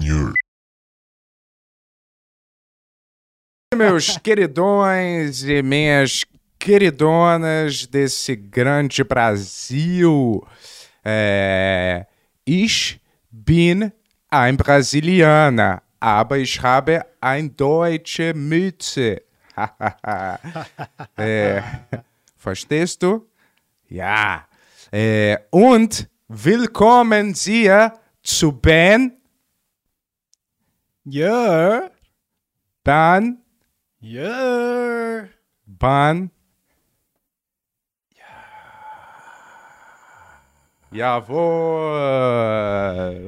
News. Meus queridões e minhas queridonas desse grande Brasil, é, ich bin ein Brasilianer, aber ich habe ein deutsche Mütze. é, verstehst du? Ja. Äh, und willkommen Sie zu Yeah. Ban Yeah. Ban Jawohl!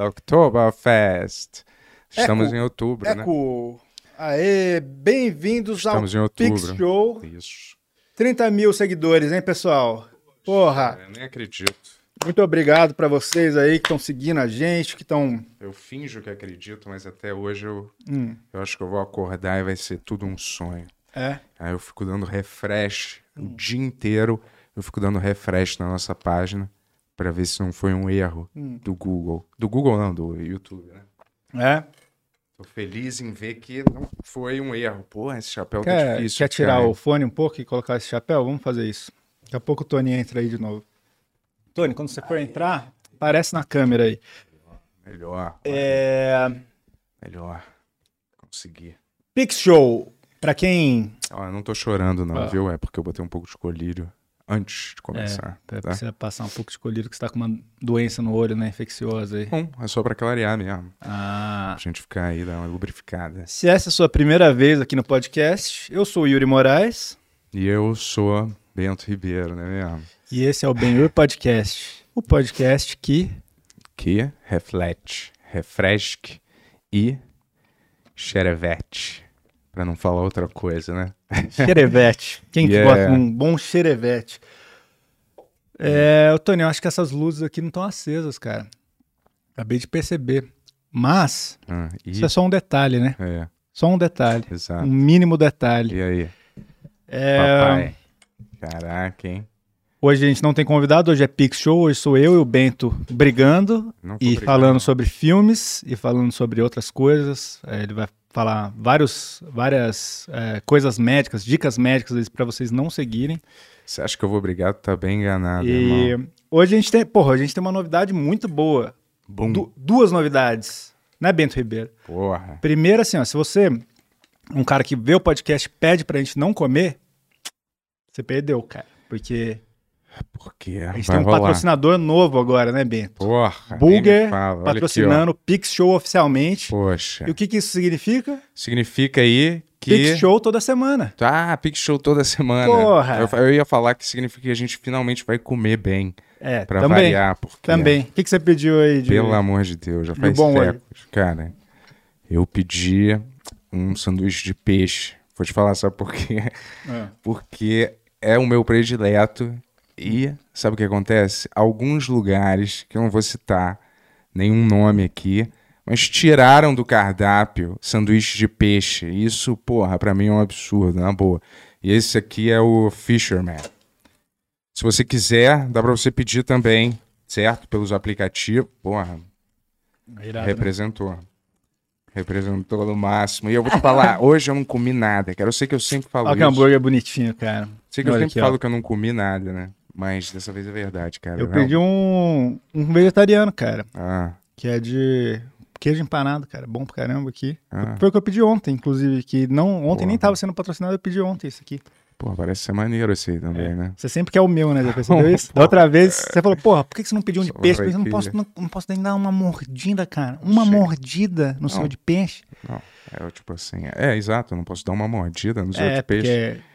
Oktoberfest. Estamos Eco, em outubro, né? Eco. Aê, bem-vindos ao Estamos em outubro. Pix Show. Isso. 30 mil seguidores, hein, pessoal? Porra, Eu nem acredito. Muito obrigado pra vocês aí que estão seguindo a gente, que estão... Eu finjo que acredito, mas até hoje eu, Hum, eu acho que eu vou acordar e vai ser tudo um sonho. é, Aí eu fico dando refresh o dia inteiro. Eu fico dando refresh na nossa página pra ver se não foi um erro do Google. Do Google não, do YouTube, né? é. Tô feliz em ver que não foi um erro. Pô, esse chapéu tá Quer, difícil. quer tirar cara. o fone um pouco e colocar esse chapéu? Vamos fazer isso. Daqui a pouco o Tony entra aí de novo. Tony, quando você for entrar, aparece na câmera aí. Melhor, É... melhor. Consegui. Pix Show, pra quem... Ó, eu não tô chorando não, Ah. viu? É porque eu botei um pouco de colírio antes de começar. Pra tá? você passar um pouco de colírio, que você tá com uma doença no olho, né? Infecciosa aí. Bom, é só pra clarear mesmo. Ah... A gente ficar aí, dar uma lubrificada. Se essa é a sua primeira vez aqui no podcast, eu sou o Yuri Moraes E eu sou Bento Ribeiro, né mesmo? E esse é o Ben Podcast. O podcast que que reflete, refresque e xerevete. Pra não falar outra coisa, né? xerevete. Quem que Yeah. gosta de um bom xerevete? É, Tony, eu acho que essas luzes aqui não estão acesas, cara. Acabei de perceber. Mas, Ah, e, isso é só um detalhe, né? é, Só um detalhe. exato. Um mínimo detalhe. E aí, É, papai? Caraca, hein? Hoje a gente não tem convidado, hoje é Pix Show, hoje sou eu e o Bento brigando e brigando. falando sobre filmes e falando sobre outras coisas. É, ele vai falar vários, várias é, coisas médicas, dicas médicas para vocês não seguirem. Você acha que eu vou brigar? Tá bem enganado, irmão. E hoje a gente tem, porra, a gente tem uma novidade muito boa. Du- duas novidades, né, Bento Ribeiro? Porra. Primeiro, assim, ó, se você, um cara que vê o podcast, pede pra gente não comer, você perdeu, cara. Porque Por quê? a gente tem um rolar. patrocinador novo agora, né, Bento? Porra. Bulger patrocinando o Pix Show oficialmente. Aqui. Poxa. E o que, que isso significa? Significa aí que... Pix Show toda semana. Ah, Pix Show toda semana. Porra. Eu, eu ia falar que significa que a gente finalmente vai comer bem. É, Pra também. variar. Porque, Também. O que, que você pediu aí de. Pelo amor de Deus, já faz bom séculos. Cara, eu pedi um sanduíche de peixe. Vou te falar, sabe por quê? É. Porque é o meu predileto. E sabe o que acontece? Alguns lugares, que eu não vou citar nenhum nome aqui, mas tiraram do cardápio sanduíche de peixe. Isso, porra, pra mim é um absurdo, na boa. E esse aqui é o Fisherman. Se você quiser, dá pra você pedir também, certo? Pelos aplicativos. Porra, Irado, né? representou. Representou no máximo. E eu vou te falar, hoje eu não comi nada, cara. Eu sei que eu sempre falo Olha que isso. hambúrguer bonitinho, cara. Sei que eu Olha sempre aqui, ó. falo que eu não comi nada, né? Mas dessa vez é verdade, cara. Eu Não- pedi um, um vegetariano, cara. Ah, Que é de queijo empanado, cara. Bom pra caramba aqui. ah. Foi o que eu pedi ontem, inclusive. Que não, ontem nem Porra. tava sendo patrocinado, eu pedi ontem isso aqui. Pô, parece ser maneiro esse aí também, né? Você sempre quer o meu, né? Já percebeu isso? Da outra vez, você falou, porra, por que você não pediu um de Só peixe? vai Eu não posso, não, não posso nem dar uma mordida, cara. Uma Chega. mordida no seu Não. de peixe. Não, é tipo assim. É, exato, eu não posso dar uma mordida nos É, outros peixes. porque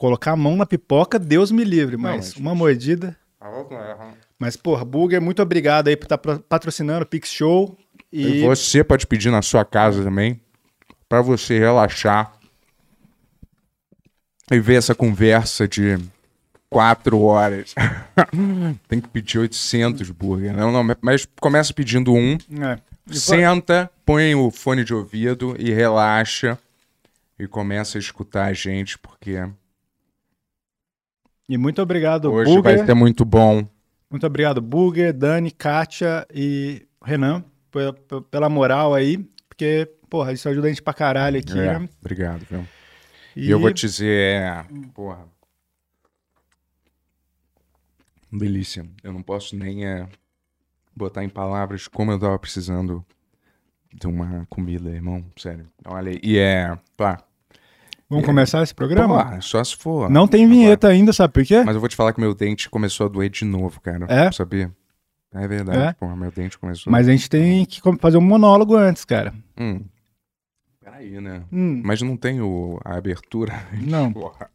colocar a mão na pipoca, Deus me livre. Não, Mas mas- uma mordida... Mas, porra, Burger, muito obrigado aí por estar patrocinando o Pix Show. E E você pode pedir na sua casa também, pra você relaxar e ver essa conversa de quatro horas. Tem que pedir 800 burger. Não, não, mas começa pedindo um, É. Senta, põe o fone de ouvido e relaxa e começa a escutar a gente, porque E muito obrigado, hoje Burger. vai ser muito bom. Muito obrigado, Burger, Dani, Kátia e Renan. pe- pe- pela moral aí, porque, porra, isso ajuda a gente pra caralho aqui, É, né? obrigado, viu? E, E eu vou te dizer, é, porra. Delícia. Eu não posso nem é, botar em palavras como eu tava precisando de uma comida, irmão. Sério. Olha, aí. e é. Pá. Vamos começar esse programa? Pô, só se for. Não tem vinheta ainda, sabe por quê? Mas eu vou te falar que meu dente começou a doer de novo, cara. É? Sabia? É verdade, É? porra. Meu dente começou. Mas a gente tem que fazer um monólogo antes, cara. Hum. Peraí, né? Hum, Mas não tem o, a abertura. não, Porra.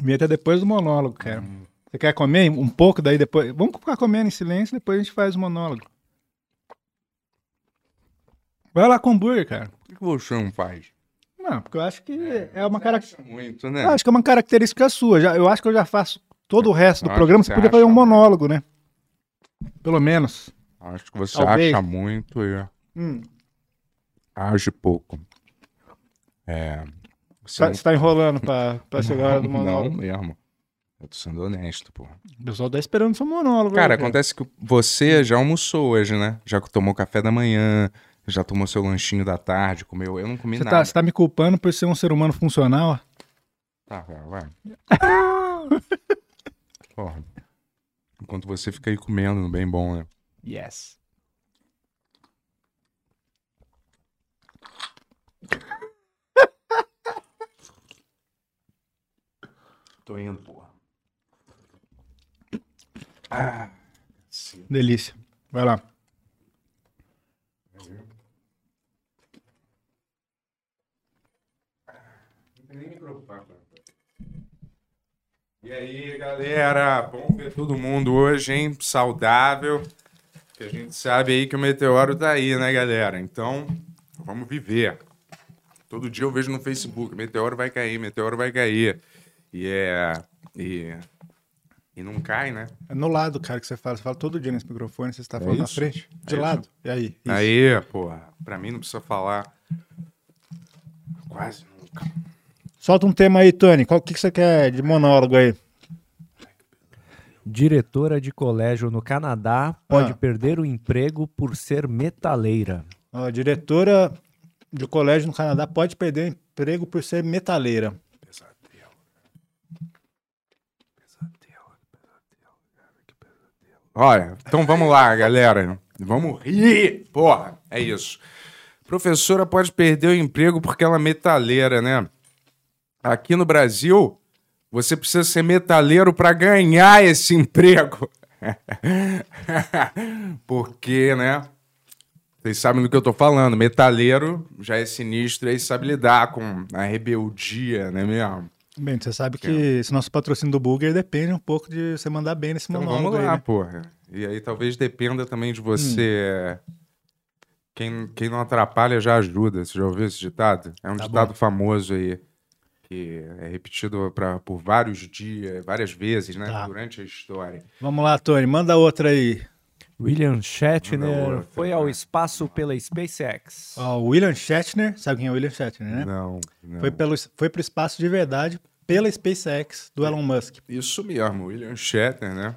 vinheta é depois do monólogo, cara. Você quer comer um pouco daí depois? Vamos ficar comendo em silêncio, depois a gente faz o monólogo. Vai lá com o hambúrguer, cara. Por que que você não faz? Não, porque eu acho que é uma característica. Muito, né? Eu acho que é uma característica sua. Já, eu acho que eu já faço todo o resto do Acho programa. Você podia fazer um monólogo, né? Pelo menos. Acho que você Talvez. acha muito e Hum. age pouco. É. Você Tá- não- tá enrolando pra, pra chegar a hora do Não monólogo. mesmo. Eu tô sendo honesto, pô. O pessoal tá esperando seu monólogo. Cara, acontece que você já almoçou hoje, né? Já tomou café da manhã, já tomou seu lanchinho da tarde, comeu. Eu não comi Você nada. tá, você tá me culpando por ser um ser humano funcional? Tá, vai, vai. Porra. Enquanto você fica aí comendo, bem bom, né? Yes. Tô indo, porra. Delícia. Vai lá. Preocupar. E aí, galera? Bom ver todo mundo hoje, hein? Saudável. Que a gente sabe aí que o meteoro tá aí, né, galera? Então, vamos viver. Todo dia eu vejo no Facebook, meteoro vai cair, meteoro vai cair. E é. E, e não cai, né? É no lado, cara, que você fala. Você fala todo dia nesse microfone, você está falando na isso? frente. De É lado. E aí? Isso. Aí, porra, pra mim não precisa falar. Quase nunca. Solta um tema aí, Tony. Qual que, que você quer de monólogo aí? Diretora de colégio no Canadá pode Ah. perder o emprego por ser metaleira. Diretora de colégio no Canadá pode perder emprego por ser metaleira. Pesadelo. Olha, então vamos lá, galera. Vamos rir. Porra, é isso. Professora pode perder o emprego porque ela é metaleira, né? Aqui no Brasil, você precisa ser metaleiro para ganhar esse emprego. porque, né? Vocês sabem do que eu tô falando. Metaleiro já é sinistro e aí sabe lidar com a rebeldia, né mesmo? Bem, você sabe que esse nosso patrocínio do Burger depende um pouco de você mandar bem nesse Então monólogo vamos aí, lá, né? porra. E aí talvez dependa também de você. Quem, quem não atrapalha já ajuda. Você já ouviu esse ditado? É um Tá ditado bom. famoso aí. Que é repetido pra, por vários dias, várias vezes, né? Tá. Durante a história. Vamos lá, Tony. Manda outra aí. William Shatner outra, foi ao espaço pela SpaceX. Ó, o William Shatner. Sabe quem é o William Shatner, né? Não, não. Foi, pelo, foi pro espaço de verdade pela SpaceX do Elon Musk. Isso mesmo, William Shatner, né?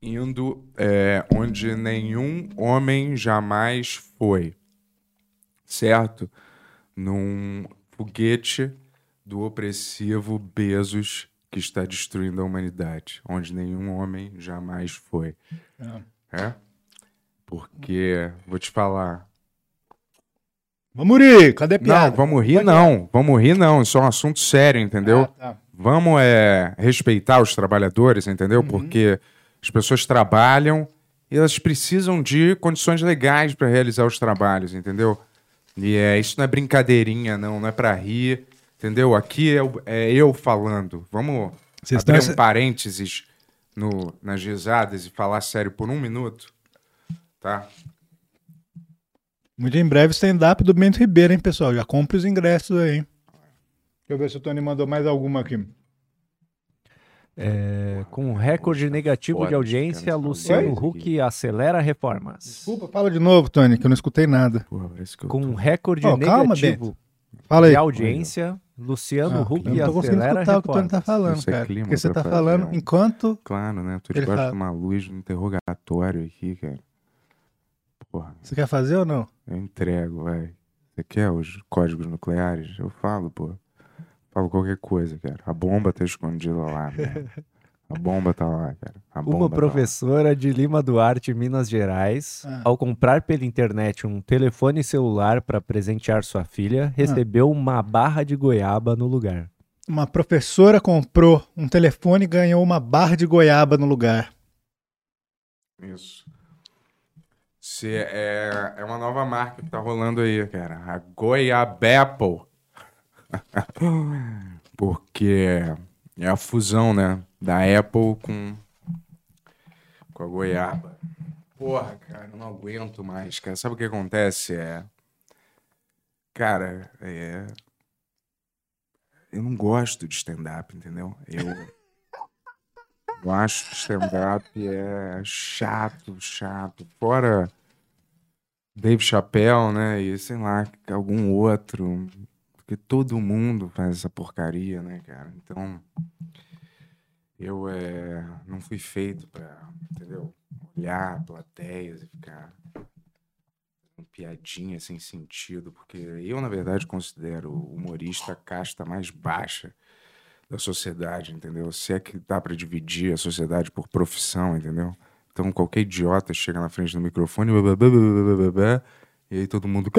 Indo é, onde nenhum homem jamais foi. Certo? Num foguete do opressivo Bezos que está destruindo a humanidade. Onde nenhum homem jamais foi. É? Porque, vou te falar, Vamos rir. Cadê a piada? não, vamos rir não. Vamos rir não. Isso é um assunto sério, entendeu? Ah, tá. Vamos é, respeitar os trabalhadores, entendeu? Uhum. Porque as pessoas trabalham e elas precisam de condições legais para realizar os trabalhos, entendeu? E é, isso não é brincadeirinha, não. Não é para rir, entendeu? Aqui é, é eu falando. Vamos Vocês abrir estão- um parênteses no, nas risadas e falar sério por um minuto, tá? Muito em breve, stand-up do Bento Ribeiro, hein, pessoal? Já compre os ingressos aí, hein? Deixa eu ver se o Tony mandou mais alguma aqui. É, com um recorde negativo de audiência, cara, Luciano Oi? Huck acelera reformas. Desculpa, fala de novo, Tony, que eu não escutei nada. Porra, eu Com tô- um recorde Oh, calma, negativo Fala aí. de audiência, Luciano Ah, Huck eu não tô conseguindo acelera escutar o que o Tony tá reformas. falando, Isso é cara. Porque você tá fazer, falando enquanto. Claro, né? Tô Ele debaixo fala. de uma luz de um interrogatório aqui, cara. Porra, Você quer fazer ou não? eu entrego, vai. Você quer os códigos nucleares? Eu falo, pô. Falo qualquer coisa, cara. A bomba tá escondida lá, né? A bomba tá lá, cara. A bomba Uma tá lá. professora de Lima Duarte, Minas Gerais, Ah. ao comprar pela internet um telefone celular para presentear sua filha, recebeu uma barra de goiaba no lugar. Uma professora comprou um telefone e ganhou uma barra de goiaba no lugar. Isso. Se é, é uma nova marca que tá rolando aí, cara. A Goiabapple. Porque é a fusão, né? Da Apple com, com a goiaba. Porra, cara, não aguento mais, cara. Sabe o que acontece? É. Cara, é. Eu não gosto de stand-up, entendeu? Eu. Eu acho que stand-up é chato, chato. Fora Dave Chappelle, né? E sei lá, algum outro. Porque todo mundo faz essa porcaria, né, cara? Então. Eu é, não fui feito pra, entendeu? Olhar plateias e ficar piadinha sem sentido. Porque eu, na verdade, considero o humorista a casta mais baixa da sociedade, entendeu? Se é que dá pra dividir a sociedade por profissão, entendeu? Então qualquer idiota chega na frente do microfone blá, blá, blá, blá, blá, blá, blá, e aí todo mundo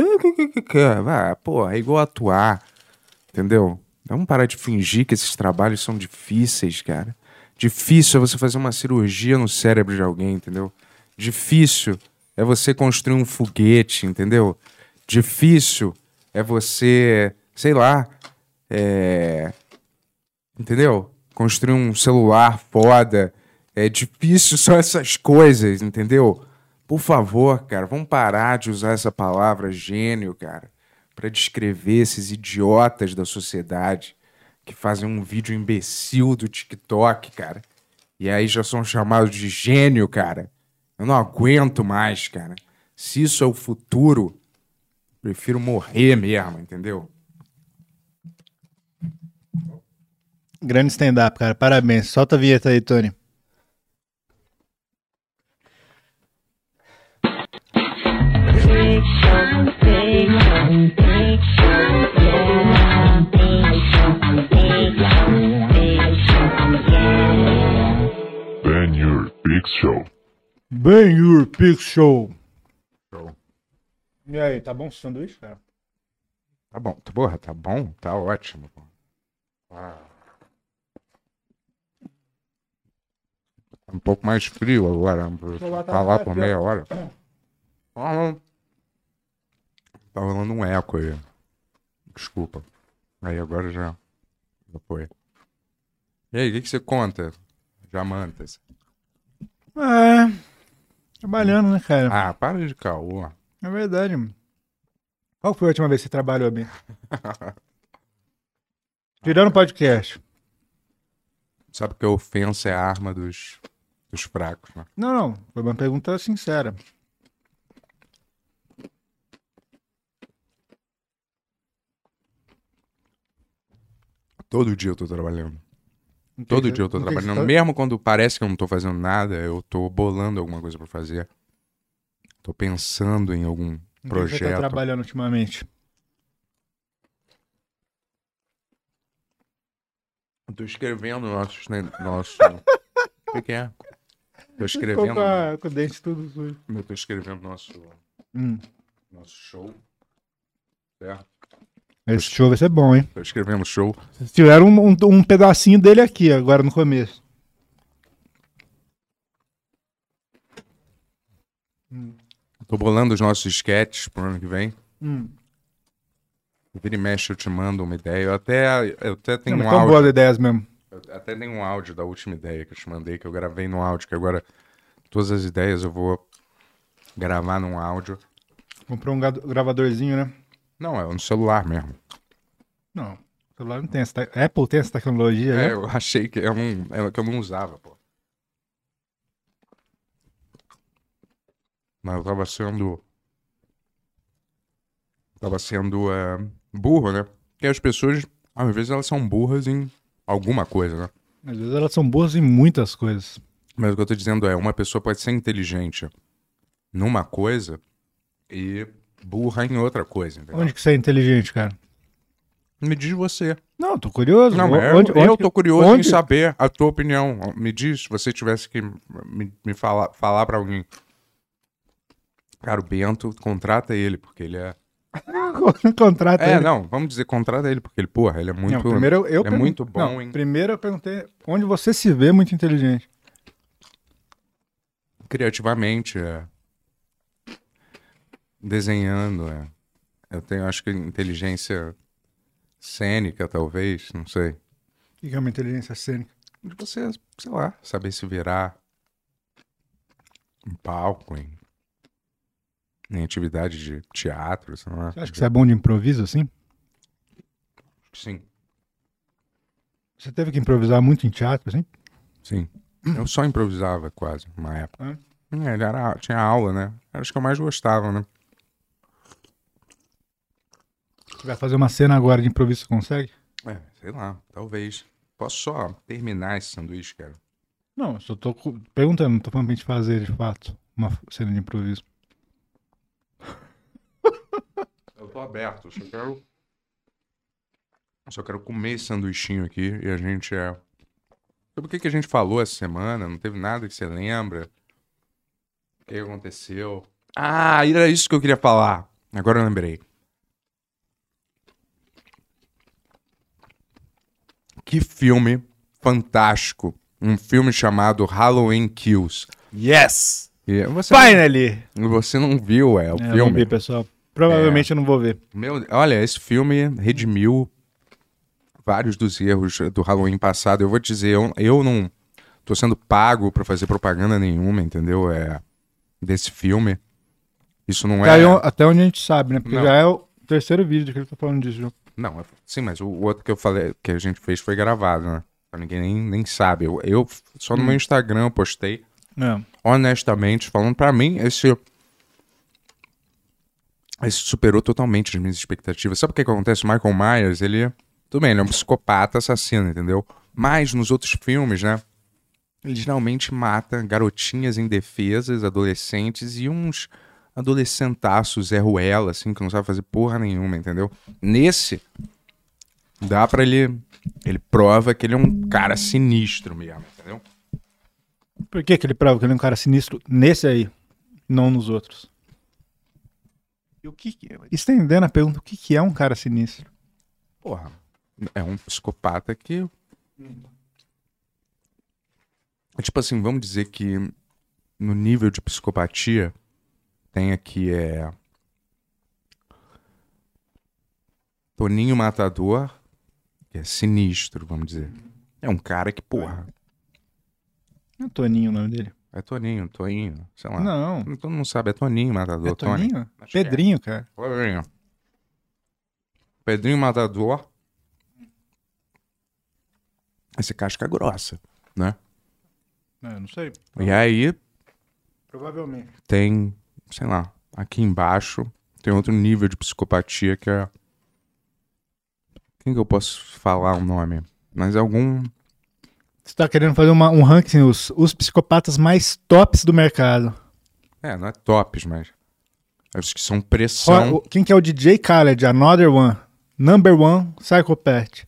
vai, pô, é igual atuar, entendeu? Vamos parar de fingir que esses trabalhos são difíceis, cara. Difícil é você fazer uma cirurgia no cérebro de alguém, entendeu? Difícil é você construir um foguete, entendeu? Difícil é você, sei lá, é, Entendeu? Construir um celular foda. É difícil só essas coisas, entendeu? Por favor, cara, vamos parar de usar essa palavra gênio, cara, pra descrever esses idiotas da sociedade que fazem um vídeo imbecil do TikTok, cara. E aí já são chamados de gênio, cara. Eu não aguento mais, cara. Se isso é o futuro, prefiro morrer mesmo, entendeu? Grande stand-up, cara. Parabéns. Solta a vinheta aí, Tony. Show. Ben Your Pix Show. Show. E aí, tá bom o sanduíche, cara? Tá bom, tá- porra, tá bom, tá ótimo. pô. Ah. Tá Um pouco mais frio agora, tá falar mais por meia hora. Ah, Tá rolando um eco aí. Desculpa. Aí agora já, já foi. E aí, o que, que você conta? Jamantas. É. Trabalhando, né, cara? Ah, para de caô. É verdade. mano. Qual foi a última vez que você trabalhou bem? Tirando o podcast. Sabe que a ofensa é a arma dos, dos fracos, né? Não, não. Foi uma pergunta sincera. Todo dia eu tô trabalhando. Tem- Todo dia eu tô tem trabalhando. Mesmo quando parece que eu não tô fazendo nada, eu tô bolando alguma coisa pra fazer. Tô pensando em algum O que Você tá projeto. trabalhando ultimamente? Eu tô escrevendo nosso. nosso... o que, que é? Tô escrevendo. com, a- com o dente tudo sujo. Eu tô escrevendo nosso, Hum. nosso show. Certo? Esse show vai ser bom, hein? Tô escrevendo show. Vocês tiveram um, um, um pedacinho dele aqui, agora no começo. Tô bolando os nossos sketches pro ano que vem. Hum. Vira e mexe, eu te mando uma ideia. Eu até, eu até tenho Não, um áudio. boas ideias mesmo. Eu até tenho um áudio da última ideia que eu te mandei, que eu gravei no áudio, que agora todas as ideias eu vou gravar num áudio. Comprou um gravadorzinho, né? Não, é no celular mesmo. Não. O celular não tem essa. te- Apple tem essa tecnologia, É, né? eu achei que eu não, é, que eu não usava, pô. Mas eu tava sendo. Tava sendo é, burro, né? Porque as pessoas, às vezes, elas são burras em alguma coisa, né? Às vezes elas são boas em muitas coisas. Mas o que eu tô dizendo é, uma pessoa pode ser inteligente numa coisa e burra em outra coisa. entendeu? Onde que você é inteligente, cara? Me diz você. Não, tô curioso. Não, O- eu, onde, eu onde- tô curioso onde- em saber a tua opinião. Me diz, se você tivesse que me, me falar, falar pra alguém. Cara, o Bento, contrata ele, porque ele é. Contrata É, ele. não, vamos dizer, contrata ele, porque ele, porra, ele é muito. Não, primeiro eu, eu é pergun- muito bom, não, hein? Primeiro eu perguntei onde você se vê muito inteligente. criativamente, é. Desenhando. É. Eu tenho, acho que inteligência cênica, talvez, não sei. O que é uma inteligência cênica? De você, sei lá, saber se virar em palco, em, em atividade de teatro, sei lá. Você acha que você é bom de improviso, assim? Sim, Você teve que improvisar muito em teatro, assim? sim. Eu só improvisava quase, uma época. É, ele era, tinha aula, né? Era acho que eu mais gostava, né? Você vai fazer uma cena agora de improviso, você consegue? É, sei lá, talvez. Posso só terminar esse sanduíche, cara? Não, eu só tô perguntando, não tô falando pra gente fazer de fato uma cena de improviso. Eu tô aberto, eu só quero. eu só quero comer esse sanduichinho aqui e a gente é. Sobre o que, que a gente falou essa semana? Não teve nada que você lembra? O que aconteceu? Ah, era isso que eu queria falar. Agora eu lembrei. Que filme fantástico. Um filme chamado Halloween Kills. Yes! E você, Finally! você não viu, é, o É, filme? Vamos ver, pessoal. Provavelmente eu não vou ver. Meu, olha, esse filme redimiu vários dos erros do Halloween passado. Eu vou te dizer, eu, eu não tô sendo pago pra fazer propaganda nenhuma, entendeu? É desse filme. Isso não Até, é. aí- até onde a gente sabe, né? Porque Não. já é o terceiro vídeo que ele tá falando disso. João. Não, sim, mas o outro que eu falei, que a gente fez foi gravado, né? Então ninguém nem, nem sabe. Eu, eu só no Hum. meu Instagram eu postei. É. honestamente falando, pra mim, esse. Esse superou totalmente as minhas expectativas. Sabe o que, que acontece? O Michael Myers, ele. Tudo bem, ele é um psicopata assassino, entendeu? Mas nos outros filmes, né? Ele geralmente mata garotinhas indefesas, adolescentes e uns adolescentaços Zé Ruela, assim, que não sabe fazer porra nenhuma, entendeu? Nesse, dá pra ele. Ele prova que ele é um cara sinistro mesmo, entendeu? Por que, que ele prova que ele é um cara sinistro nesse aí, não nos outros? E o que, que Estendendo a pergunta, o que, que é um cara sinistro? Porra, é um psicopata que. É Tipo assim, vamos dizer que no nível de psicopatia tem aqui é. Toninho Matador, que é sinistro, vamos dizer. É um cara que, porra, é Toninho o nome dele. é Toninho, Toninho, sei lá. Não. Todo mundo sabe, é Toninho Matador. É Toninho? Que é. Pedrinho, cara. Pedrinho. Pedrinho Matador. Esse casca grossa, né? É, não sei. E aí Provavelmente. tem, sei lá, aqui embaixo tem outro nível de psicopatia que é. Quem que eu posso falar o nome? Mas é algum. Você tá querendo fazer uma- um ranking, os, os psicopatas mais tops do mercado. É, não é tops, mas. Os que são pressão. Ó, Quem que é o DJ Khaled? Another One. Number One Psychopath.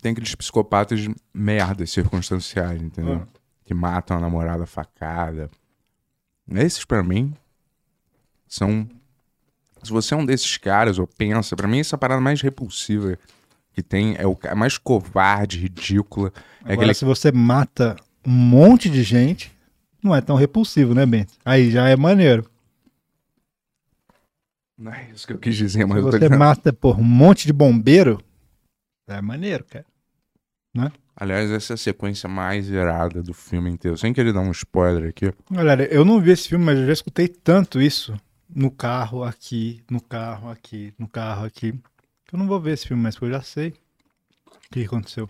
Tem aqueles psicopatas de merdas circunstanciais, entendeu? Ah. Que matam a namorada facada. Esses, pra mim, são. Se você é um desses caras, ou pensa, pra mim essa é parada mais repulsiva que tem, é o ca- mais covarde, ridícula. É Agora, aquele se você mata um monte de gente, não é tão repulsivo, né, Bento? Aí já é maneiro. Não é isso que eu quis dizer, mas Se você mata, por um monte de bombeiro, é maneiro, cara. Aliás, essa é a sequência mais irada do filme inteiro. Sem querer dar um spoiler aqui. Galera, eu não vi esse filme, mas eu já escutei tanto isso no carro aqui, no carro aqui, no carro aqui. que Eu não vou ver esse filme, mas eu já sei o que aconteceu.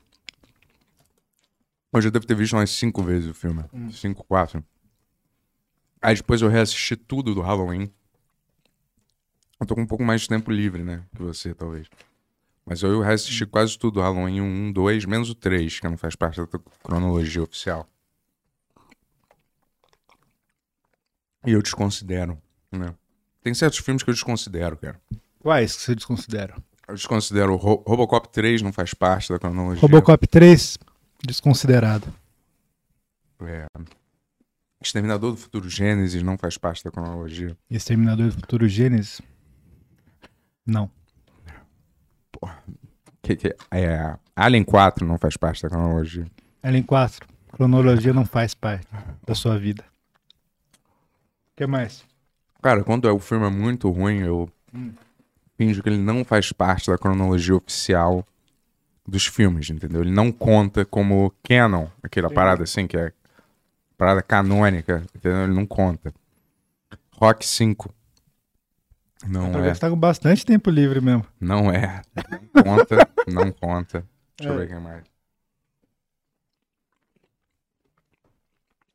Eu já devo ter visto umas cinco vezes o filme. Cinco, quatro. Aí depois eu reassisti tudo do Halloween. Eu tô com um pouco mais de tempo livre, né? Que você, talvez. Mas eu reassisti quase tudo do Halloween 1, 2, menos o 3, que não faz parte da cronologia oficial. E eu desconsidero, né? Tem certos filmes que eu desconsidero, cara. Quais que você desconsidera? Eu desconsidero Ro- Robocop 3 não faz parte da cronologia. Robocop 3, desconsiderado. É. Exterminador do Futuro Gênesis não faz parte da cronologia. Exterminador do Futuro Gênesis? Não. Que, que, é, Alien 4 não faz parte da cronologia. Alien 4, cronologia não faz parte da sua vida. O que mais? Cara, quando o filme é muito ruim, eu finjo que ele não faz parte da cronologia oficial dos filmes, entendeu? Ele não conta como canon, aquela parada assim, que é parada canônica, entendeu? Ele não conta. Rock 5. Não é. Tá com bastante tempo livre mesmo. Não é. Não conta. não conta. Deixa eu É. ver quem mais.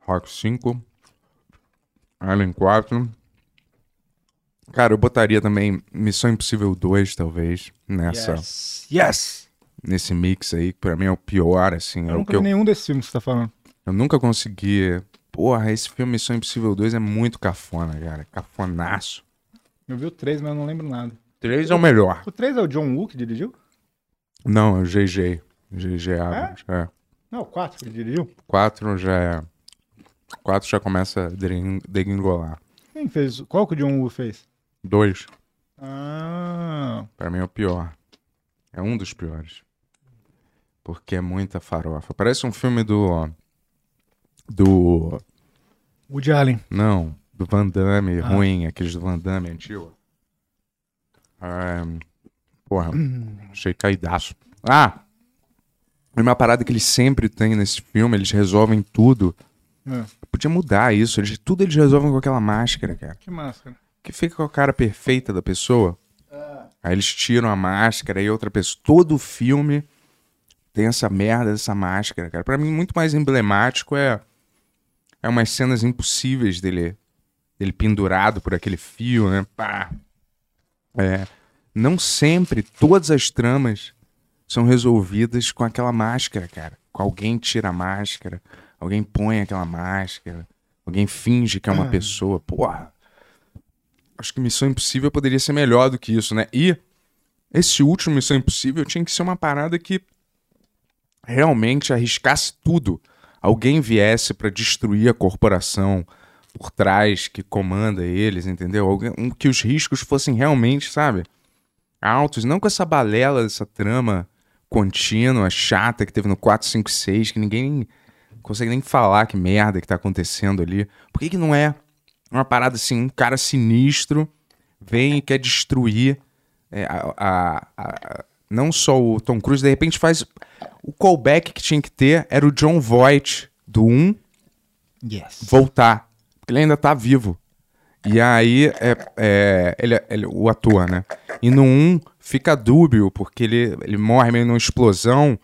Rock 5. Alien 4. Cara, eu botaria também Missão Impossível 2, talvez, nessa, Yes! Yes! nesse mix aí, que pra mim é o pior, assim. É Eu o nunca vi eu, nenhum desses filmes que você tá falando. eu nunca consegui. Porra, esse filme Missão Impossível 2 é muito cafona, cara. Cafonaço. Eu vi o 3, mas eu não lembro nada. 3 é o melhor. O 3 é o John Woo que dirigiu? Não, é o GG. GG Abrams. É? Não, o 4 que ele dirigiu. 4 já é. 4 já começa a degring- degringolar. Quem fez? Qual que o John Woo fez? 2, Ah, pra mim é o pior. É um dos piores. Porque é muita farofa. Parece um filme do. Do. Woody Allen. Não, do Van Damme, Ah. ruim, aqueles do Van Damme antigo. Ah, porra, achei caidaço. Ah! Uma parada que eles sempre têm nesse filme, eles resolvem tudo. É. Podia mudar isso, eles, tudo eles resolvem com aquela máscara, cara. Que máscara. Que fica com a cara perfeita da pessoa. Aí eles tiram a máscara e outra pessoa. Todo filme tem essa merda dessa máscara, cara. Pra mim, muito mais emblemático é. É umas cenas impossíveis dele. Dele pendurado por aquele fio, né? Pá. É. Não sempre todas as tramas são resolvidas com aquela máscara, cara. Com alguém tira a máscara, alguém põe aquela máscara, alguém finge que é uma pessoa. Porra. Acho que Missão Impossível poderia ser melhor do que isso, né? E esse último Missão Impossível tinha que ser uma parada que realmente arriscasse tudo. Alguém viesse pra destruir a corporação por trás que comanda eles, entendeu? Alguém, um- que os riscos fossem realmente, sabe? Altos, não com essa balela, essa trama contínua, chata que teve no 4, 5, 6, que ninguém consegue nem falar que merda que tá acontecendo ali. Por que, que não é uma parada assim, um cara sinistro vem e quer destruir é, a, a- a- não só o Tom Cruise, de repente faz o callback que tinha que ter era o John Voight do 1 Yes. voltar, porque ele ainda tá vivo. E aí é, é, ele, ele- o ator, né? E no 1 fica dúbio, porque ele, ele morre meio numa explosão,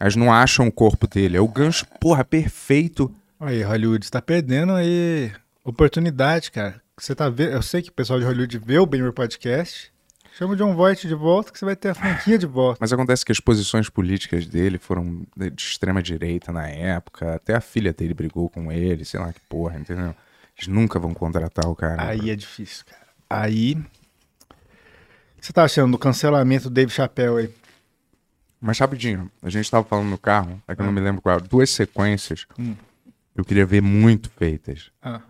eles não acham o corpo dele. É o gancho, porra, perfeito. Aí, Hollywood, você tá perdendo aí oportunidade, cara. Você tá vendo. Eu sei que o pessoal de Hollywood vê o Benhur Podcast. Chama o John Voight de volta que você vai ter a franquia de volta. Mas acontece que as posições políticas dele foram de extrema direita na época. Até a filha dele brigou com ele, sei lá que porra, entendeu? Eles nunca vão contratar o cara. Aí é difícil, cara. Aí. O que você tá achando do cancelamento do Dave Chappelle aí? Mas rapidinho, a gente tava falando no carro, é que eu não me lembro qual. Duas sequências Hum. que eu queria ver muito feitas. Ah.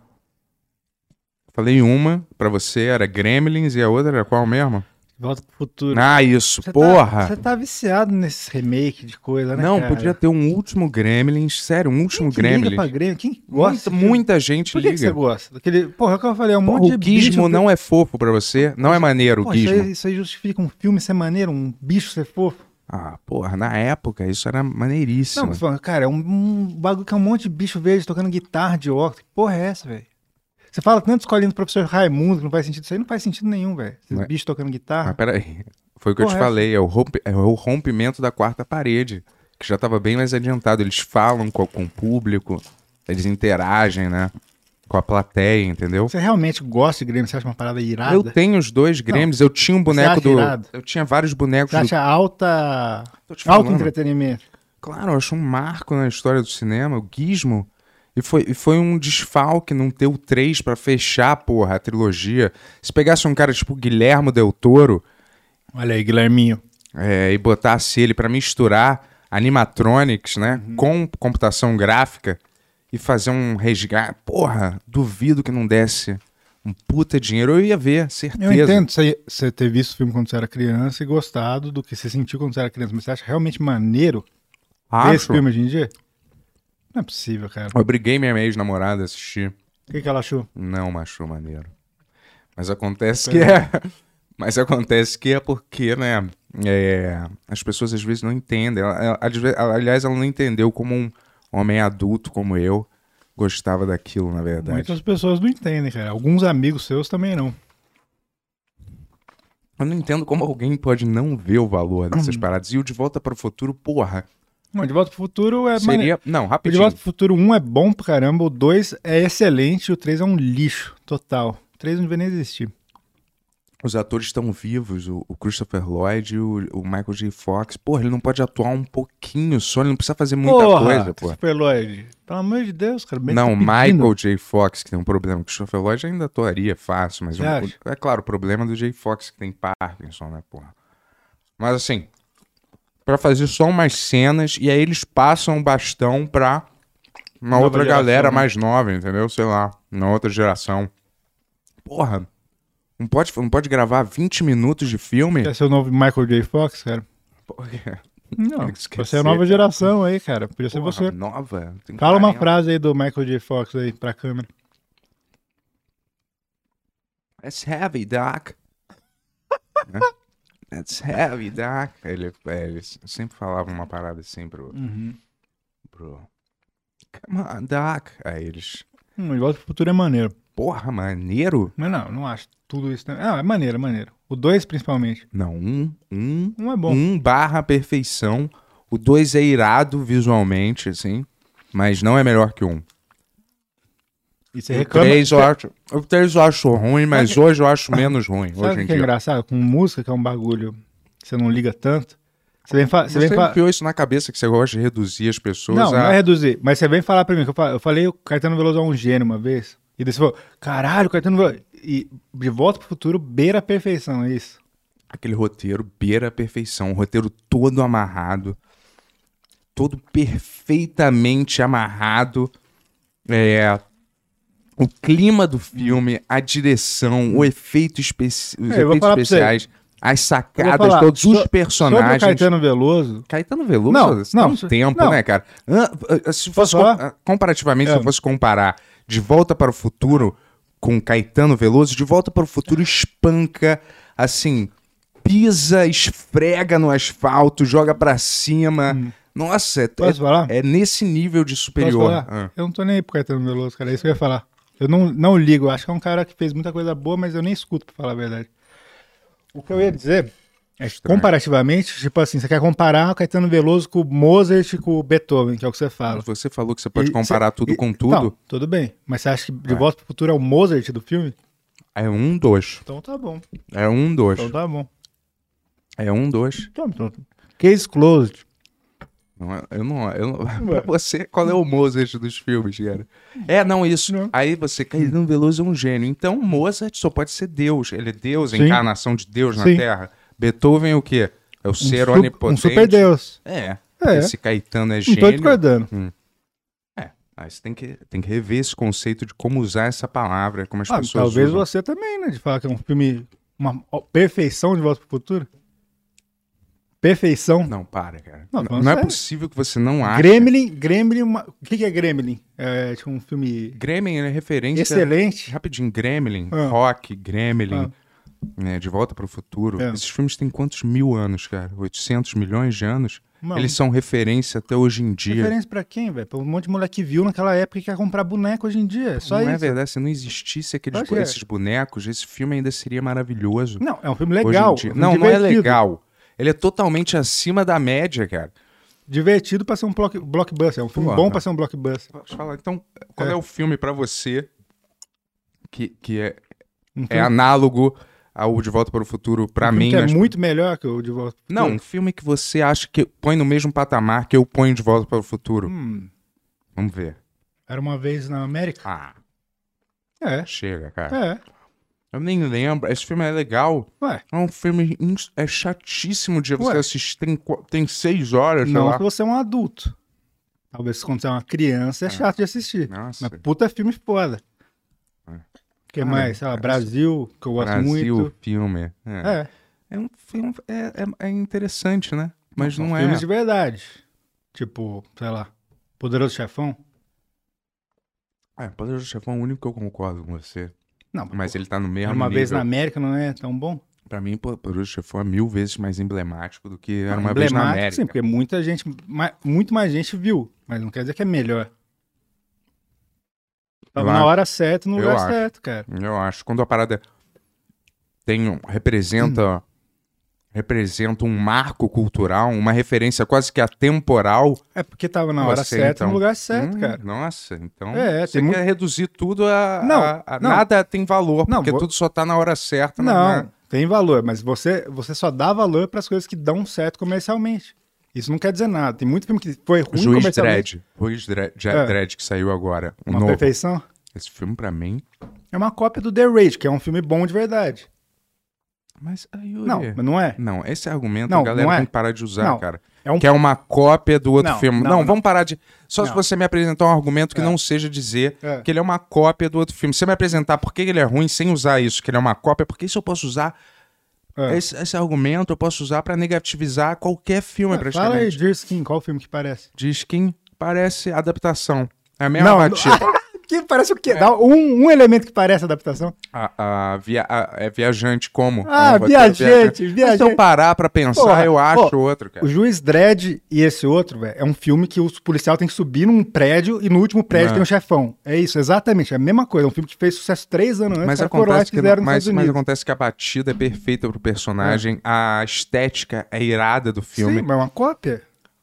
Falei uma pra você, era Gremlins, e a outra era qual mesmo? Volta pro futuro. Ah, isso, Você tá- porra! Você tá viciado nesse remake de coisa, né? não, cara? podia ter um último Gremlins, sério, um último Quem que liga Gremlins. pra Grêmio? Quem gosta? Muita, muita gente Por que, que liga. você gosta? Daquele... Porra, é o que eu falei, é um Porra, monte o de gizmo bicho... não é fofo pra você, não é maneiro o Pô, isso, gizmo. aí, isso aí justifica um filme ser maneiro, um bicho ser fofo. Ah, porra, na época isso era maneiríssimo. Não, cara, é um, um bagulho que é um monte de bicho verde tocando guitarra de óculos. Que porra é essa, velho? Você fala tanto escolhendo o professor Raimundo que não faz sentido. Isso aí não faz sentido nenhum, velho. Esses Mas- bichos tocando Mas guitarra. peraí, foi o que eu te Porra, falei, é o, rompe- é o rompimento da quarta parede, que já tava bem mais adiantado. Eles falam com, com o público, eles interagem, né? Com a plateia, entendeu? Você realmente gosta de Grêmio? Você acha uma parada irada? Eu tenho os dois Grêmios, eu tinha um boneco do. irado? Eu tinha vários bonecos Você do. acha alta... Tô te alto entretenimento? Claro, eu acho um marco na história do cinema, o Gizmo. E foi, e foi um desfalque não ter o 3 pra fechar, porra, a trilogia. Se pegasse um cara tipo Guilhermo Del Toro Olha aí, Guilherminho. é, e botasse ele pra misturar animatronics, né, Uhum. com computação gráfica e fazer um resgate, porra, duvido que não desse um puta dinheiro. Eu ia ver, certeza. Eu entendo você ter visto o filme quando você era criança e gostado do que você sentiu quando você era criança, mas você acha realmente maneiro ver esse Acho. filme hoje em dia? Não é possível, cara. Eu briguei minha ex-namorada a assistir. O que, que ela achou? Não achou maneiro. Mas acontece que é. Mas acontece que é porque, né? é, as pessoas às vezes não entendem. Ela- ela- aliás, ela não entendeu como um homem adulto como eu gostava daquilo, na verdade. Muitas pessoas não entendem, cara. Alguns amigos seus também não. Eu não entendo como alguém pode não ver o valor Hum. dessas paradas. E o De Volta para o Futuro, porra, Não, De Volta pro Futuro é seria. Não, O De rapidinho. Volta pro Futuro 1 é bom pra caramba, o 2 é excelente, o 3 é um lixo total. O 3 não devia nem existir. Os atores estão vivos, o, o Christopher Lloyd e o, o Michael J. Fox. Porra, ele não pode atuar um pouquinho só, ele não precisa fazer muita coisa, porra. Super Lloyd. Pelo amor de Deus, cara. bem Não, tá pedindo. Michael J. Fox, que tem um problema. O Christopher Lloyd ainda atuaria fácil, mas Você um- acha? é claro, o problema é do J. Fox, que tem Parkinson, né, porra? Mas assim, pra fazer só umas cenas, e aí eles passam o bastão pra uma Nova outra geração, galera né? mais nova, entendeu? Sei lá, uma outra geração. Porra, não pode, não pode gravar 20 minutos de filme? Quer ser o novo Michael J. Fox, cara? Porra, Não, Esqueci, você é a nova geração aí, cara. Podia ser você. nova? tem Fala uma 40. frase aí do Michael J. Fox aí pra câmera. That's heavy, Doc. Né? That's heavy, Doc. Ele, é, ele sempre falava uma parada assim pro, pro. Come on, Doc. Aí eles. Hum, De Volta pro Futuro é maneiro. Porra, maneiro? Mas não, não acho tudo isso. Ah, é maneiro, é maneiro. O 2 principalmente. Não, um. Um, Um é bom. um barra perfeição. O dois é irado visualmente, assim. Mas não é melhor que um. E você reclama. três eu acho. O três eu acho ruim, mas hoje eu acho menos ruim. Sabe Hoje que é engraçado? Com música, que é um bagulho que você não liga tanto. Você vem, fa você Você vem fa- isso na cabeça que você gosta de reduzir as pessoas Não, a. não é reduzir. Mas você vem falar pra mim, que eu falei o Caetano Veloso é um gênio uma vez. E daí você falou, caralho, Caetano Veloso. E de volta pro futuro, beira a perfeição, é isso. aquele roteiro beira a perfeição, um roteiro todo amarrado, todo perfeitamente amarrado. É, o clima do filme, a direção, o efeito os É, efeitos especiais, as sacadas, falar, todos so- os Sobre personagens. o Caetano Veloso, Caetano Veloso, Não, não, um tempo, não. né, cara? Se fosse com- comparativamente, se É. eu fosse comparar De Volta para o Futuro com Caetano Veloso, De Volta para o Futuro espanca, assim, pisa, esfrega no asfalto, joga pra cima. Nossa, é, Hum. Falar? é nesse nível de superior. Ah. Eu não tô nem aí pro Caetano Veloso, cara. É isso que eu ia falar. Eu não, não ligo. Eu acho que é um cara que fez muita coisa boa, mas eu nem escuto, pra falar a verdade. O que eu ia dizer é que, comparativamente, tipo assim, você quer comparar o Caetano Veloso com o Mozart e com o Beethoven, que é o que você fala. Você falou que você pode E comparar cê- tudo e- com Não, tudo. tudo bem. Mas você acha que De Volta pro Futuro é o Mozart do filme? É um, dois. Então tá bom. É um, dois. Então tá bom. É um, dois. Então, então. Case closed. Não, é- eu não. Eu não pra você, qual é o Mozart dos filmes, cara? É, não, isso. Não. Aí você, Caetano Veloso é um gênio. Então, Mozart só pode ser Deus. Ele é Deus, a Sim. encarnação de Deus na Sim. Terra. Beethoven é o quê? É o Um, ser onipotente. um super Deus. É. É. Esse Caetano é Não gênio. tô discordando. É. Aí você tem que, tem que rever esse conceito de como usar essa palavra, como as Ah, pessoas talvez usam. você também, né? De falar que é um filme. Uma perfeição de Volta pro Futuro. Perfeição. Não, para, cara. Não, Não, não é possível que você não ache. Gremlin, Gremlin, uma... o que, que é Gremlin? É tipo um filme Gremlin é referência. excelente. Rapidinho, Gremlin, Ah. Rock, Gremlin, Ah. né, De Volta para o Futuro. É. Esses filmes têm quantos mil anos, cara? 800 milhões de anos? Não. Eles são referência até hoje em dia. Referência pra quem, velho? Pra um monte de moleque que viu naquela época e quer comprar boneco hoje em dia. É só não é isso. verdade, se não existisse aqueles, que é. esses bonecos, esse filme ainda seria maravilhoso. Não, é um filme legal. dia. um filme Não, não é divertido. legal. Ele é totalmente acima da média, cara. Divertido pra ser um block- blockbuster. É um filme Porra. bom pra ser um blockbuster. Deixa eu falar, então, qual é, É. o filme pra você que, que é, Um é análogo ao De Volta para o Futuro pra um mim? que é muito melhor que o De Volta pro Não, Futuro. um filme que você acha que põe no mesmo patamar que eu ponho De Volta para o Futuro. Hum, Vamos ver. Era uma vez na América? Ah, É. chega, cara. É. Eu nem lembro. Esse filme é legal. Ué. É um filme. É chatíssimo de você Ué. assistir. Tem, tem seis horas, Não se você é um adulto. Talvez quando você é uma criança é chato de assistir. Nossa. Mas puta filme foda. É. O que Cara, mais? Sei lá, é- Brasil, que eu gosto Brasil, muito. filme. É. É. É um filme. É, é, é interessante, né? Mas São não é. filmes de verdade. Tipo, sei lá, Poderoso Chefão. É, Poderoso Chefão é o único que eu concordo com você. Não, Mas ele tá no mesmo uma nível. vez na América não é tão bom? Pra mim, Pô- Chefão é mil vezes mais emblemático do que era uma vez na emblemático, América. Sim, porque muita gente, muito mais gente viu, mas não quer dizer que é melhor. Tava Eu na acho. hora certa, no lugar acho. certo, cara. Eu acho. Quando a parada tem representa representa um marco cultural, uma referência quase que atemporal. É porque tava na hora Você, certa, então. no lugar certo, Hum, cara. Nossa, então É, você quer reduzir tudo a, Não, a- a- não. nada tem valor, Não, porque vou- tudo só tá na hora certa. Não, na- tem valor, mas você, você só dá valor para as coisas que dão certo comercialmente. Isso não quer dizer nada. Tem muito filme que foi ruim Juiz comercialmente. Dredd, Juiz Dredd, É. Dredd que saiu agora, o Uma novo. perfeição. Esse filme pra mim, É uma cópia do The Rage, que é um filme bom de verdade. Mas aí Yuri, Não, mas não é. Não, esse argumento Não, a galera não é. tem que parar de usar, Não, cara. é um- Que é uma cópia do outro Não, filme. Não, não, não. vamos parar de. Só se Não. você me apresentar um argumento que É. não seja dizer É. que ele é uma cópia do outro filme. Se você me apresentar por que ele é ruim sem usar isso, que ele é uma cópia, porque isso eu posso usar. É. Esse, esse argumento eu posso usar pra negativizar qualquer filme, Ah, Fala aí, praticamente. Deer Skin, qual filme que parece? De skin parece adaptação. É a mesma Não, batida. Que parece o quê? Dá um, um elemento que parece adaptação. A, a via- a- é viajante como? Ah, É um roteiro viajante, se viajante. eu parar pra pensar, Porra, eu acho pô, outro, cara. O Juiz Dredd e esse outro, velho, é um filme que os policial tem que subir num prédio e no último prédio Não. tem um chefão. É isso, exatamente. É a mesma coisa. É um filme que fez sucesso três anos antes. Mas acontece, que, fizeram mas, mas acontece que a batida é perfeita pro personagem, a estética é irada do filme. Sim, mas é uma cópia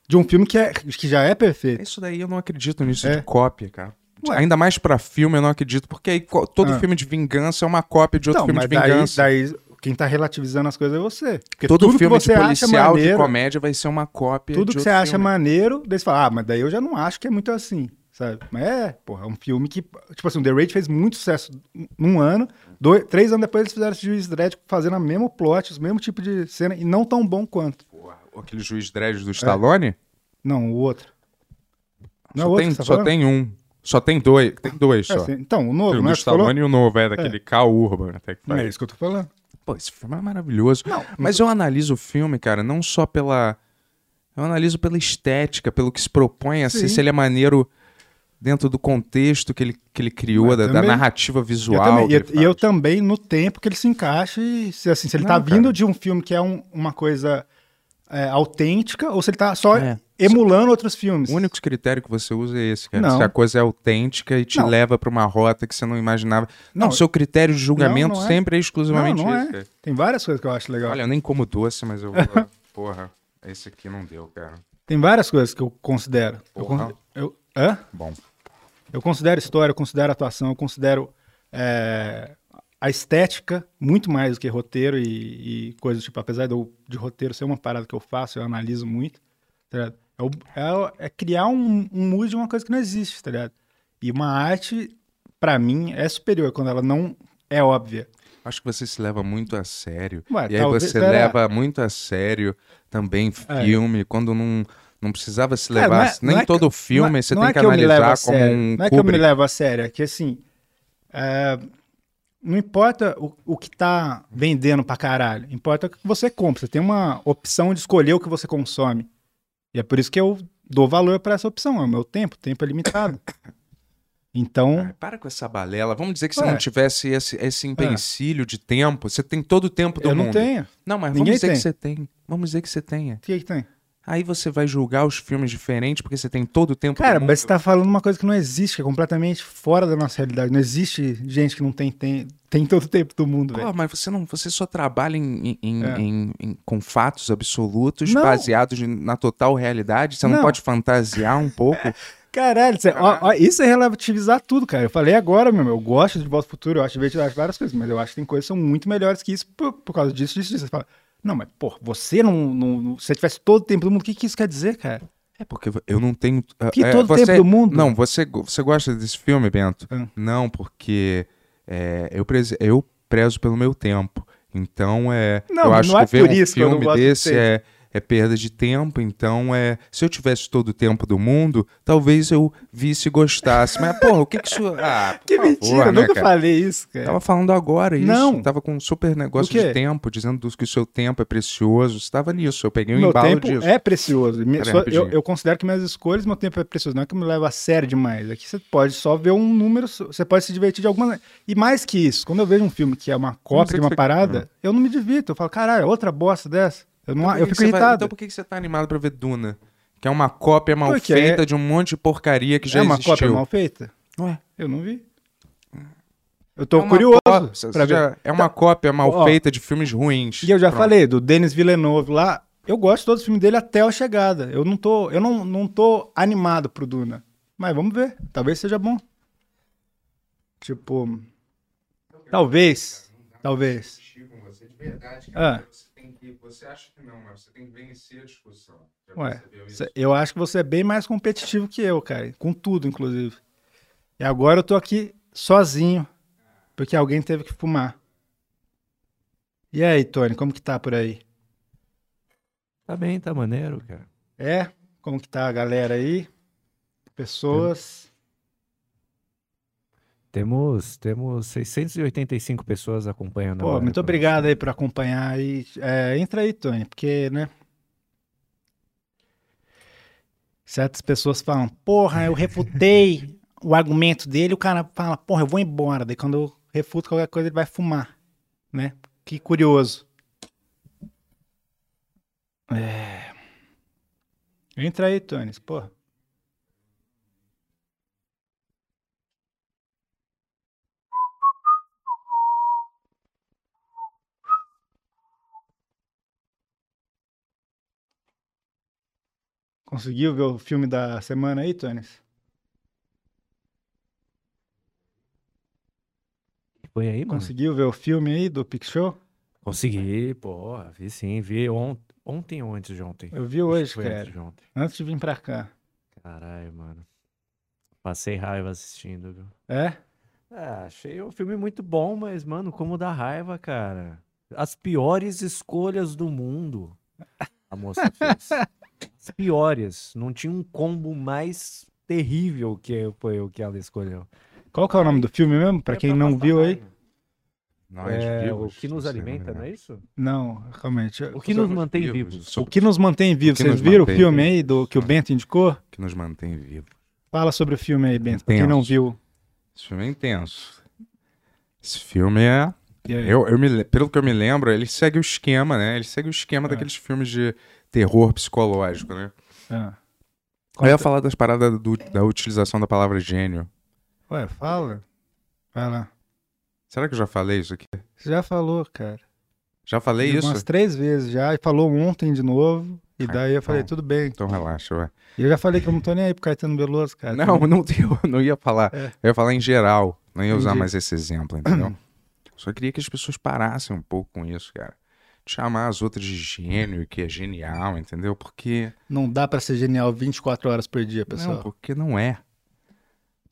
de um filme que, é, que já é perfeito. Isso daí eu não acredito nisso É. de cópia, cara. Ué. Ainda mais pra filme eu não acredito, porque aí todo Ah. filme de vingança é uma cópia de outro Não, filme de daí, vingança. daí quem tá relativizando as coisas é você. Porque todo filme que você de acha policial, de maneiro, comédia vai ser uma cópia tudo de que você acha filme. maneiro, daí você fala, ah, mas daí eu já não acho que é muito assim, sabe? Mas é, porra, é um filme que, tipo assim, o The Raid fez muito sucesso num ano, dois, três anos depois eles fizeram esse Juiz Dredd fazendo o mesmo plot, o mesmo tipo de cena, e não tão bom quanto. Porra, Aquele juiz dread do Stallone? Não, o outro. Não é só o outro tem, tá só falando? tem um. Só tem dois. Tem dois É, só. Então, o novo, Tem o é falou? Stallone e o novo, é daquele K Urban. Até que Não é isso que eu tô falando. Pô, esse filme é maravilhoso. Não, Mas eu analiso o filme, cara, não só pela. Eu analiso pela estética, pelo que se propõe a ser, Sim. se ele é maneiro dentro do contexto que ele, que ele criou, da, da também- narrativa Eu visual. também, que e, e eu também, no tempo que ele se encaixa, e se, assim, se ele Não, tá cara. vindo de um filme que é um- uma coisa é, autêntica, ou se ele tá só É. emulando outros filmes. O único critério que você usa é esse, cara. Não. Se a coisa é autêntica e te Não. leva pra uma rota que você não imaginava. Não, Não, seu critério de julgamento não, é. sempre é exclusivamente não esse. é. Tem várias coisas que eu acho legal. Olha, eu nem como doce, mas eu vou. Porra, esse aqui não deu, cara. Tem várias coisas que eu considero. Eu, Porra. con- eu, hã? Bom. Eu considero história, eu considero atuação, eu considero é, a estética muito mais do que roteiro e, e coisas tipo, apesar de, eu- de roteiro ser uma parada que eu faço, eu analiso muito, tá ligado? É, o- é é criar um, um mood de uma coisa que não existe, tá ligado? E uma arte, pra mim, é superior quando ela não é óbvia. Acho que você se leva muito a sério. Ué, e aí você será? leva muito a sério também É. filme, quando não, não precisava se Cara, levar. não é- nem é todo que- filme não é- você não tem é que a analisar como um Não é que eu me levo a sério, é que assim. é, não importa o, o que tá vendendo pra caralho, importa o que você compra. Você tem uma opção de escolher o que você consome. E é por isso que eu dou valor pra essa opção. É o meu tempo, o tempo é limitado. Então, Ai, para com essa balela. Vamos dizer que se Ué. não tivesse esse, esse empecilho de tempo, você tem todo o tempo do eu mundo. não tenho. Não, mas Ninguém vamos dizer tem. que você tem. Vamos dizer que você tenha. O que, que tem? Aí você vai julgar os filmes diferentes porque você tem todo o tempo Cara, mas você tá falando uma coisa que não existe, que é completamente fora da nossa realidade. Não existe gente que não tem, tem, tem todo o tempo do mundo, velho. Mas você não, você só trabalha em, em- É. em- em- com fatos absolutos, Não. baseados na total realidade. Você não, Não. pode fantasiar um pouco. Caralho, cê- ó, ó, isso é relativizar tudo, cara. Eu falei agora, meu, eu gosto de Volta Futuro, eu acho divertido, eu acho várias coisas, mas eu acho que tem coisas que são muito melhores que isso por, por causa disso, disso, disso. Você fala, não, mas, pô, você não, não, Se você tivesse todo o tempo do mundo, o que, que isso quer dizer, cara? É porque eu não tenho. Que é, todo você- tempo do mundo. Não, você, você gosta desse filme, Bento? Ah. Não, porque é, eu, preze- eu prezo pelo meu tempo. Então, é, Não, eu acho não é que ver por um isso que eu não filme de desse vocês. é, é perda de tempo. Então, é, se eu tivesse todo o tempo do mundo, talvez eu visse e gostasse. Mas, porra, o que que isso. Ah, Que favor, mentira, eu né, nunca cara? falei isso, cara. Tava falando agora isso. Não. Tava com um super negócio de tempo, dizendo que o seu tempo é precioso. Você tava nisso. Eu peguei um meu embalo tempo disso. é precioso. Peraí, só- eu, eu considero que minhas escolhas, meu tempo é precioso. Não é que eu me levo a sério demais. Aqui você pode só ver um número, você pode se divertir de alguma. E mais que isso, quando eu vejo um filme que é uma cópia de uma parada, eu não me divirto. Eu falo, caralho, outra bosta dessa. Eu, não, Então eu fico você vai- irritado. então por que que você tá animado pra ver Duna? Que é uma cópia mal Porque feita é- de um monte de porcaria que já é uma existiu. cópia mal feita? Ué, Eu não vi. Eu tô é curioso cópia, pra ver. já- É uma cópia mal Ó, feita de filmes ruins. E eu já Pronto. falei do Denis Villeneuve lá. Eu gosto de todos os filmes dele até a chegada. Eu não tô, eu não, não tô animado pro Duna. Mas vamos ver. Talvez seja bom. Tipo. Talvez. Talvez. Você de verdade, Ah. Você, acha que não, mas você tem que vencer a discussão. Já Ué, percebeu isso? cê- eu acho que você é bem mais competitivo que eu, cara. Com tudo, inclusive. E agora eu tô aqui sozinho. Porque alguém teve que fumar. E aí, Tony, como que tá por aí? Tá bem, tá maneiro, cara. É? Como que tá a galera aí? Pessoas. Temos, temos 685 pessoas acompanhando Pô, agora muito obrigado aí por acompanhar aí. É, entra aí, Tony, porque, né? Certas pessoas falam, porra, eu refutei o argumento dele, o cara fala, porra, eu vou embora. Daí quando eu refuto qualquer coisa, ele vai fumar, né? Que curioso. É... Entra aí, Tony, porra. Conseguiu ver o filme da semana aí, Tony? Foi aí, mano? Conseguiu ver o filme aí do Pix Show? Consegui, pô, vi sim, vi on- ontem ou antes de ontem? Eu vi hoje, cara. antes de ontem. Antes de vir pra cá. Caralho, mano. Passei raiva assistindo, viu? É? Ah, achei o filme muito bom, mas, mano, como dá raiva, cara. As piores escolhas do mundo. A moça fez. As piores. Não tinha um combo mais terrível que foi o que ela escolheu. Qual que é o nome do filme mesmo? Pra É quem não viu aí? Nós É, o vivos, que nos alimenta, não é isso? Não, realmente. O que nos mantém vivos. vivos. O que nos mantém vivos? Vocês viram o filme vivos. aí do que o Bento indicou? Que nos mantém vivos. Fala sobre o filme aí, Bento. Pra quem não viu. Esse filme é intenso. Esse filme é. Eu, eu me, pelo que eu me lembro, ele segue o esquema, né? Ele segue o esquema É. daqueles filmes de terror psicológico, né? Ah. Eu ia falar das paradas do- da utilização da palavra gênio. Ué, fala. Vai lá. Será que eu já falei isso aqui? Você já falou, cara. Já falei isso? Umas três vezes já. E falou ontem de novo. E Ah, daí eu falei, então. tudo bem. Então relaxa, ué. E eu já falei que eu não tô nem aí pro Caetano Veloso, cara. Não, não, eu não ia falar. É. Eu ia falar em geral. Não ia usar Entendi. mais esse exemplo, entendeu? Só queria que as pessoas parassem um pouco com isso, cara. Chamar as outras de gênio, que é genial, entendeu? Porque. Não dá pra ser genial 24 horas por dia, pessoal. Não, porque não é.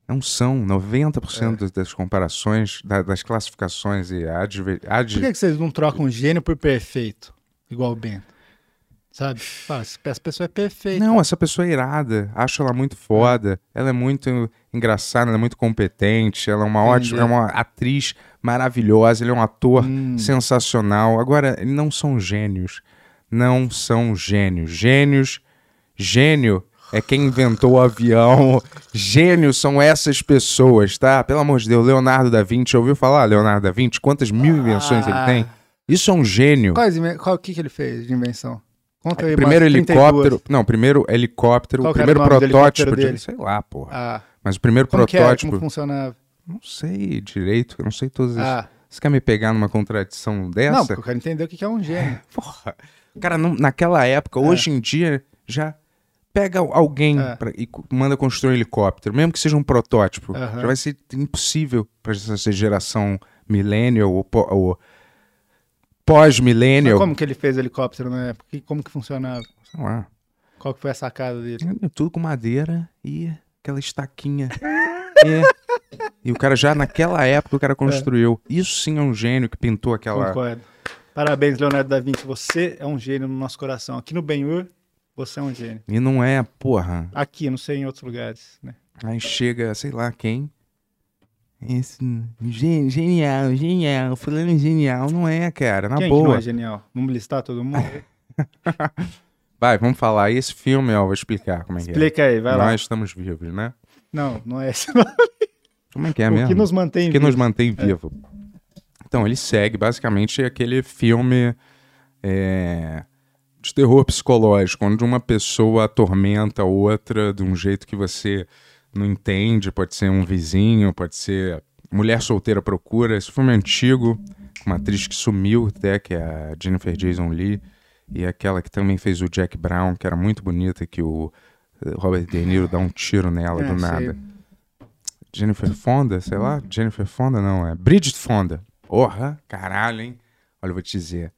Não são. 90% das- das comparações, da- das classificações e adver, ad, Por que, que vocês não trocam gênio por perfeito? Igual o Bento. Sabe? Fala, essa pessoa é perfeita. Não, essa pessoa é irada. Acho ela muito foda. Ela é muito engraçada, ela é muito competente. Ela é uma Entendi. ótima, é uma atriz maravilhosa. Ele é um ator Hum. sensacional. Agora, eles não são gênios. Não são gênios. Gênios, gênio é quem inventou o avião. Gênios são essas pessoas, tá? Pelo amor de Deus, Leonardo da Vinci, ouviu falar Leonardo da Vinci? Quantas mil invenções ele Ah. tem? Isso é um gênio. Qual, o que, que ele fez de invenção? Conta aí, Primeiro umas 32. helicóptero. Não, primeiro helicóptero. Qual primeiro protótipo helicóptero de. Sei lá, porra. Ah, Mas o primeiro como era? protótipo. Como funcionava? Não sei direito, eu não sei todas as. Ah, Você quer me pegar numa contradição dessa? não, porque eu quero entender o que é um gênio. Porra. Cara, não- naquela época, hoje em dia, já pega alguém É. pra- e manda construir um helicóptero, mesmo que seja um protótipo. Aham. Já vai ser impossível para essa geração millennial ou, ou pós-millennial. como que ele fez helicóptero na época? Como que funcionava? Sei lá. Qual que foi a sacada dele? É Tudo com madeira e aquela estaquinha. É. E o cara já naquela época o cara construiu. Isso sim é um gênio que pintou aquela. Concordo. Parabéns, Leonardo da Vinci. Você é um gênio no nosso coração. Aqui no Ben-Hur, você é um gênio. E não é, porra. Aqui, não sei em outros lugares, né? Aí chega, sei lá quem. Esse, gen- genial, genial, fulano genial. Não é, cara, na Quem que não boa. é genial? Vamos listar todo mundo? Vai, vamos falar. Esse filme, ó, vou explicar como é que é. Explica aí, vai lá. Nós estamos vivos, né? Não, não é esse. não. Como é que é o mesmo? que nos mantém que nos vivos. mantém vivo. Então, ele segue basicamente aquele filme é, de terror psicológico, onde uma pessoa atormenta a outra de um jeito que você não entende. Pode ser um vizinho, pode ser mulher solteira procura. Esse filme é antigo, uma atriz que sumiu até, que é a Jennifer Jason Lee, e aquela que também fez o Jack Brown, que era muito bonita, que o eh, Robert De Niro dá um tiro nela É, do sei. nada. Jennifer Fonda, sei lá. Jennifer Fonda não, é Bridget Fonda. Porra, caralho, hein? Olha, eu vou te dizer.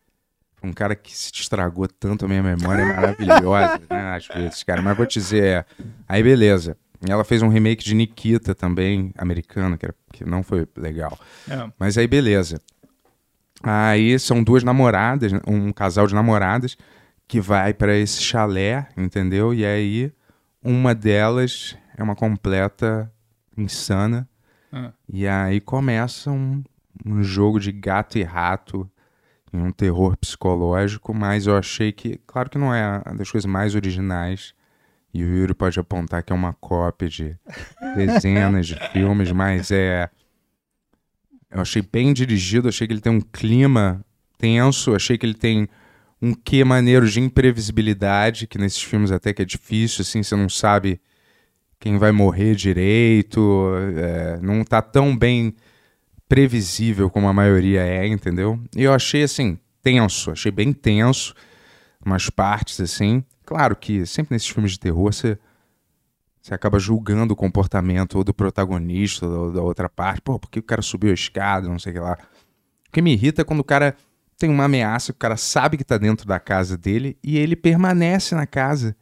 Um cara que se estragou tanto a minha memória é maravilhosa, né? Às vezes, cara. Mas vou te dizer, é. Aí, beleza. Ela fez um remake de Nikita também, americano, que, era- que não foi legal. É. Mas aí, beleza. Aí são duas namoradas, um casal de namoradas, que vai pra esse chalé, entendeu? E aí, uma delas é uma completa insana. Ah. E aí começa um, um jogo de gato e rato, em um terror psicológico, mas eu achei que, claro que não é uma das coisas mais originais, e o Yuri pode apontar que é uma cópia de dezenas de filmes, mas é. Eu achei bem dirigido, achei que ele tem um clima tenso, achei que ele tem um quê maneiro de imprevisibilidade, que nesses filmes até que é difícil, assim, você não sabe quem vai morrer direito, é, não tá tão bem previsível como a maioria é, entendeu? E eu achei, assim, tenso, achei bem tenso, umas partes, assim. Claro que sempre nesses filmes de terror você, você acaba julgando o comportamento ou do protagonista ou da outra parte. Pô, por que o cara subiu a escada, não sei o que lá. O que me irrita é quando o cara tem uma ameaça, o cara sabe que tá dentro da casa dele e ele permanece na casa.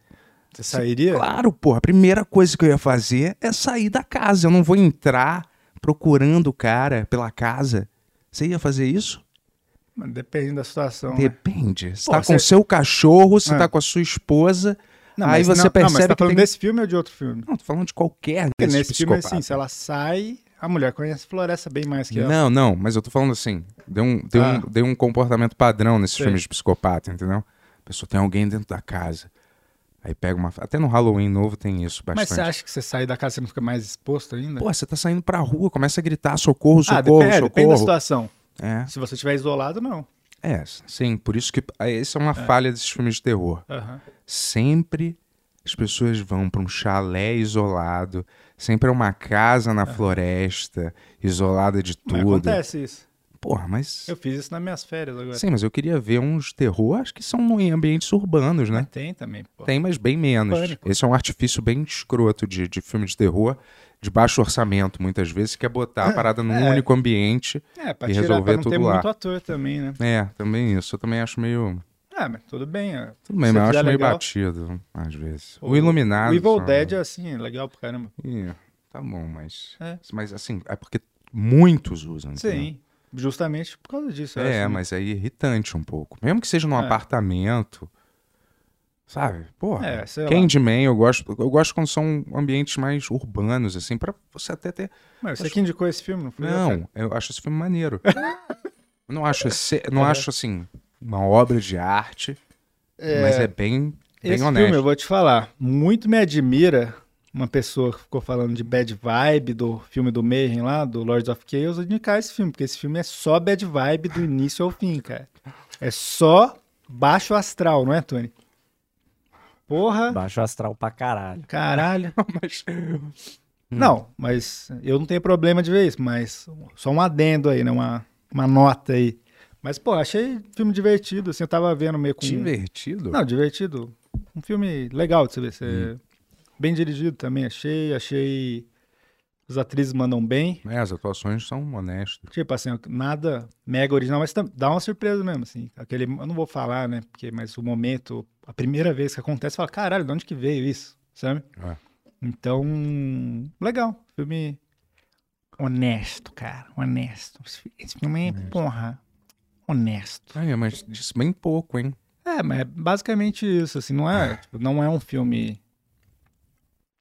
Você sairia? Claro, porra. A primeira coisa que eu ia fazer é sair da casa. Eu não vou entrar procurando o cara pela casa. Você ia fazer isso? Depende da situação. né? Depende. Você Pô, tá com você- o seu cachorro, você É. tá com a sua esposa. Não, aí mas você não, não, percebe mas tá que falando tem... desse filme ou de outro filme? Não, tô falando de qualquer Porque nesse filme, assim, se ela sai, a mulher conhece floresta bem mais que ela. Não, não, mas eu tô falando assim, deu um, deu Ah. um, deu um comportamento padrão nesses Sei. filmes de psicopata, entendeu? A pessoa tem alguém dentro da casa. Aí pega uma. Até no Halloween novo tem isso Mas bastante. você acha que você sair da casa você não fica mais exposto ainda? Pô, você tá saindo pra rua, começa a gritar socorro, ah, socorro, depende, depende da socorro. situação. É, Se você estiver isolado, não. é, sim, por isso que. Essa é uma falha desses filmes de terror. Aham. Sempre as pessoas vão pra um chalé isolado, sempre é uma casa na floresta, isolada de Mas tudo. acontece isso. Porra, mas. Eu fiz isso nas minhas férias agora. Sim, mas eu queria ver uns terror, acho que são em ambientes urbanos, né? Mas tem também, pô. Tem, mas bem menos. Pânico. Esse é um artifício bem escroto de, de filme de terror, de baixo orçamento, muitas vezes, que é botar a parada num É. único ambiente. É, pra E tirar, resolver pra não ter tudo lá. muito ator também, né? É, também isso. Eu também acho meio. Ah, mas tudo bem. é. Tudo bem, mas eu acho meio legal. batido, às vezes. O, O- Iluminado. O Evil só- Dead, assim, é legal pra caramba. Ih, tá bom, mas. É. Mas assim, é porque muitos usam. Sim, justamente por causa disso. eu É, acho, né? mas aí é irritante um pouco. Mesmo que seja num É. apartamento. Sabe? Porra. É, sei lá. Candyman, eu gosto, eu gosto quando são ambientes mais urbanos, assim, pra você até ter. Mas você que indicou esse filme, não foi? eu, Não, cara? eu acho esse filme maneiro. eu não acho, esse- não acho assim, uma obra de arte, mas é bem, bem Esse honesto. filme, eu vou te falar, muito me admira uma pessoa que ficou falando de bad vibe do filme do Mayhem lá, do Lords of Chaos, indicar esse filme, porque esse filme é só bad vibe do início ao fim, cara. É só baixo astral, não é, Tony? Porra, Baixo astral pra caralho. caralho. Mas- Não, mas eu não tenho problema de ver isso, mas só um adendo aí, né? Uma, uma nota aí. Mas, pô, achei filme divertido, assim, eu tava vendo meio com... Divertido? Não, divertido. Um filme legal de você ver. Você... Bem dirigido também, achei. Achei As atrizes mandam bem. É, as atuações são honestas. Tipo assim, nada mega original, mas dá uma surpresa mesmo, assim. Aquele, eu não vou falar, né? Porque, mas o momento, a primeira vez que acontece, fala, caralho, de onde que veio isso? Sabe? É. Então, legal. Filme honesto, cara. Honesto. Esse fi- Esse filme é, porra, honesto. É, mas diz bem pouco, hein? É, mas é basicamente isso, assim, não é, tipo, não é um filme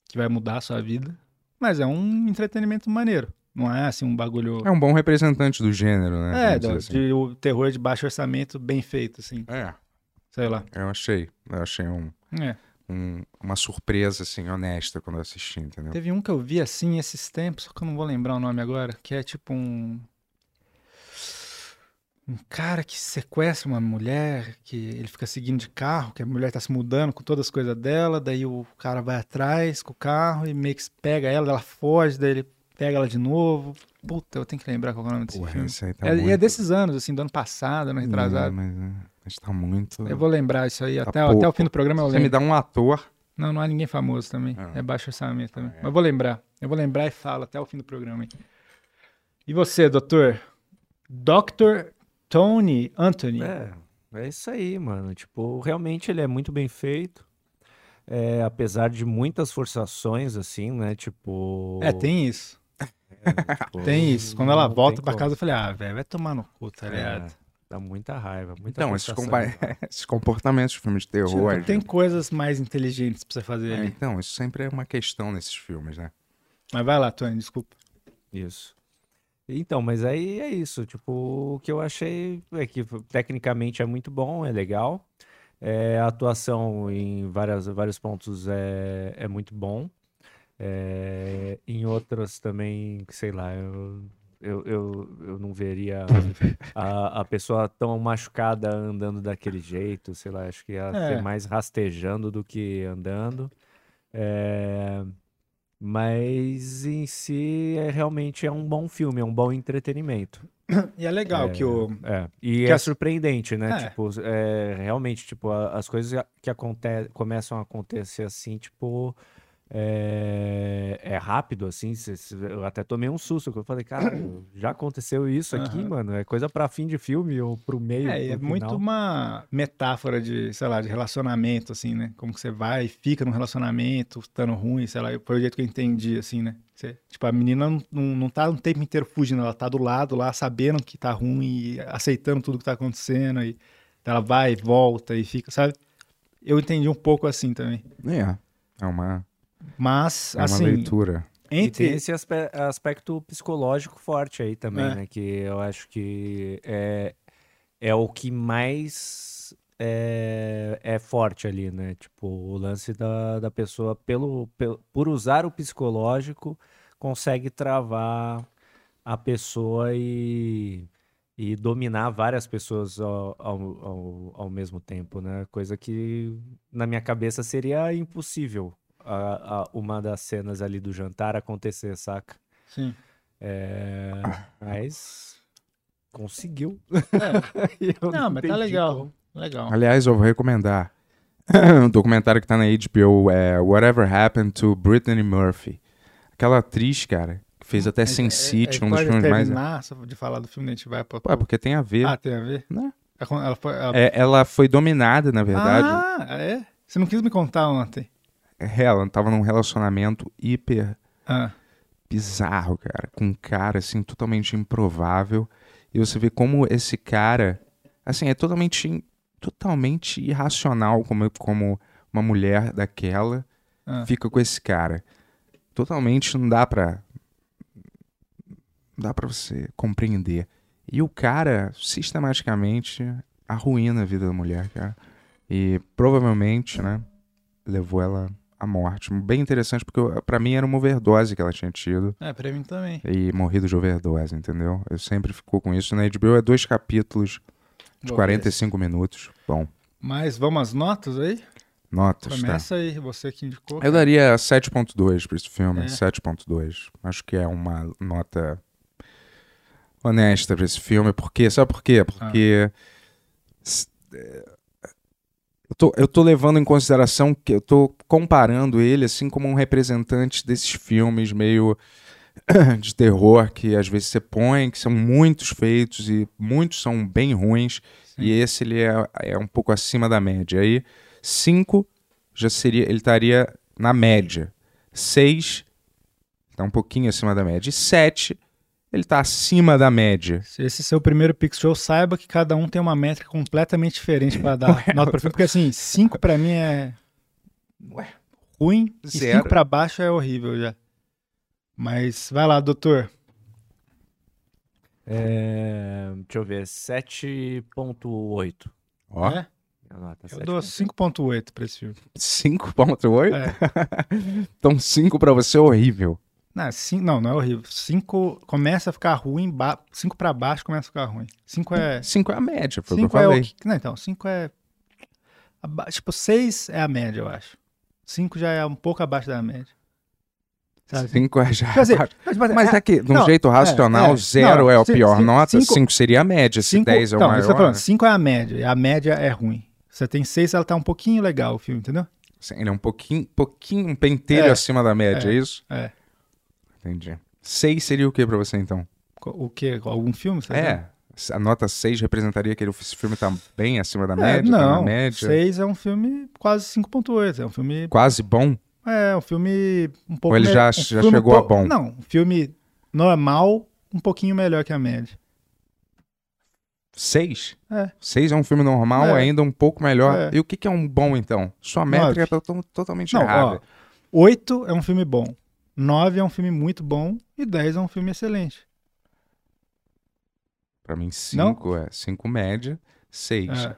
que vai mudar a sua vida, mas é um entretenimento maneiro. Não é, assim, um bagulho... É um bom representante do gênero, né? É, do, assim. de o terror de baixo orçamento bem feito, assim, É, sei lá. eu achei. Eu achei um, É. um- uma surpresa, assim, honesta quando eu assisti, entendeu? Teve um que eu vi assim esses tempos, só que eu não vou lembrar o nome agora, que é tipo um. Um cara que sequestra uma mulher, que ele fica seguindo de carro, que a mulher tá se mudando com todas as coisas dela, daí o cara vai atrás com o carro e meio que pega ela, ela foge, daí ele pega ela de novo. Puta, eu tenho que lembrar qual é o nome desse Porra, filme. esse aí tá é, e muito... é desses anos, assim, do ano passado, ano retrasado. Não, mas, é, mas tá muito... Eu vou lembrar isso aí, Tá até, até o fim do programa eu Você lembro. me dá um ator... Não, não há ninguém famoso também. Ah. É baixo orçamento também. Mas eu vou lembrar. Eu vou lembrar e falo até o fim do programa. hein? E você, doutor? Dr. Tony Anthony. É, é isso aí, mano. Tipo, realmente ele é muito bem feito. É, apesar de muitas forçações, assim, né? Tipo. É, tem isso. tipo, Tem isso. Quando ela volta pra como. casa, eu falei, ah, velho, vai tomar no cu, tá É, ligado? dá muita raiva. Muita Então, esses, compa- esses comportamentos de filmes de terror... Tipo, tem coisas mais inteligentes pra você fazer É, ali. então, isso sempre é uma questão nesses filmes, né? Mas vai lá, Tony, desculpa. Isso. Então, mas aí é isso. Tipo, o que eu achei é que tecnicamente é muito bom, é legal. É, a atuação em várias, vários pontos é, é muito bom. É, em outras também, sei lá, eu, eu, eu, eu não veria a, a pessoa tão machucada andando daquele jeito, sei lá, acho que ia É. ser mais rastejando do que andando. É, mas em si é realmente é um bom filme, é um bom entretenimento. E é legal que o. É, e Que é surpreendente, né? É. Tipo, é, realmente, tipo, as coisas que aconte começam a acontecer assim, tipo, é, é rápido, assim. cê- cê- eu até tomei um susto, que eu falei, cara, já aconteceu isso aqui, Aham. mano? É coisa pra fim de filme ou pro meio, É, e é pro muito uma metáfora de, sei lá, de relacionamento, assim, né? Como que você vai e fica num relacionamento, estando ruim, sei lá, foi o jeito que eu entendi, assim, né? Você- tipo, a menina não, não, não tá o tempo inteiro fugindo, ela tá do lado lá, sabendo que tá ruim e aceitando tudo que tá acontecendo, e ela vai e volta e fica, sabe? Eu entendi um pouco assim também. É, é uma, Mas, é uma assim, leitura. E tem entre... esse aspe- aspecto psicológico forte aí também, É. né? Que eu acho que é, é o que mais é, é forte ali, né? Tipo, o lance da, da pessoa, pelo, pelo, por usar o psicológico, consegue travar a pessoa e, e dominar várias pessoas ao, ao, ao, ao mesmo tempo, né? Coisa que na minha cabeça seria impossível a, a- uma das cenas ali do jantar acontecer, saca? Sim. É, mas conseguiu. É. E eu Não, mas tá legal. como. Legal. Aliás, eu vou recomendar um documentário que tá na HBO, é Whatever Happened to Brittany Murphy. Aquela atriz, cara, que fez até Sin City, um dos filmes mais... só de falar do filme, a gente vai pra... Pô, porque tem a ver. Ah, tem a ver? Né? Ela, ela foi, ela- É, ela foi dominada, na verdade. Ah, é? Você não quis me contar ontem. Ela tava num relacionamento hiper Ah, bizarro, cara, com um cara assim totalmente improvável. E você vê como esse cara, assim, é totalmente totalmente irracional como como uma mulher daquela ah. fica com esse cara. Totalmente não dá pra não dá pra você compreender. E o cara sistematicamente arruína a vida da mulher, cara. E provavelmente, né, levou ela à morte. Bem interessante porque pra mim era uma overdose que ela tinha tido É, pra mim também. e morrido de overdose, entendeu? Eu sempre fico com isso. Na HBO é dois capítulos de Vou 45 minutos. Bom, ver. Mas vamos às notas aí? notas, tá? Começa aí, você que indicou. Eu daria 7.2 pra esse filme, É. 7.2. Acho que é uma nota honesta pra esse filme. Porque, sabe por quê? Porque s- é, eu, tô, eu tô levando em consideração que eu tô comparando ele assim como um representante desses filmes meio de terror que às vezes você põe, que são muitos feitos e muitos são bem ruins. E esse ele é, é um pouco acima da média. Aí, 5 já seria. Ele estaria na média. 6 tá um pouquinho acima da média. E 7 ele tá acima da média. Se esse é seu primeiro Pix Show, saiba que cada um tem uma métrica completamente diferente para dar nota pra filme. Porque assim, 5 pra mim é ruim e Zero. 5 pra baixo é horrível já. Mas vai lá, doutor. É, deixa eu ver, 7.8. Ó, É? Nota, Eu dou 5.8 pra esse filme. 5.8? É. Então 5 pra você é horrível. Não, cin- não, não é horrível. 5 começa a ficar ruim, 5 pra baixo começa a ficar ruim. 5 é. 5 é a média, foi o que eu 5 é falei. o que. Não, então, 5 é. aba- Tipo, 6 é a média, eu acho. 5 já é um pouco abaixo da média. Sabe? 5 é já. Dizer, mas, Mas é que, de um não, jeito racional, é, 0 não, é a pior sim, nota, cinco- 5 seria a média, se 10 é o então, maior. eu tô falando, 5 é a média, a média é ruim. Você tem 6, ela tá um pouquinho legal o filme, entendeu? Sim, Ele é um pouquinho, pouquinho um pentelho É, acima da média, é, é, isso? é. Entendi. 6 seria o que pra você, então? O quê? Algum filme? tá É. A nota 6 representaria que esse filme tá bem acima da? É, média? tá não, média? 6 é um filme quase 5.8, é um filme Quase bom? É, um filme um pouco Ou ele me- já- um já filme chegou um a bom? Não, um filme normal, um pouquinho melhor que a média. 6? É. 6 é um filme normal, É. ainda um pouco melhor. É. E o que, que é um bom, então? Sua métrica tá to- totalmente Não, errada. ó, 8 é um filme bom, 9 é um filme muito bom e 10 é um filme excelente. Pra mim, 5 é 5 média, 6 É.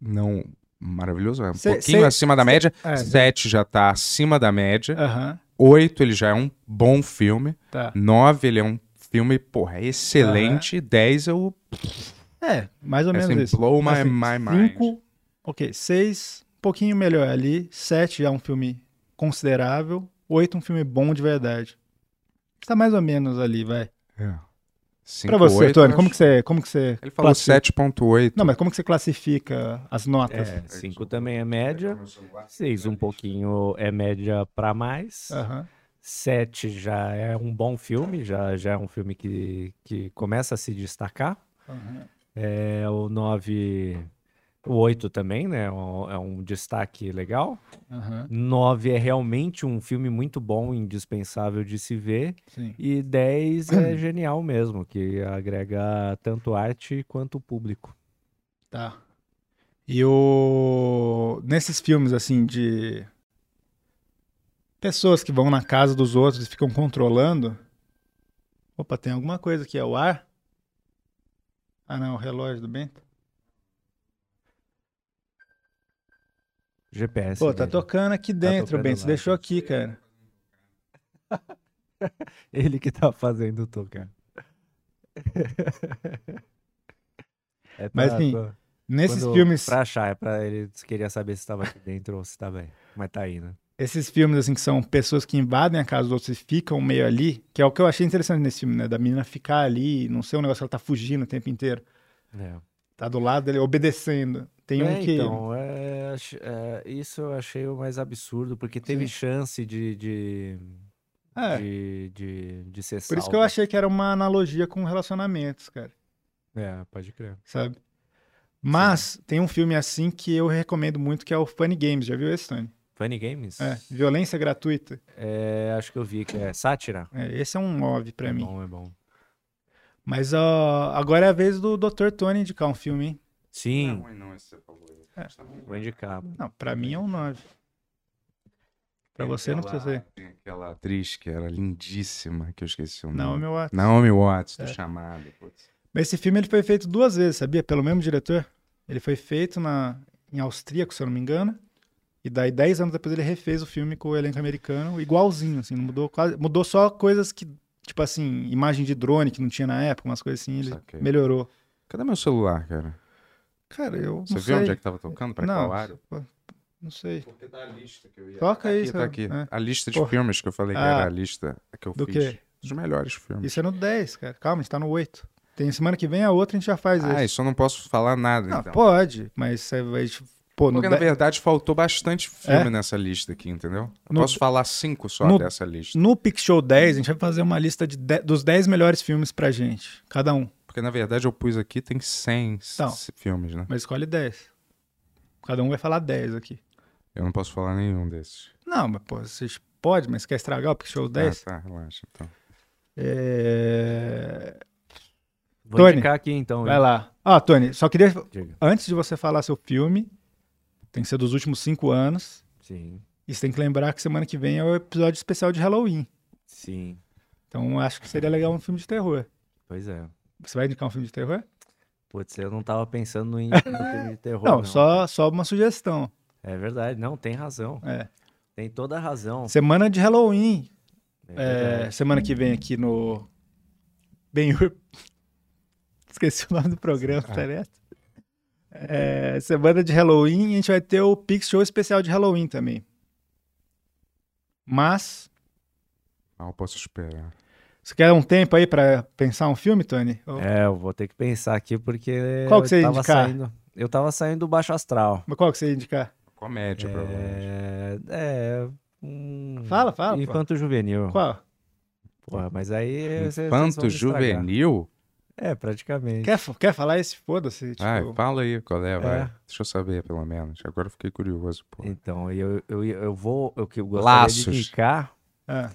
não maravilhoso, é um Se- pouquinho se- acima da se- média. é. 7 já tá acima da média. Aham, 8 ele já é um bom filme. tá. 9 ele é um filme, porra, excelente. 10 é o É, mais ou é menos assim, isso. blow my, my mind. cinco, ok, 6, um pouquinho melhor ali, 7 já é um filme considerável, 8 um filme bom de verdade. Tá mais ou menos ali, vai. É. Pra você, 5, Tony, 8, como que você, como que você Ele falou classifica? 7.8. Não, mas como que você classifica as notas? É, 5 também é média. 6 um pouquinho é média pra mais. Aham. 7 já é um bom filme, já, já é um filme que, que começa a se destacar. aham. É, o 9, o 8 também, né? É um, é um destaque legal. Aham, 9 é realmente um filme muito bom, indispensável de se ver. sim. E 10 é genial mesmo, que agrega tanto arte quanto público. Tá. E o... Nesses filmes, assim, de... Pessoas que vão na casa dos outros e ficam controlando... Opa, tem alguma coisa aqui, é o ar? Ah, não, o relógio do Bento. GPS. Pô, tá velho. tocando aqui dentro, tocando Bento. Você deixou aqui, cara. Ele que tá fazendo tocar. É Mas, pra- enfim, pra- Nesses quando- filmes... Pra achar, é pra ele queria saber se tava aqui dentro ou se tá bem. Mas tá aí, né? esses filmes, assim, que são pessoas que invadem a casa dos outros e ficam meio ali, que é o que eu achei interessante nesse filme, né? Da menina ficar ali, não ser um negócio que ela tá fugindo o tempo inteiro. É. Tá do lado dele, obedecendo. Tem um É, que... Então, é, isso eu achei o mais absurdo, porque teve Sim. chance de, de, É, de, de, de ser por isso que eu achei que era uma analogia com relacionamentos, cara, É, pode crer. sabe? Mas tem um filme assim que eu recomendo muito, que é o Funny Games. Já viu esse, Tony? Funny Games? É, violência gratuita. É, acho que eu vi, que é sátira. É, esse é um 9 pra é mim. bom, é bom. Mas ó, agora é a vez do Dr. Tony indicar um filme, hein? Sim, não, esse você falou. É. vou indicar. Não, pra mim é um 9. Pra você não precisa ser. Tem aquela atriz que era lindíssima, que eu esqueci o nome. Não, meu Watts. Naomi Watts, do É. chamado. putz. Mas esse filme ele foi feito duas vezes, sabia? Pelo mesmo diretor. Ele foi feito na, em austríaco, se eu não me engano. E daí, 10 anos depois, ele refez o filme com o elenco americano, igualzinho, assim. Não mudou quase. Mudou só coisas que, tipo assim, imagem de drone que não tinha na época, umas coisas assim, ele Saquei. melhorou. Cadê meu celular, cara? Cara, eu Você não viu sei. onde é que tava tocando? Pra não, qual área? pô, não sei. Porque tá a lista que eu ia... Toca tá aí, aqui, seu- tá aqui. é. A lista de Porra. filmes que eu falei que Ah. era a lista que eu Do fiz. quê? Dos melhores filmes. Isso é no 10, cara. Calma, a gente tá no 8. Tem semana que vem a outra, a gente já faz Ah, esse. isso eu não posso falar nada, Não, então. pode, mas você vai Pô, no Porque, na de- verdade, faltou bastante filme É? nessa lista aqui, entendeu? Eu No- posso falar cinco só No- dessa lista. No Pix Show 10, a gente vai fazer uma lista de de- dos 10 melhores filmes pra gente. Cada um. Porque, na verdade, eu pus aqui, tem 100 s- Então. filmes, né? Mas escolhe 10. Cada um vai falar 10 aqui. Eu não posso falar nenhum desses. Não, mas pô, vocês podem, mas quer estragar o Show 10? Ah, tá, relaxa, então. É... Vou Tony, indicar aqui então. Vai hein? lá. Ó, Tony, só queria. Diga. Antes de você falar seu filme, tem que ser dos últimos 5 anos. Sim, E você tem que lembrar que semana que vem é o episódio especial de Halloween. sim. Então acho que seria legal um filme de terror. Pois é. Você vai indicar um filme de terror? Putz, eu não tava pensando em no filme de terror. Não, Não, Só, só uma sugestão. É verdade. Não, tem razão. É. Tem toda a razão. Semana de Halloween. É É, semana que vem aqui no. Ben Esqueci o nome do programa, Ah. tá ligado? É, semana de Halloween, a gente vai ter o Pix Show especial de Halloween também. Mas, Ah, eu posso esperar. Você quer um tempo aí pra pensar um filme, Tony? Ou- É, eu vou ter que pensar aqui porque. Qual que você ia eu indicar? saindo. Eu tava saindo do Baixo Astral. Mas qual que você ia indicar? Comédia, provavelmente. É. É. Um... Fala, fala, pô. Infanto juvenil. Qual? Porra, mas aí. Infanto juvenil? É, praticamente. Quer, quer falar esse? Foda-se. Tipo, Ai, fala aí qual é, vai. É. Deixa eu saber, pelo menos. Agora eu fiquei curioso, pô. Então, eu, eu, eu vou. O que eu gostaria Laços. de indicar ah,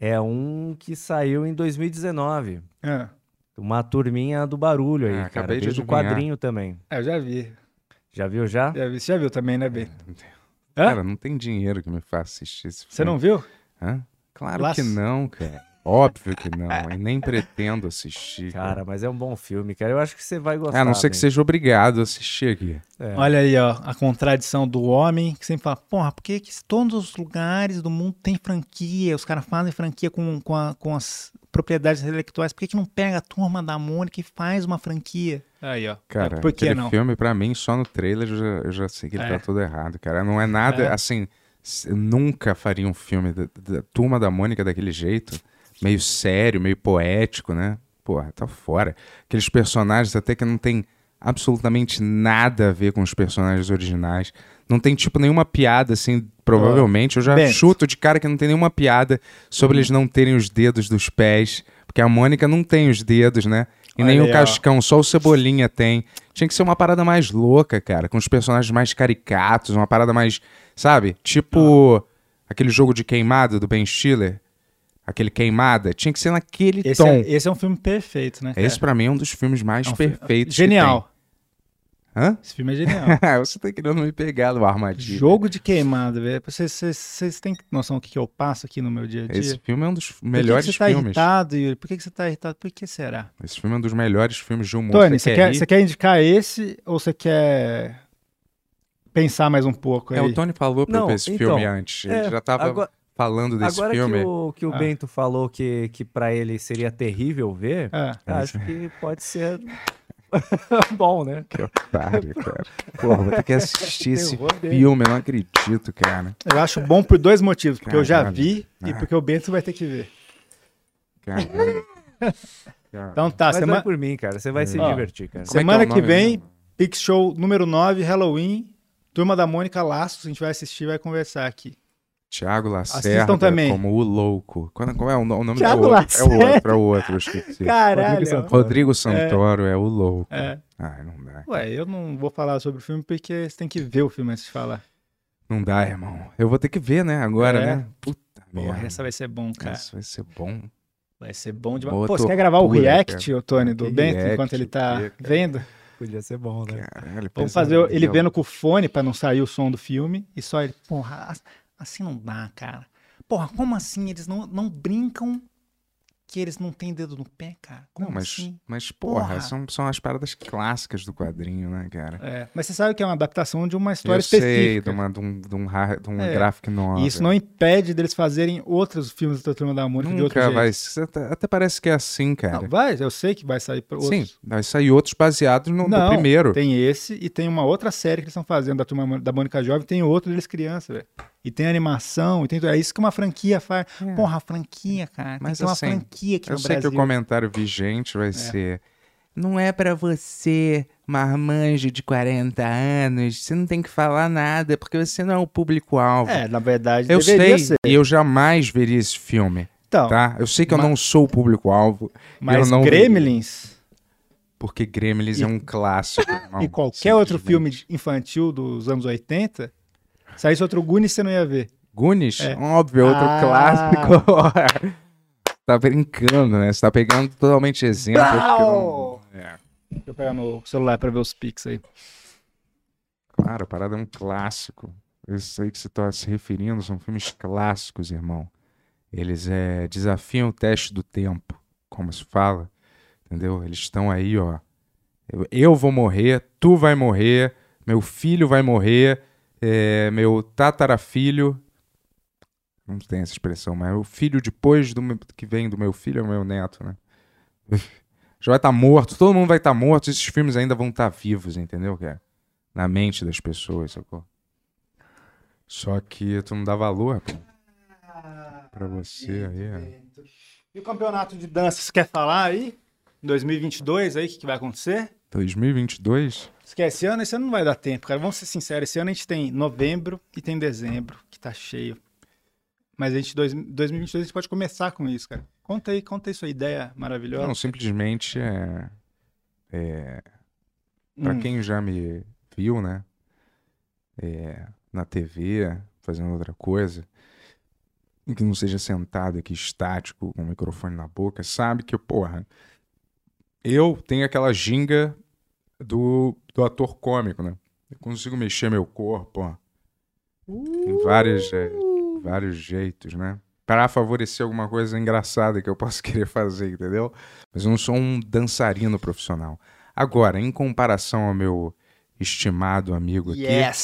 é um que saiu em 2019. ah. Uma turminha do barulho aí, Ah, cara. acabei de Desde o adivinhar. quadrinho também. É, eu já vi. Já viu já? Já vi. Você já viu também, né, Ben? Hã? Cara, não tem dinheiro que me faça assistir esse filme. Você não viu? Hã? Claro Laço. que não, cara. Óbvio que não. E nem pretendo assistir. Cara, mas é um bom filme, cara. Eu acho que você vai gostar. a não ser que seja obrigado a assistir aqui. É. Olha aí, ó, a contradição do homem que sempre fala, porra, por que, todos os lugares do mundo tem franquia? Os caras fazem franquia com, com, a- com as propriedades intelectuais. Por que, que não pega a turma da Mônica e faz uma franquia? Aí, ó. Cara, por que aquele não? filme, pra mim, só no trailer eu já, eu já sei que ele É. tá todo errado, cara. Não é nada, É. assim, nunca faria um filme da, da Turma da Mônica daquele jeito, meio sério, meio poético, né? Porra, tá fora. Aqueles personagens até que não tem absolutamente nada a ver com os personagens originais. Não tem, tipo, nenhuma piada, assim, provavelmente. Eu já Bento. chuto de cara que não tem nenhuma piada sobre eles não terem os dedos dos pés. Porque a Mônica não tem os dedos, né? E Olha nem o ó. Cascão, só o Cebolinha tem. Tinha que ser uma parada mais louca, cara. Com os personagens mais caricatos, uma parada mais. Sabe? Tipo. Aquele jogo de queimada do Ben Stiller. Aquele queimada. Tinha que ser naquele Esse tom. é, esse é um filme perfeito, né? cara? Esse, pra mim, é um dos filmes mais É um perfeitos. Genial. tem. Hã? Esse filme é genial. Você tá querendo me pegar no armadilha. Jogo de queimada, velho. Vocês, têm noção do que, que eu passo aqui no meu dia a dia? Esse filme é um dos Por que melhores que você tá filmes. irritado, Yuri? Por que, que você tá irritado? Por que será? Esse filme é um dos melhores filmes de humor. Tony, você quer, você quer indicar esse ou você quer pensar mais um pouco aí? É, o Tony falou pra eu Não, ver esse então, filme antes. Ele é, já tava agora- falando desse Agora filme. que o, que o Ah. Bento falou que, que para ele seria terrível ver, Ah, acho que pode ser bom, né? Que otário, cara. Porra, vou ter que assistir esse filme, eu não acredito, cara. eu acho bom por dois motivos. Porque eu já Caralho. vi e Ah. porque o Bento vai ter que ver. Caralho. Então tá, Mas semana, por mim, cara. Você vai se Ó, divertir, cara. Como é que semana é que vem? Pix Show número 9, Halloween. Turma da Mônica Laços, a gente vai assistir e vai conversar aqui. Assistam Lacerda também. como o louco. Qual, qual é o, no- o nome Thiago do outro? É o Lacerda. outro, é o outro, eu esqueci. Caralho. Rodrigo Santoro. Santoro é. o louco. É. Ai, não dá. Ué, eu não vou falar sobre o filme porque você tem que ver o filme antes de falar. Não dá, irmão. Eu vou ter que ver, né, agora, É. né? Puta Porra, merda. essa vai ser bom, cara. Essa vai ser bom. Vai ser bom demais. Boa Pô, você quer gravar o react, cara. ô Tony, do Que Bento, react, enquanto ele tá o cara? vendo? Podia ser bom, né? Caralho, Vamos fazer ele vendo com o fone pra não sair o som do filme e só ele. Porra, assim não dá, cara. Porra, como assim? Eles não, não brincam que eles não têm dedo no pé, cara? Como Não, mas, assim? mas porra, Porra. São, são as paradas clássicas do quadrinho, né, cara? É, mas você sabe que é uma adaptação de uma história Eu sei, de, específica. uma, de um, de um, de um É. graphic novel. E isso não impede deles fazerem outros filmes da Turma da Mônica de outro Nunca jeito. vai. Até, até parece que é assim, cara. Não, vai, eu sei que vai sair para Sim, outros. vai sair outros baseados no, no Não, primeiro. Tem esse e tem uma outra série que eles estão fazendo da turma da Mônica Jovem, tem outro deles criança, velho. E tem animação, e tem tudo. É isso que uma franquia faz. Porra, a franquia, cara. Mas tem que ter uma assim, franquia aqui Eu no sei Brasil. que o comentário vigente vai ser. não é pra você, marmanjo de 40 anos, você não tem que falar nada, porque você não é o público-alvo. É, na verdade, eu deveria sei, ser. e eu jamais veria esse filme, Então, tá? Eu sei que eu mas- não sou o público-alvo, mas eu não Gremlins porque Gremlins E- é um clássico. irmão, e qualquer outro filme infantil dos anos 80, saísse outro Goonies, você não ia ver. Goonies, É. óbvio, outro Ah. clássico. tá brincando, né? Você tá pegando totalmente exemplos não... É, Deixa eu pegar meu celular pra ver os pics aí. claro, a parada é um clássico. Isso aí que você tá se referindo são filmes clássicos, irmão. Eles é, desafiam o teste do tempo, como se fala, entendeu? Eles estão aí, ó. Eu, eu vou morrer, tu vai morrer, meu filho vai morrer, é, meu tatarafilho. Não tem essa expressão, mas o filho depois do meu- que vem do meu filho é o meu neto, né? Já vai estar morto, todo mundo vai estar morto, esses filmes ainda vão estar vivos, entendeu, cara? Na mente das pessoas, sacou? Só que tu não dá valor, pô. Pra você aí, ó. E o campeonato de dança, você quer falar aí? Em 2022 aí, o que, que vai acontecer? 2022? Você quer esse ano? Esse ano não vai dar tempo, cara. Vamos ser sinceros, esse ano a gente tem novembro e tem dezembro, que tá cheio. Mas a gente, dois, 2022, a gente pode começar com isso, cara. Conta aí, conta aí sua ideia maravilhosa. Não, simplesmente é. é Pra Hum. quem já me viu, né? é, na TV, fazendo outra coisa, e que não seja sentado aqui estático com o microfone na boca, sabe que, porra, eu tenho aquela ginga do, do ator cômico, né? Eu consigo mexer meu corpo, ó, em vários, é, vários jeitos, né? Para favorecer alguma coisa engraçada que eu possa querer fazer, entendeu? Mas eu não sou um dançarino profissional. Agora, em comparação ao meu estimado amigo aqui, Yes!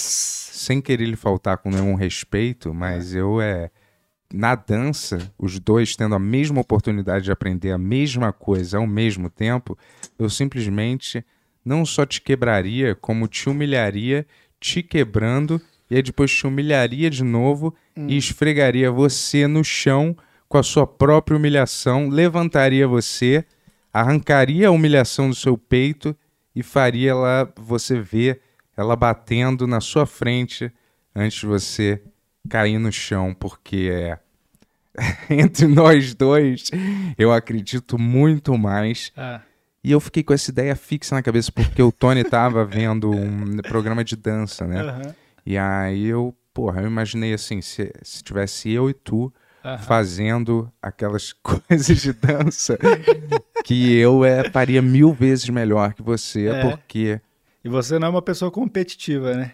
sem querer lhe faltar com nenhum respeito, mas eu é na dança, os dois tendo a mesma oportunidade de aprender a mesma coisa ao mesmo tempo, eu simplesmente não só te quebraria, como te humilharia, te quebrando e aí depois te humilharia de novo e esfregaria você no chão com a sua própria humilhação, levantaria você, arrancaria a humilhação do seu peito e faria ela você ver ela batendo na sua frente antes de você cair no chão, porque é entre nós dois eu acredito muito mais. Ah, E eu fiquei com essa ideia fixa na cabeça porque o Tony tava vendo um programa de dança, né? aham, E aí eu, porra, eu imaginei assim, se, se tivesse eu e tu aham. fazendo aquelas coisas de dança que eu é, faria mil vezes melhor que você, É. porque E você não é uma pessoa competitiva, né?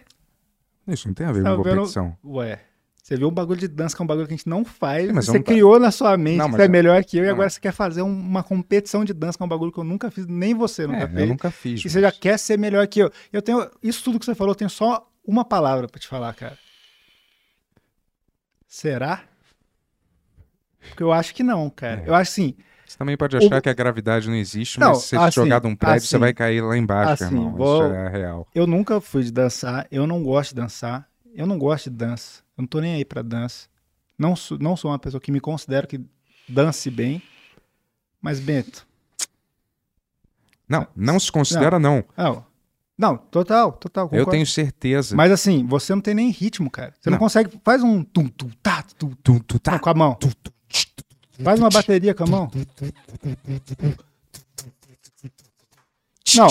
isso não tem a ver Tá com vendo? competição. Ué, você viu um bagulho de dança que é um bagulho que a gente não faz, Sim, mas você não- criou na sua mente Não, que mas você é eu- melhor que eu, e Não, agora mas- você quer fazer um- uma competição de dança, que é um bagulho que eu nunca fiz, nem você nunca É, fez. eu nunca fiz. E você já mas- quer ser melhor que eu. Eu tenho. Isso tudo que você falou, eu tenho só uma palavra pra te falar, cara. Será? Porque eu acho que não, cara. É. Eu acho assim. Você também pode achar O- que a gravidade não existe, Não, mas se você assim, jogar de um prédio, você assim, vai cair lá embaixo, assim, irmão. vou- Isso é real. Eu nunca fui de dançar, eu não gosto de dançar, eu não gosto de dança, eu não tô nem aí pra dança. Não sou, não sou uma pessoa que me considero que dance bem, mas Bento, Não, não se considera, não. não, não total, total, Eu concordo. tenho certeza. Mas assim, você não tem nem ritmo, cara. Você não, Não. consegue, faz um tum, tum, tá, tum, Tu, tu tá. com a mão. Faz uma bateria com a mão. Não,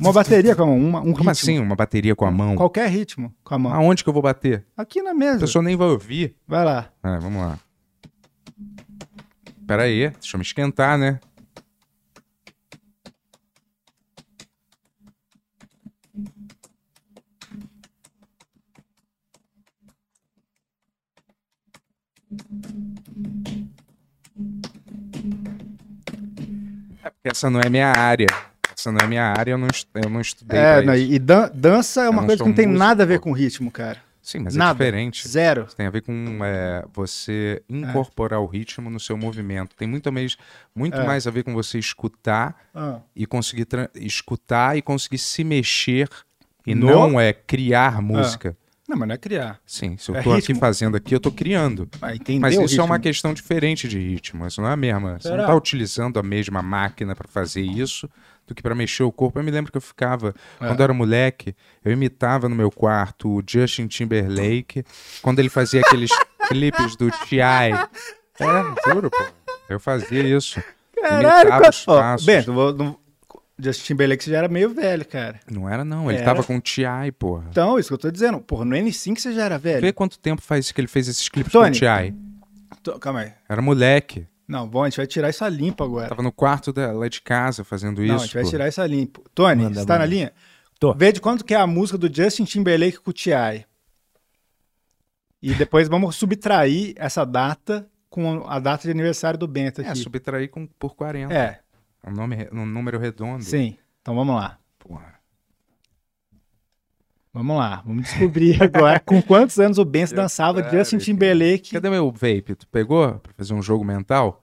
uma bateria com a mão, uma, um Como ritmo. assim, uma bateria com a mão? Qualquer ritmo com a mão. Aonde que eu vou bater? Aqui na A mesa. pessoa nem vai ouvir. Vai lá. Ah, vamos lá. Pera aí, deixa eu me esquentar, né? É porque essa não é minha área. Essa não é minha área, eu não, eu não estudei É, não, e dan- dança é uma coisa que não tem músico, nada a ver com ritmo, cara. Sim, mas nada. é diferente. Zero. Tem a ver com é, você incorporar o ritmo no seu movimento. Tem muito, mais, muito É. mais a ver com você escutar Ah, e conseguir escutar e conseguir se mexer e No- não é criar música. Não, mas não é criar. Sim, se eu É tô aqui fazendo aqui, eu tô criando. Ah, Mas isso é uma questão diferente de ritmo. Isso não é a mesma. Você não Será? tá utilizando a mesma máquina para fazer isso do que pra mexer o corpo. Eu me lembro que eu ficava, É. quando eu era moleque, eu imitava no meu quarto o Justin Timberlake, quando ele fazia aqueles clipes do T.I. É, juro, pô. Eu fazia isso. Imitava cara. os passos. Bento, vou, não, Justin Timberlake já era meio velho, cara. Não era, não. Ele Era. tava com o T.I., porra. Então, isso que eu tô dizendo. Porra, no N5 você já era velho. Vê quanto tempo faz que ele fez esses clipes com o Tony. T.I. Tô- Calma aí. Era moleque. Não, bom, a gente vai tirar isso a limpo agora. Tava no quarto da- lá de casa fazendo Não, isso. a gente vai pô. tirar isso a limpo. Tony, Manda, você tá na linha? Tô. Vê de quanto que é a música do Justin Timberlake com o T.I. E depois vamos subtrair essa data com a data de aniversário do Bento É, aqui. subtrair com, por 40. É, Um, nome, um número redondo. sim. Então vamos lá. Porra. Vamos lá. Vamos descobrir agora com quantos anos o Bento dançava Cara, Justin que- Timberlake. Cadê meu vape? Tu pegou pra fazer um jogo mental?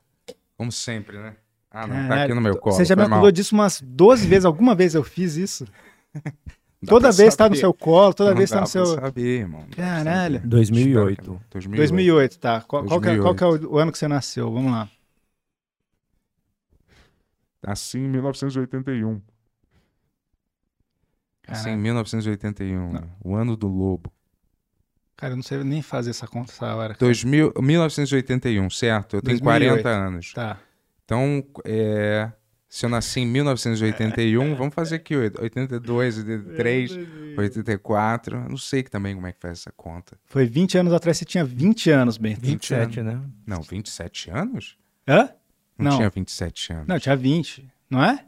Como sempre, né? Ah, não. tá Caralho, aqui no meu colo. Você já me acordou disso umas 12 vezes. Alguma vez eu fiz isso? Toda vez tá no saber. seu colo, toda Não vez tá no seu. saber, irmão. Caralho. saber. 2008. Espero que- 2008. 2008, tá. Qual, qual que é, qual que é 2008. o, o ano que você nasceu? Vamos lá. Nasci em 1981. Assim, em 1981, Não. o ano do lobo. Cara, eu não sei nem fazer essa conta essa hora. 2000, 1981, certo? Eu tenho 2008. 40 anos. Tá. Então, é, se eu nasci em 1981, vamos fazer aqui 82, 83, 84. Eu não sei que também como é que faz essa conta. Foi 20 anos atrás, você tinha 20 anos, Bento. 27, né? Não, 27 anos? Hã? Não, Não. tinha 27 anos. Não, tinha 20, não é?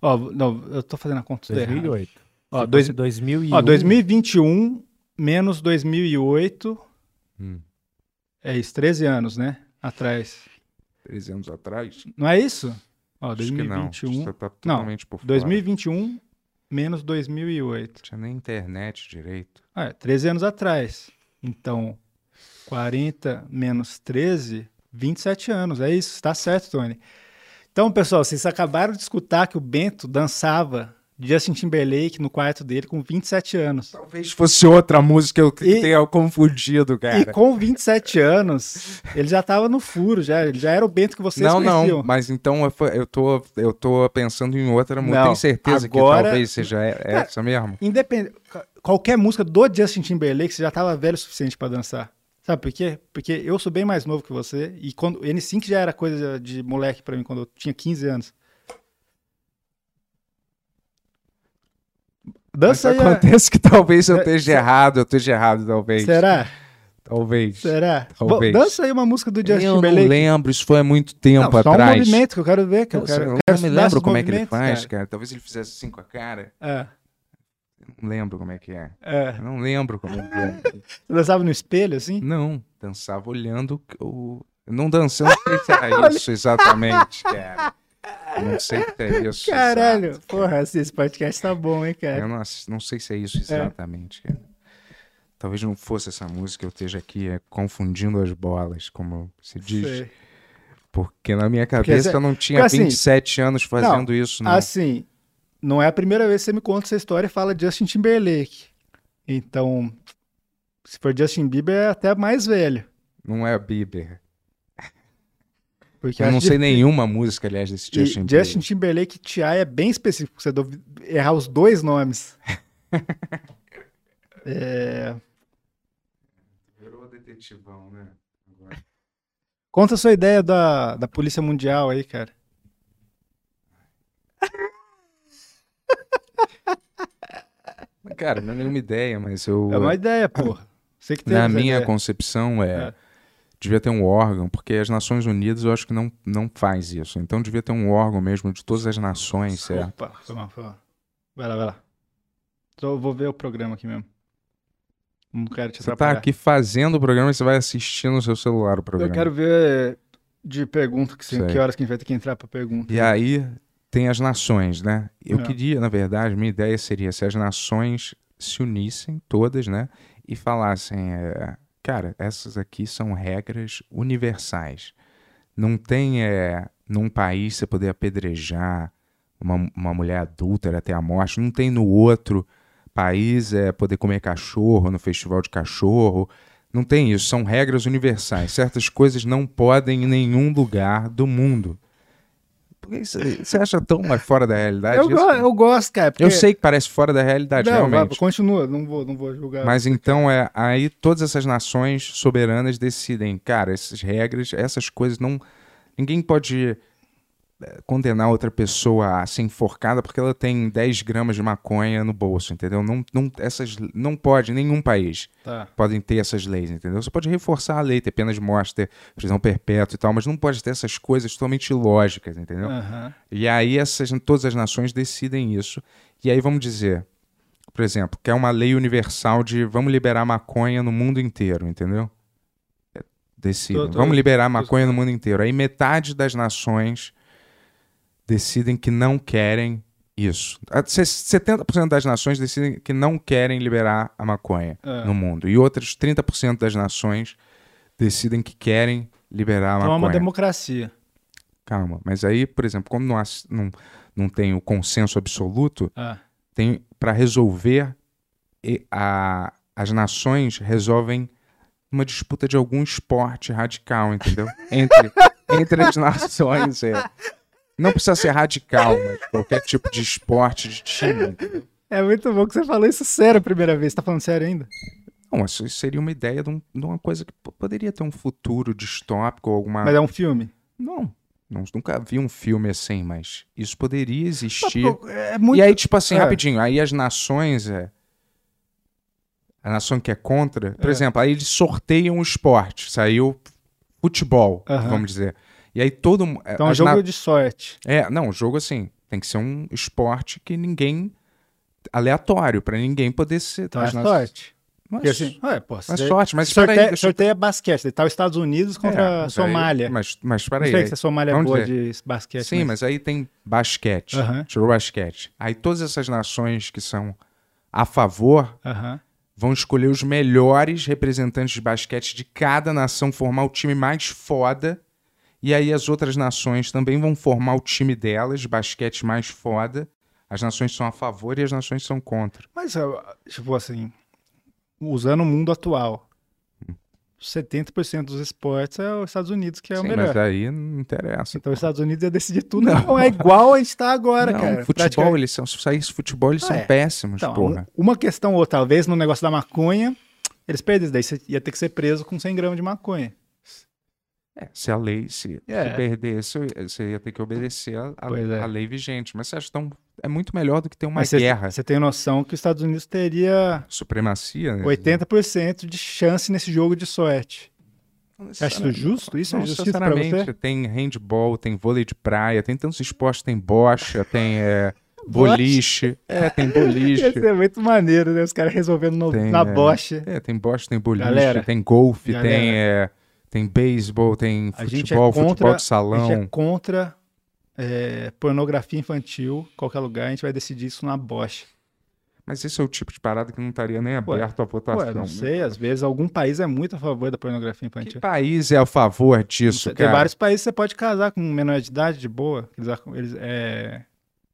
Ó, não, eu tô fazendo a conta tudo errado. 2008. Ó, Se dois, fosse 2001. ó, 2021 menos 2008 Hum, é isso, 13 anos, né? Atrás. 13 anos atrás? Não é isso? Ó, Acho que não. 2021. Você tá totalmente por fora. 2021 menos 2008. Não tinha nem internet direito. Ah, é, 13 anos atrás. Então, 40 menos 13, 27 anos. É isso, tá certo, Tony. Então, pessoal, vocês acabaram de escutar que o Bento dançava Justin Timberlake no quarto dele com 27 anos. Talvez fosse outra música eu E- tenha confundido, cara. E com 27 anos, ele já tava no furo, já, já era o Bento que vocês não, conheciam. não, mas então eu, eu, tô, eu tô pensando em outra música. Não, Tem certeza agora- que talvez seja essa mesmo? Independente, qualquer música do Justin Timberlake, você já tava velho o suficiente pra dançar. Sabe por quê? Porque eu sou bem mais novo que você e quando N5 já era coisa de moleque pra mim quando eu tinha 15 anos. Dança aí. a- acontece que talvez eu É, esteja errado, eu esteja errado, talvez. Será? Talvez. Será? Talvez. Bom, dança aí uma música do Justin eu não Timberlake. lembro, isso foi há muito tempo Não, só um atrás. movimento que eu quero ver, que eu Eu, quero, eu não quero me lembro como é que ele faz, cara. cara. Talvez ele fizesse assim com a cara. É, Não lembro como é que é. é. Não lembro como é que é. Você dançava no espelho, assim? Não, dançava olhando o. Não dançando, não sei se era isso exatamente, cara. Não sei se é isso. Caralho, exato, porra, assim, esse podcast tá bom, hein, cara? Eu não, não sei se é isso exatamente, cara. Talvez não fosse essa música, eu esteja aqui é, confundindo as bolas, como se diz. Sei. Porque na minha cabeça eu não tinha assim, 27 anos fazendo isso, não. Assim, não é a primeira vez que você me conta essa história e fala Justin Timberlake. Então, se for Justin Bieber, é até mais velho. Não é Bieber. Porque Eu não sei difícil. nenhuma música, aliás, desse E Justin Justin, Bieber. Timberlake e T.I. é bem específico, você deve errar os dois nomes. É, Virou detetivão, né? Agora. Conta a sua ideia da, da Polícia Mundial aí, cara. Cara, não é nenhuma ideia, mas eu. É uma ideia, porra. Você que teve Na minha ideia. concepção é, É. devia ter um órgão, porque as Nações Unidas eu acho que não, não faz isso. Então devia ter um órgão mesmo de todas as nações, certo? Opa, foi mal, foi mal. Vai lá, vai lá. Eu vou ver o programa aqui mesmo. Não quero te Você tá atrapalhar. aqui fazendo o programa e você vai assistir no seu celular o programa. Eu quero ver de pergunta, que, sim, Sei. que horas que a gente vai ter que entrar pra pergunta. E aí tem as nações, né? Eu É. queria, na verdade, minha ideia seria se as nações se unissem todas, né? E falassem, é, cara, essas aqui são regras universais. Não tem é, num país você poder apedrejar uma, uma mulher adúltera até a morte. Não tem no outro país é poder comer cachorro no festival de cachorro. Não tem isso. São regras universais. Certas coisas não podem em nenhum lugar do mundo. Por que Você acha tão mais fora da realidade Eu, isso? go- eu gosto, cara. porque- Eu sei que parece fora da realidade, Não, vai, realmente. continua, não vou, não vou julgar. Mas então é aí todas essas nações soberanas decidem, cara, essas regras, essas coisas não ninguém pode condenar outra pessoa a ser enforcada porque ela tem 10 gramas de maconha no bolso, entendeu? Não, não essas não pode nenhum país Tá. podem ter essas leis, entendeu? Você pode reforçar a lei, ter pena de morte, ter prisão perpétua e tal, mas não pode ter essas coisas totalmente ilógicas, entendeu? Aham. E aí essas, todas as nações decidem isso. E aí vamos dizer, por exemplo, que é uma lei universal de vamos liberar maconha no mundo inteiro, entendeu? É, Decidem. Tô- tô- vamos liberar tô maconha no mundo inteiro. Aí metade das nações decidem que não querem isso. A- se- 70% das nações decidem que não querem liberar a maconha É. no mundo. E outras 30% das nações decidem que querem liberar a Então é maconha. uma democracia. Calma, mas aí, por exemplo, como não, há- não, não tem o consenso absoluto, Ah. tem para resolver e a, as nações resolvem uma disputa de algum esporte radical, entendeu? Entre, entre as nações, é. Não precisa ser radical, mas qualquer tipo de esporte de time. É muito bom que você falou isso sério a primeira vez. Você tá falando sério ainda? Não, isso seria uma ideia de, um- de uma coisa que poderia ter um futuro distópico ou alguma. Mas é um filme? Não, não, nunca vi um filme assim, mas isso poderia existir. É muito... E aí, tipo assim, É. rapidinho, aí as nações, é, a nação que é contra, por É. exemplo, aí eles sorteiam o esporte, saiu futebol, Aham. vamos dizer. E aí todo mu- Então é um jogo na- de sorte. É, não, jogo assim, tem que ser um esporte que ninguém aleatório, pra ninguém poder ser Então é na- sorte. Mas, Porque assim, ué, pô, mas sorte, mas espera aí, eu- sorteia basquete. Tá os Estados Unidos contra É, a mas aí- Somália. mas, mas espera Não sei aí- se a Somália é boa dizer. de basquete. Sim, mas aí tem basquete. Tirou basquete. Aí todas essas nações que são a favor vão escolher os melhores representantes de basquete de cada nação, formar o time mais foda. E aí as outras nações também vão formar o time delas de basquete mais foda. As nações são a favor e as nações são contra. Mas, tipo assim, usando o mundo atual, 70% dos esportes é os Estados Unidos que é o Sim, melhor. mas aí não interessa. Então os Estados Unidos ia decidir tudo. Não, é igual a gente tá agora, não, cara. futebol, eles são, se saísse futebol, eles Ah, são é. péssimos, Então, porra. um- uma questão ou talvez no negócio da maconha, eles perdem. Daí você ia ter que ser preso com 100 gramas de maconha. É, se a lei, se, É. se perdesse, você ia ter que obedecer a, a- é. a lei vigente. Mas você acha tão. É muito melhor do que ter uma Mas guerra. você tem noção que os Estados Unidos teria Supremacia, né? 80% de chance nesse jogo de sorte. Você acha isso justo? Isso é não justiça pra necessariamente. você? Tem handball, tem vôlei de praia, tem tantos esportes, tem bocha, tem é, boliche. É, tem boliche. Ia ser muito maneiro, né? Os caras resolvendo no- Tem, na é. bocha. É, tem bocha, tem boliche, Galera, tem golfe, galera. tem, é, tem beisebol, tem A é futebol, contra- futebol de A salão. gente é contra é, pornografia infantil, qualquer lugar, a gente vai decidir isso na bocha. Mas esse é o tipo de parada que não estaria nem Ué, aberto à votação. Ué, não né? sei, às vezes algum país é muito a favor da pornografia Que infantil. país é a favor disso, Tem cara? vários países que você pode casar com menor de idade de boa. Eles, eles- é,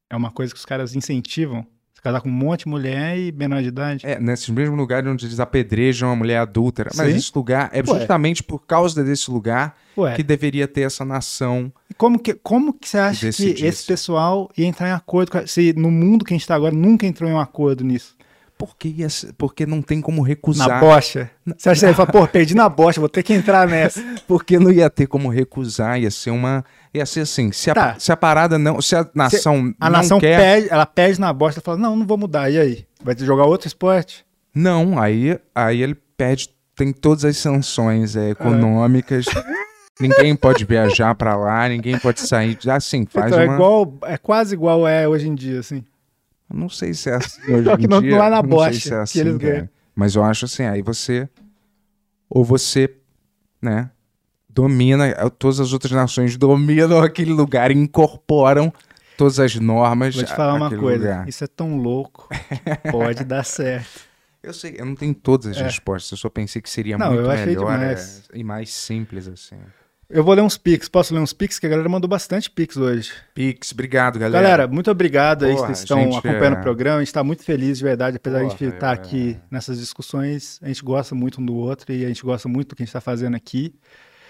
é uma coisa que os caras incentivam. Casar com um monte de mulher e menor de idade. É, nesses mesmos lugares onde eles apedrejam a mulher adúltera. Mas Sim. esse lugar é Ué. justamente por causa desse lugar Ué, que deveria ter essa nação. e como que, como que você acha que esse pessoal ia entrar em acordo se no mundo que a gente tá agora nunca entrou em um acordo nisso? Porque, ia porque não tem como Na recusar. bocha? Você acha que ele fala, pô, perdi na bocha, vou ter que entrar nessa. Porque não ia ter como recusar. Ia ser uma. Ia ser assim. Se a, Tá. se a parada não. Se a nação A não nação quer. perde, ela perde na bosta e fala, não, não vou mudar, e aí? Vai jogar outro esporte? Não, aí, aí ele perde. Tem todas as sanções é, econômicas. ninguém pode viajar pra lá, ninguém pode sair. Assim, faz então, é, uma. igual, é quase igual é hoje em dia, assim. Eu Não sei se é assim hoje Só que em não- dia. não é na sei bocha se é que assim, eles cara. ganham. Mas eu acho assim, aí você... Ou você, né, domina, todas as outras nações dominam aquele lugar e incorporam todas as normas Vou te falar uma coisa, lugar. isso é tão louco, pode dar certo. Eu sei, eu não tenho todas as É. respostas, eu só pensei que seria Não, muito melhor demais. é, e mais simples assim. Eu vou ler uns pics, posso ler uns pics? Que a galera mandou bastante pics hoje. Pix, obrigado, galera. Galera, muito obrigado aí Porra, que estão gente, acompanhando é- o programa. A gente está muito feliz de verdade, apesar de a gente Porra, estar é- aqui nessas discussões. A gente gosta muito um do outro e a gente gosta muito do que a gente está fazendo aqui.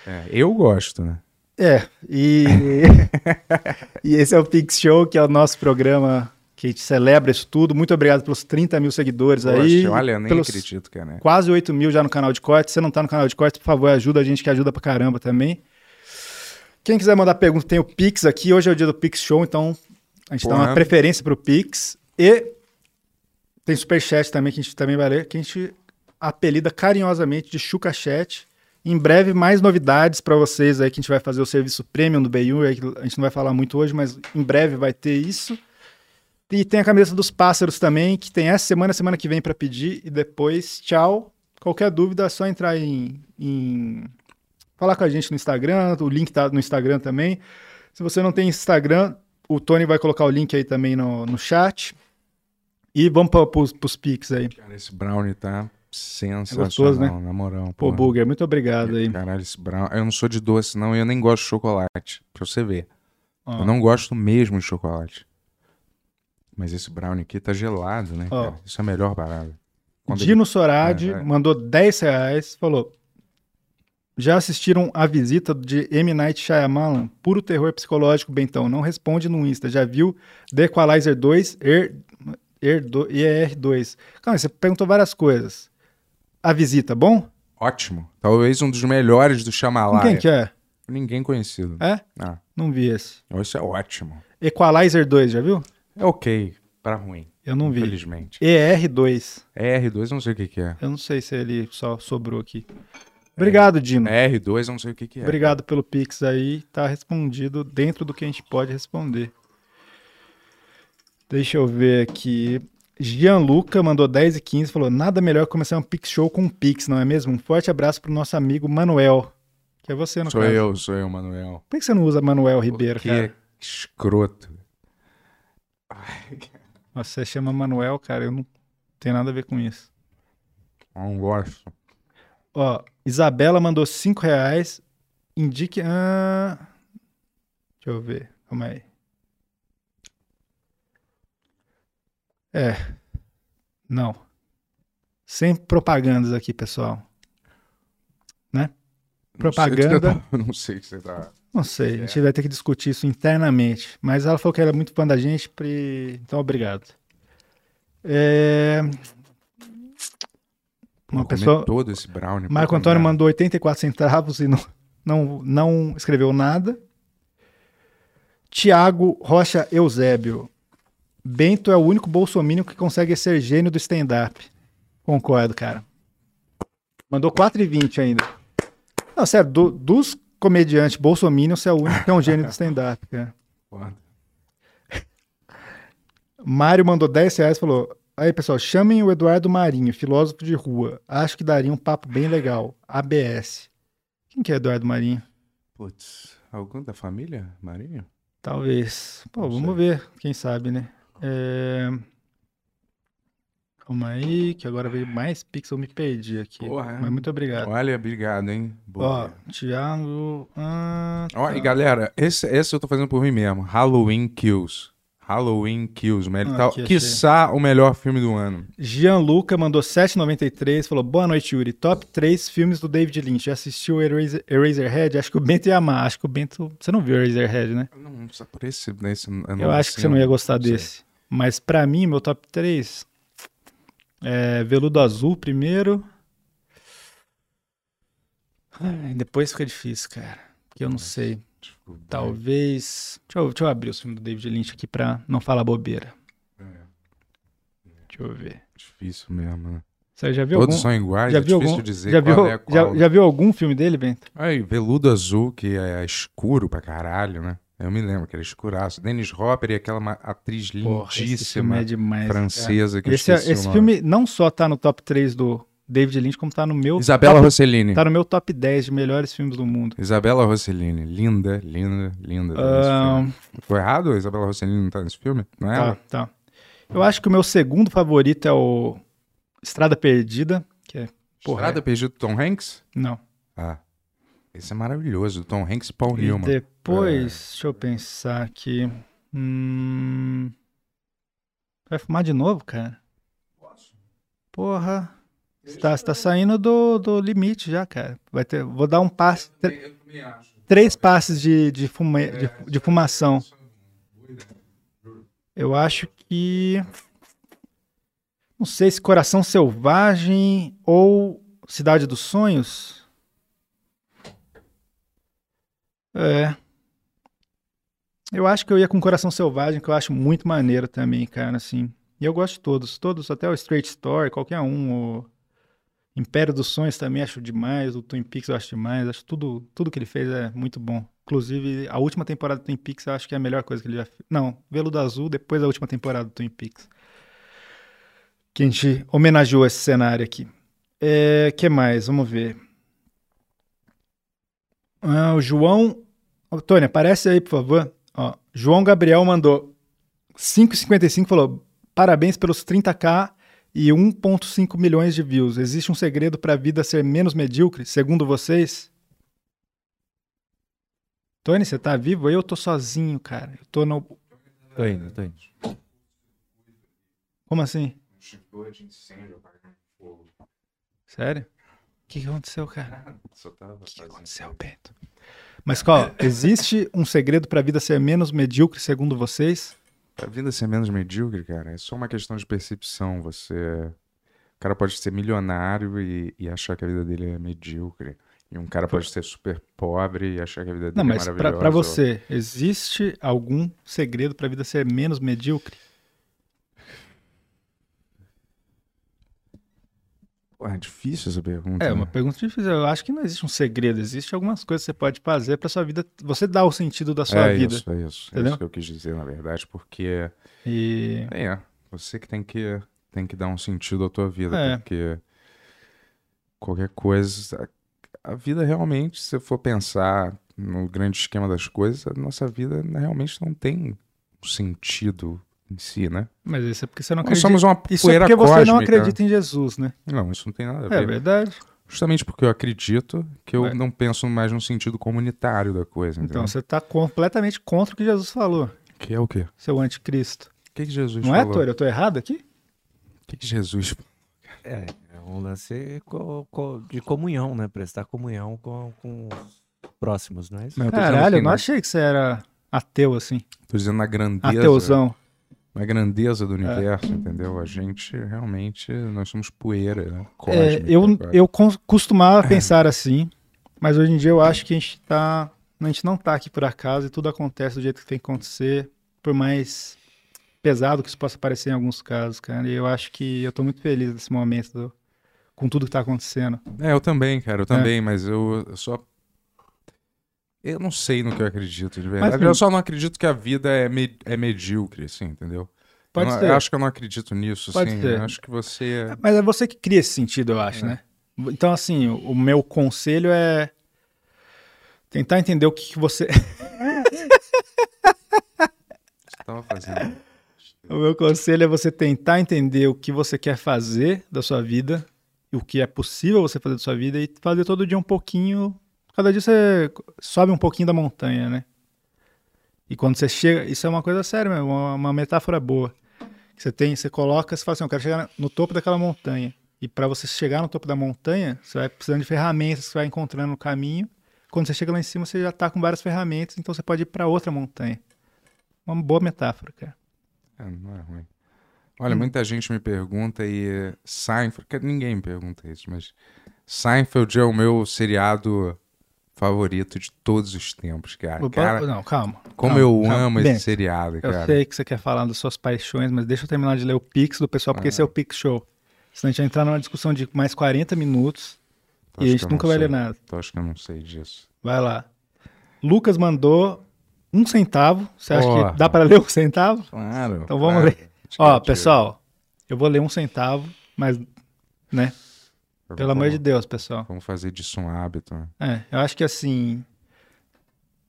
É, eu gosto, né? É, e, e esse é o Pix Show, que é o nosso programa que a gente celebra isso tudo. Muito obrigado pelos 30 mil seguidores aí. Poxa, olha, eu nem pelos acredito, cara. Quase 8 mil já no canal de corte. Se você não tá no canal de corte, por favor, ajuda a gente, que ajuda pra caramba também. Quem quiser mandar pergunta, tem o Pix aqui. Hoje é o dia do Pix Show, então a gente dá Porra. uma preferência pro Pix. E tem Superchat também, que a gente também vai ler, que a gente apelida carinhosamente de ChucaChat. Em breve, mais novidades para vocês aí, que a gente vai fazer o serviço premium do BU. aí que A gente não vai falar muito hoje, mas em breve vai ter isso. E tem a camisa dos pássaros também, que tem essa semana, semana que vem para pedir. E depois, tchau. Qualquer dúvida é só entrar em, em- Falar com a gente no Instagram, o link tá no Instagram também. Se você não tem Instagram, o Tony vai colocar o link aí também no, no chat. E vamos para os pics aí. Cara, esse brownie tá sensacional, gostoso, né? na moral. Pô. Burger, muito obrigado aí. Caralho, esse brownie. Eu não sou de doce, não, e eu nem gosto de chocolate. Pra você ver. Ó. Eu não gosto mesmo de chocolate. Mas esse brownie aqui tá gelado, né, Ó. Isso é a melhor parada. Quando ele- Dino Soradi É, é. mandou 10 reais, falou. Já assistiram a visita de M. Night Shyamalan? Puro terror psicológico, Bentão. Não responde no Insta. Já viu The Equalizer 2 er, er, do- ER2? Calma, você perguntou várias coisas. A visita, bom? Ótimo. Talvez um dos melhores do Shyamalan. quem que é? Ninguém conhecido. É? Ah, Não vi esse. isso é ótimo. Equalizer 2, já viu? É ok, pra ruim. Eu não vi. Infelizmente. ER2. É R2, eu não sei o que que é. Eu não sei se ele só sobrou aqui. Obrigado, Dino. É R2, eu não sei o que que é. Obrigado pelo Pix aí. Tá respondido dentro do que a gente pode responder. Deixa eu ver aqui. Gianluca mandou 10 e 15 falou: Nada melhor que começar um Pix Show com um Pix, não é mesmo? Um forte abraço pro nosso amigo Manuel. Que é você, no Sou caso. eu, sou eu, Manuel. Por que você não usa Manuel Ribeiro, que cara? escroto. Nossa, Você chama Manuel, cara, eu não tenho nada a ver com isso. Eu Não gosto. Ó, Isabela mandou 5 reais. Indique. Ah, deixa eu ver. Calma aí. É. Não. Sem propagandas aqui, pessoal. Né? Propaganda. Eu não sei o que você tá. Não sei, a gente vai ter que discutir isso internamente. Mas ela falou que era muito fã da gente, pre- então obrigado. É... Uma Vou comer pessoa. todo esse brownie. Marco Antônio merda. mandou 84 centavos e não, não, não escreveu nada. Tiago Rocha Eusébio. Bento é o único bolsominion que consegue ser gênio do stand-up. Concordo, cara. Mandou 4,20 ainda. Não, sério, do- dos comediantes bolsominion, você é o único que é um gênio do stand-up, cara. Mário mandou 10 reais e falou: Aí, pessoal, chamem o Eduardo Marinho, filósofo de rua. Acho que daria um papo bem legal. ABS. Quem que é Eduardo Marinho? Putz, algum da família, Marinho? Talvez. Pô, Não vamos ver, quem sabe, né? É... Calma aí, que agora veio mais pixel, me perdi aqui. Porra. Mas muito obrigado. Olha, obrigado, hein? Ó, Boa. Thiago. Ah, Ó, tá. e galera, esse, esse eu tô fazendo por mim mesmo. Halloween Kills. Halloween Kills. Melhor, Ah, tal, aqui, achei. quiçá o melhor filme do ano. Gianluca mandou 7,93. Falou: Boa noite, Yuri. Top 3 filmes do David Lynch. Já assistiu Eraser, Eraserhead? Acho que o Bento ia amar. Acho que o Bento. Você não viu Eraserhead, né? Não, precisa por esse. Nesse, Eu acho que você não ia gostar desse. Mas pra mim, meu top 3 é Veludo Azul primeiro. Ai, depois fica difícil, cara. Porque eu não sei. Talvez. Deixa eu, deixa eu abrir o filme do David Lynch aqui pra não falar bobeira. É, Deixa eu ver. difícil mesmo, né? Você já viu Todos algum? são iguais, Já é difícil algum? dizer já, qual viu, é qual. já, já viu algum filme dele, Bento? Aí, Veludo Azul, que é escuro pra caralho, né? Eu me lembro que era escuraço. Dennis Hopper e aquela atriz Porra, filme lindíssima é demais. francesa que Esse, é- esse filme não só tá no top 3 do David Lynch, como tá no meu Isabela top, Rossellini. tá no meu top 10 de melhores filmes do mundo. Isabela Rossellini. Linda, linda, linda. Filme. Foi errado? A Isabela Rossellini não tá nesse filme? Não é Tá, ela? tá. Eu acho que o meu segundo favorito é o Estrada Perdida, que é. Porra, Estrada Perdida do Tom Hanks? Não. Ah. Esse é maravilhoso. Tom Hanks e Paul E Newman. depois, deixa eu pensar aqui. Hum... Vai fumar de novo, cara? Porra. Você tá, tá saindo do, do limite já, cara. Vai ter, vou dar um passe. Eu também acho. três passes de, de, fuma, de, de fumação. Eu acho que. Não sei se Coração Selvagem ou Cidade dos Sonhos. É. Eu acho que eu ia com Coração Selvagem, que eu acho muito maneiro também, cara, assim. E eu gosto de todos, todos, até o Straight Story, qualquer um. O Império dos Sonhos também acho demais, o Twin Peaks eu acho demais, acho tudo, tudo que ele fez é muito bom. Inclusive, a última temporada do Twin Peaks eu acho que é a melhor coisa que ele já fez. Não, Veludo Azul, depois da última temporada do Twin Peaks. Que a gente homenageou esse cenário aqui. É, que mais? Vamos ver. Ah, o João. Ô, Tônia, aparece aí, por favor. Ó, João Gabriel mandou 5,55 falou: parabéns pelos 30k e 1,5 milhões de views. Existe um segredo para a vida ser menos medíocre, segundo vocês? Tony, você tá vivo? Eu tô sozinho, cara. Eu tô no. Tô indo, tô indo. Como assim? Um extintor de incêndio apagando fogo. Sério? O que, que aconteceu, cara? Só tava O que fazendo- aconteceu, Bento? Mas qual? Existe um segredo para a vida ser menos medíocre, segundo vocês? A vida ser menos medíocre, cara, é só uma questão de percepção. Você. O cara pode ser milionário e, e achar que a vida dele é medíocre. E um cara pode ser super pobre e achar que a vida dele Não, é mas maravilhosa. para você, existe algum segredo para a vida ser menos medíocre? Pô, é difícil essa pergunta. É, né? uma pergunta difícil. Eu acho que não existe um segredo. Existe algumas coisas que você pode fazer para sua vida. Você dá o sentido da sua é vida. Isso, é isso. É Entendeu? isso que eu quis dizer, na verdade, porque E é, você que tem que, tem que dar um sentido à tua vida, É. porque qualquer coisa. A a vida realmente, se você for pensar no grande esquema das coisas, a nossa vida realmente não tem um sentido em si, né? mas isso é porque você não Nós acredita. somos uma Isso é porque você não cósmica. acredita em Jesus, né? Não, isso não tem nada a É ver. verdade. Justamente porque eu acredito que eu É. não penso mais no sentido comunitário da coisa, Então entendeu? você está completamente contra o que Jesus falou, Que é o quê? seu anticristo. O que, que Jesus Não é, falou? Tori? Eu tô errado aqui? O que, que Jesus É, é um lance de comunhão, né? Prestar comunhão com, com os próximos, não é isso? Não, eu Caralho, assim, eu não na- achei que você era ateu assim. Tô dizendo na grandeza. Ateuzão. Na grandeza É. do universo, entendeu? A gente realmente, nós somos poeira, né? É, Cósmica, eu, cara. eu cons- costumava pensar assim, mas hoje em dia eu acho que a gente tá. A gente não tá aqui por acaso e tudo acontece do jeito que tem que acontecer, por mais pesado que isso possa parecer em alguns casos, cara. E eu acho que eu tô muito feliz nesse momento, do- com tudo que tá acontecendo. É, eu também, cara, eu também, mas eu, eu só. Eu não sei no que eu acredito, de verdade. Mas, eu só não acredito que a vida é, me- é medíocre, assim, entendeu? Pode eu, ser. eu acho que eu não acredito nisso, Pode assim. ser. Eu acho que você. Mas é você que cria esse sentido, eu acho, É. né? Então, assim, o, meu conselho é tentar entender o que, que você. Você tava fazendo. O meu conselho é você tentar entender o que você quer fazer da sua vida, o que é possível você fazer da sua vida e fazer todo dia um pouquinho. Cada dia você sobe um pouquinho da montanha, né? E quando você chega, isso é uma coisa séria, mesmo, uma, uma metáfora boa. Você tem, você coloca, você fala assim, eu quero chegar no topo daquela montanha. E para você chegar no topo da montanha, você vai precisando de ferramentas que você vai encontrando no caminho. Quando você chega lá em cima, você já tá com várias ferramentas, então você pode ir para outra montanha. Uma boa metáfora, cara. É, não é ruim. Olha, muita gente me pergunta e Seinfeld, ninguém me pergunta isso, mas Seinfeld é o meu seriado favorito de todos os tempos, cara. Cara, não, calma. como calma, eu calma. amo Bento, esse seriado, Eu cara. sei que você quer falar das suas paixões, mas deixa eu terminar de ler o Pix do pessoal, porque Ah. esse é o Pix Show. Senão a gente vai entrar numa discussão de mais 40 minutos Tu e a gente eu nunca vai sei? ler nada. Tu acha que eu não sei disso? Vai lá. Lucas mandou um centavo. Você acha Porra. que dá para ler um centavo? Claro. Então vamos ler. Ó, pessoal, eu vou ler um centavo, mas, né? Pelo amor de Deus, pessoal. Vamos fazer disso um hábito, né? É, eu acho que assim.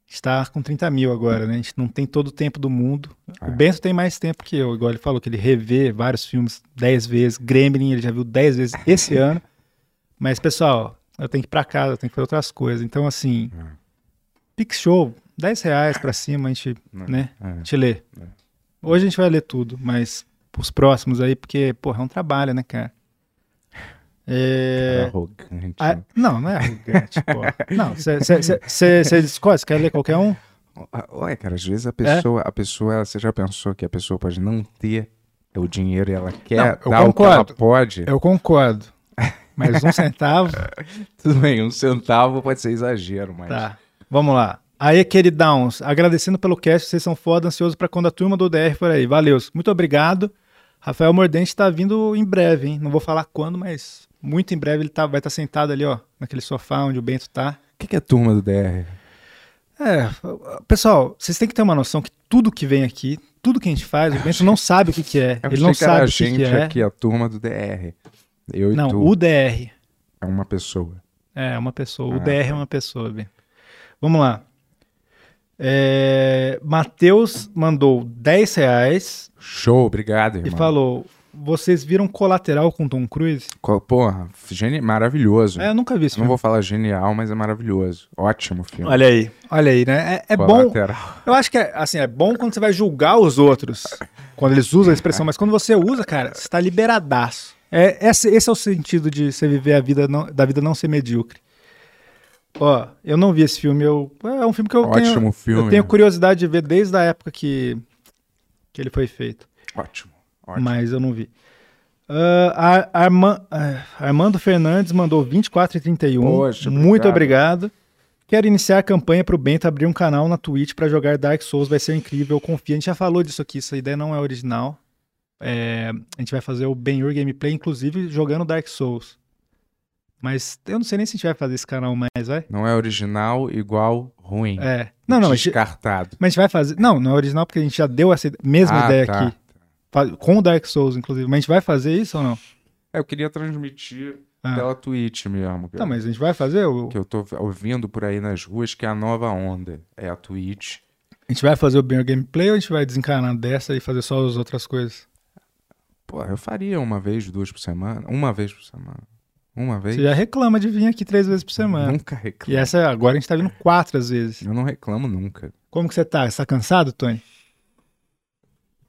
Está com 30 mil agora, né? A gente não tem todo o tempo do mundo. É. O Bento tem mais tempo que eu, igual ele falou, que ele revê vários filmes 10 vezes. Gremlin ele já viu 10 vezes esse ano. Mas, pessoal, eu tenho que ir pra casa, eu tenho que fazer outras coisas. Então, assim, É. Pix Show, 10 reais pra cima, a gente, Não, né? é. A gente lê. É. Hoje a gente vai ler tudo, mas os próximos aí, porque, porra, é um trabalho, né, cara? É, Arrogante. ah, não, não é arrogante, pô. Não, você escolhe, você quer ler qualquer um? Ué, cara, às vezes a É? pessoa, a pessoa, você já pensou que a pessoa pode não ter o dinheiro e ela quer Não, dar o que ela concordo. pode? Eu concordo. Mas um centavo, Tudo bem, um centavo pode ser exagero, mas... tá. Vamos lá. Aí, queridãos, agradecendo pelo cast, vocês são foda, ansioso pra quando a turma do DR for aí. Valeu, muito obrigado. Rafael Mordente tá vindo em breve, hein? Não vou falar quando, mas muito em breve ele tá, vai estar sentado ali, ó, naquele sofá onde o Bento tá. O que, que é turma do DR? É, pessoal, vocês têm que ter uma noção que tudo que vem aqui, tudo que a gente faz, o Bento não sabe o que, que é. Eu Ele não que sabe a o que, gente que é. aqui, a turma do DR. Eu e Não, tu. o DR. É uma pessoa. É, uma pessoa. Ah, O DR é uma pessoa, Bento. Vamos lá. É, Matheus mandou 10 reais Show, obrigado, irmão. e falou: Vocês viram colateral com Tom Cruise? Qual- Porra, geni... maravilhoso. É, eu nunca vi esse Não filme. vou falar genial, mas é maravilhoso. Ótimo filme. Olha aí, olha aí, né? É, é bom. Eu acho que é, assim, é bom quando você vai julgar os outros, quando eles usam a expressão, mas quando você usa, cara, você tá liberadaço. É, esse, esse é o sentido de você viver a vida, não- da vida não ser medíocre. Ó, eu não vi esse filme, eu, é um filme que eu tenho, Ótimo filme. eu tenho curiosidade de ver desde a época que, que ele foi feito, Ótimo. Ótimo. mas eu não vi. Ar- Arma- ah, Armando Fernandes mandou 24,31. Poxa, Muito obrigado. obrigado. Quero iniciar a campanha pro Bento abrir um canal na Twitch pra jogar Dark Souls, vai ser incrível, confia. A gente já falou disso aqui, essa ideia não é original. É, a gente vai fazer o Ben-Hur Gameplay, inclusive jogando Dark Souls. Mas eu não sei nem se a gente vai fazer esse canal mais, vai? Não é original igual ruim. É. Não, não, Descartado. mas a gente vai fazer. Não, não é original porque a gente já deu essa mesma Ah, ideia tá. aqui. Com o Dark Souls, inclusive. Mas a gente vai fazer isso ou não? É, eu queria transmitir Ah. pela Twitch mesmo. Tá, mas a gente vai fazer? O... Que eu tô ouvindo por aí nas ruas que é a nova onda. É a Twitch. A gente vai fazer o Ben-Hur Gameplay ou a gente vai desencanar dessa e fazer só as outras coisas? Pô, eu faria uma vez, duas por semana. Uma vez por semana. Uma vez. Você já reclama de vir aqui três vezes por semana. Nunca E reclamo. essa agora a gente tá vindo quatro às vezes. Eu não reclamo nunca. Como que você tá? Você tá cansado, Tony?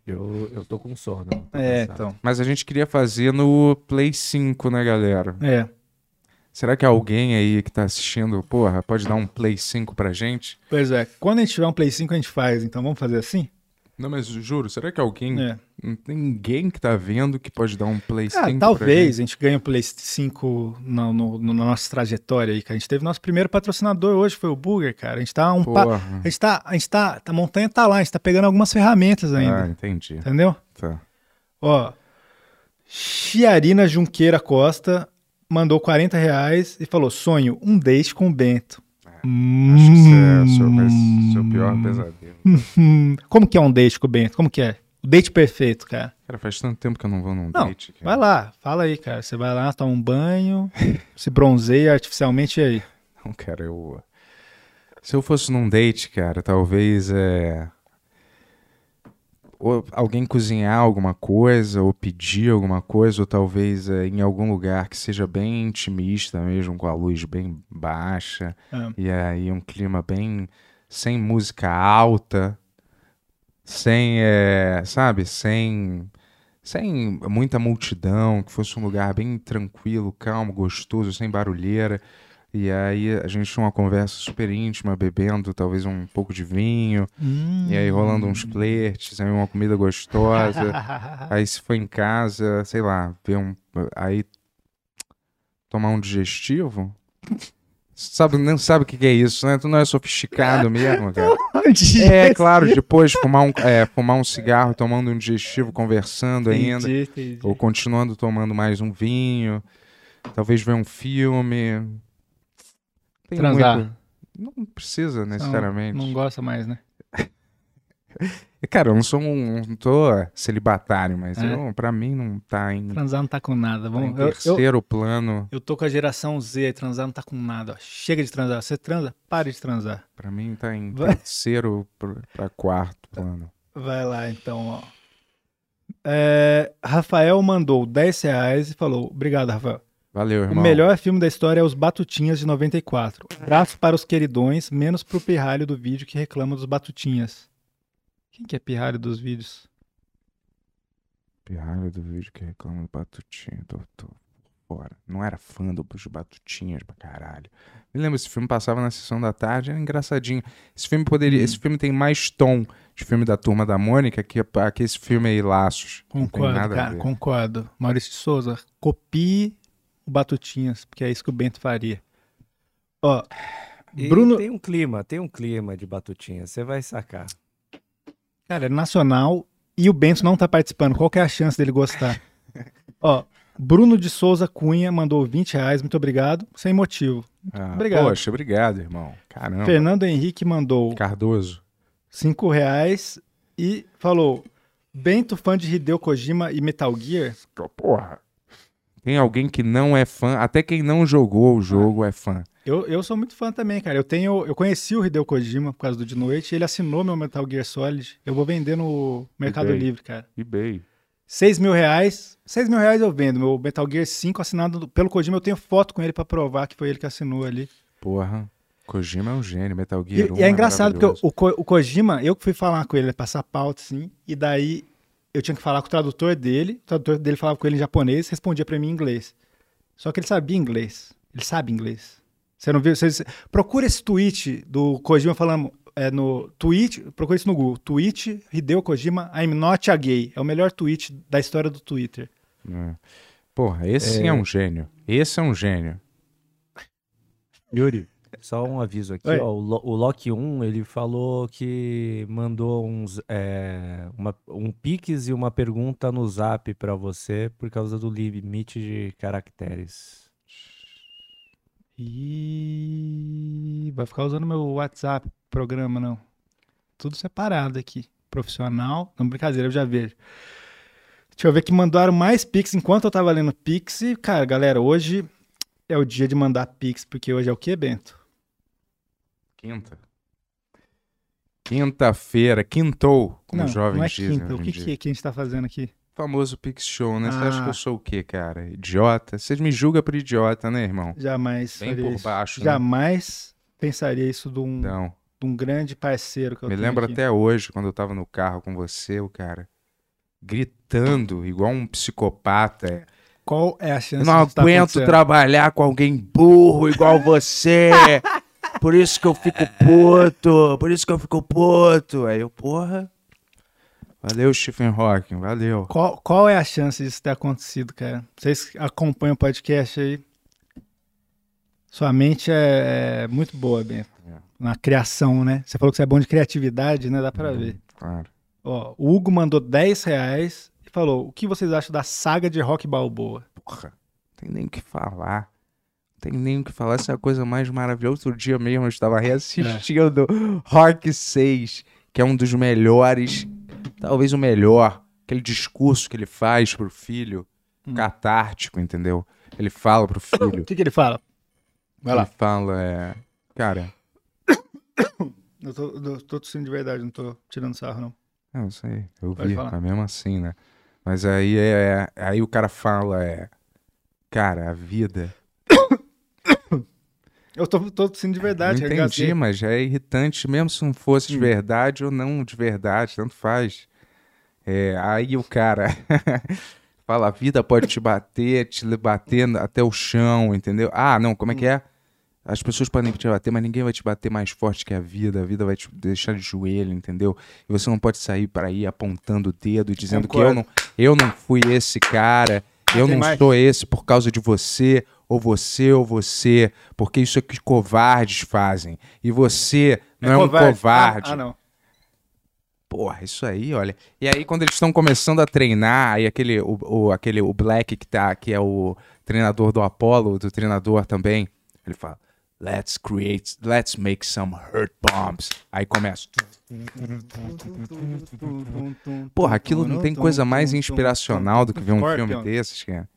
Eu, eu tô com sono. tô É, cansado. então. Mas a gente queria fazer no Play 5, né, galera? É. Será que alguém aí que tá assistindo, porra, pode dar um Play 5 pra gente? Pois é. Quando a gente tiver um Play 5, a gente faz. Então vamos fazer assim? Não, mas juro, será que alguém. É. Não tem ninguém que tá vendo que pode dar um Play 5 Ah, talvez gente? a gente ganhe um Play 5 no, no- na nossa trajetória aí, cara. A gente teve nosso primeiro patrocinador hoje, foi o Burger, cara. A gente tá um pa... A gente tá. A gente tá. A montanha tá lá, a gente tá pegando algumas ferramentas ainda. Ah, entendi. Entendeu? Tá. Ó. Chiarina Junqueira Costa mandou 40 reais e falou: sonho, um date com o Bento. Acho que isso é o seu, vai- seu pior pesadelo. Hum, Como que é um date com o Bento? Como que é? O date perfeito, cara. Cara, faz tanto tempo que eu não vou num Não, date. cara. Vai lá, fala aí, cara. Você vai lá, toma um banho, se bronzeia artificialmente e aí. Não, cara, eu. Se eu fosse num date, cara, talvez é. Ou alguém cozinhar alguma coisa, ou pedir alguma coisa, ou talvez é, em algum lugar que seja bem intimista mesmo, com a luz bem baixa, Ah. e aí um clima bem. sem música alta, sem, é, sabe, sem. sem muita multidão, que fosse um lugar bem tranquilo, calmo, gostoso, sem barulheira. E aí a gente tinha uma conversa super íntima, bebendo talvez um pouco de vinho, Hum. e aí rolando uns flertes, aí uma comida gostosa. aí se for em casa, sei lá, ver um. Aí tomar um digestivo. Sabe, não sabe o que que é isso, né? Tu não é sofisticado mesmo, cara. É, claro, depois fumar um, é, fumar um cigarro, tomando um digestivo, conversando ainda. Entendi, entendi. Ou continuando tomando mais um vinho. Talvez ver um filme. Tem Transar. muito- Não precisa Não, necessariamente. Não, gosta mais, né? Cara, eu não sou um. Não tô celibatário, mas É. eu, pra mim não tá em, Transar não tá com nada. tá em Vamos, eu, terceiro plano. eu tô com a geração Z, transar não tá com nada. ó. Chega de transar. Você transa, pare de transar. Pra mim tá em Vai. terceiro pra, pra quarto plano. Vai lá, então, ó. É, Rafael mandou 10 reais e falou: Obrigado, Rafael. Valeu, O irmão. melhor filme da história é Os Batutinhas de 94. Abraço para os queridões, menos pro pirralho do vídeo que reclama dos Batutinhas. Quem que é pirralho dos vídeos? Pirralho do vídeo que reclama do batutinho. Tô, tô fora. Não era fã do dos Batutinhas pra caralho. Me lembro, esse filme passava na sessão da tarde, era engraçadinho. Esse filme poderia. Esse filme tem mais tom de filme da Turma da Mônica que, que esse filme aí, Laços. Concordo, cara, concordo. Maurício de Souza, copie o Batutinhas, porque é isso que o Bento faria. Ó, E Bruno, tem um clima, tem um clima de batutinha, você vai sacar. cara, é nacional e o Bento não tá participando. Qual que é a chance dele gostar? Ó, Bruno de Souza Cunha mandou 20 reais, muito obrigado, sem motivo. Ah, Obrigado. Poxa, obrigado, irmão. Caramba. Fernando Henrique mandou Cardoso. 5 reais e falou: Bento, fã de Hideo Kojima e Metal Gear? Porra. Tem alguém que não é fã, até quem não jogou o jogo é fã. Eu, eu sou muito fã também, cara. Eu tenho, eu conheci o Hideo Kojima por causa do de noite. Ele assinou meu Metal Gear Solid. Eu vou vender no Mercado bem. Livre, cara. eBay. 6 mil reais. 6 mil reais eu vendo. Meu Metal Gear 5 assinado pelo Kojima. Eu tenho foto com ele pra provar que foi ele que assinou ali. Porra. Kojima é um gênio, Metal E, Gear 1 e é engraçado porque maravilhoso. o, Ko- o Kojima, eu que fui falar com ele, passar pauta, assim, e daí eu tinha que falar com o tradutor dele, o tradutor dele falava com ele em japonês, respondia pra mim em inglês. Só que ele sabia inglês. Ele sabe inglês. Você não viu? Você, você- procura esse tweet do Kojima falando é, no tweet, procura isso no Google. Tweet Hideo Kojima, I'm not a gay. É o melhor tweet da história do Twitter. É. Porra, esse sim é um gênio. Esse é um gênio. Yuri, só um aviso aqui, ó, o, o Loki 1, ele falou que mandou uns, é, uma- um pix e uma pergunta no zap pra você por causa do limite de caracteres. E vai ficar usando meu WhatsApp programa, não. Tudo separado aqui. Profissional. Não, brincadeira, eu já vejo. Deixa eu ver que mandaram mais Pix enquanto eu tava lendo Pix. Cara, galera, hoje é o dia de mandar Pix, porque hoje é o que, Bento? Quinta. Quinta-feira, quintou, como não, jovens não é dizem. quinta. O hoje que, em que, que a gente tá fazendo aqui? famoso Pix Show, né? Você acha Ah. que eu sou o quê, cara? Idiota? Vocês me julgam por idiota, né, irmão? Jamais. Bem por isso. baixo, né? Jamais pensaria isso de um, Não. de um grande parceiro que eu Me lembro aqui. até hoje, quando eu tava no carro com você, o cara, gritando, igual um psicopata. Qual é a chance Eu não tá aguento trabalhar com alguém burro igual você. Por isso que eu fico puto. Por isso que eu fico puto. Aí eu, porra. Valeu, Stephen Hawking. Valeu. Qual, qual é a chance disso ter acontecido, cara? Vocês acompanham o podcast aí? Sua mente é, é muito boa, Bento. É. Na criação, né? Você falou que você é bom de criatividade, né? Dá pra ver. Claro. Ó, o Hugo mandou 10 reais e falou: o que vocês acham da saga de Rock Balboa? Porra. Não tem nem o que falar. Tem nem o que falar. Essa é a coisa mais maravilhosa. Outro dia mesmo eu estava reassistindo Rock 6, que é um dos melhores, talvez o melhor. Aquele discurso que ele faz pro filho, Hum. catártico, entendeu? Ele fala pro filho. O que, que ele fala? Vai lá. Ele fala, é. Cara, Eu tô, eu tô tossindo de verdade, não tô tirando sarro, não. não sei, eu Pode vi, falar. mas mesmo assim, né? Mas aí é. Aí o cara fala, é. Cara, a vida. Eu tô, tô tossindo de verdade, eu entendi, mas é irritante, mesmo se não fosse de Hum. verdade ou não de verdade, tanto faz. É, aí o cara fala, a vida pode te bater, te bater até o chão, entendeu? Ah, não, como é que Hum. é? As pessoas podem te bater, mas ninguém vai te bater mais forte que a vida. A vida vai te deixar de joelho, entendeu? E você não pode sair para aí apontando o dedo e dizendo que eu Concordo. não, eu não fui esse cara, eu Tem não mais? sou esse por causa de você, ou você, ou você, porque isso é que covardes fazem. E você não é, um covarde. Ah, ah, não. Porra, isso aí, olha. E aí, quando eles estão começando a treinar, aí aquele, o, o- aquele, o Black que tá, que é o treinador do Apollo, do treinador também, ele fala, let's create, let's make some hurt bombs. Aí começa. Porra, aquilo não tem coisa mais inspiracional do que ver um filme desses, cara.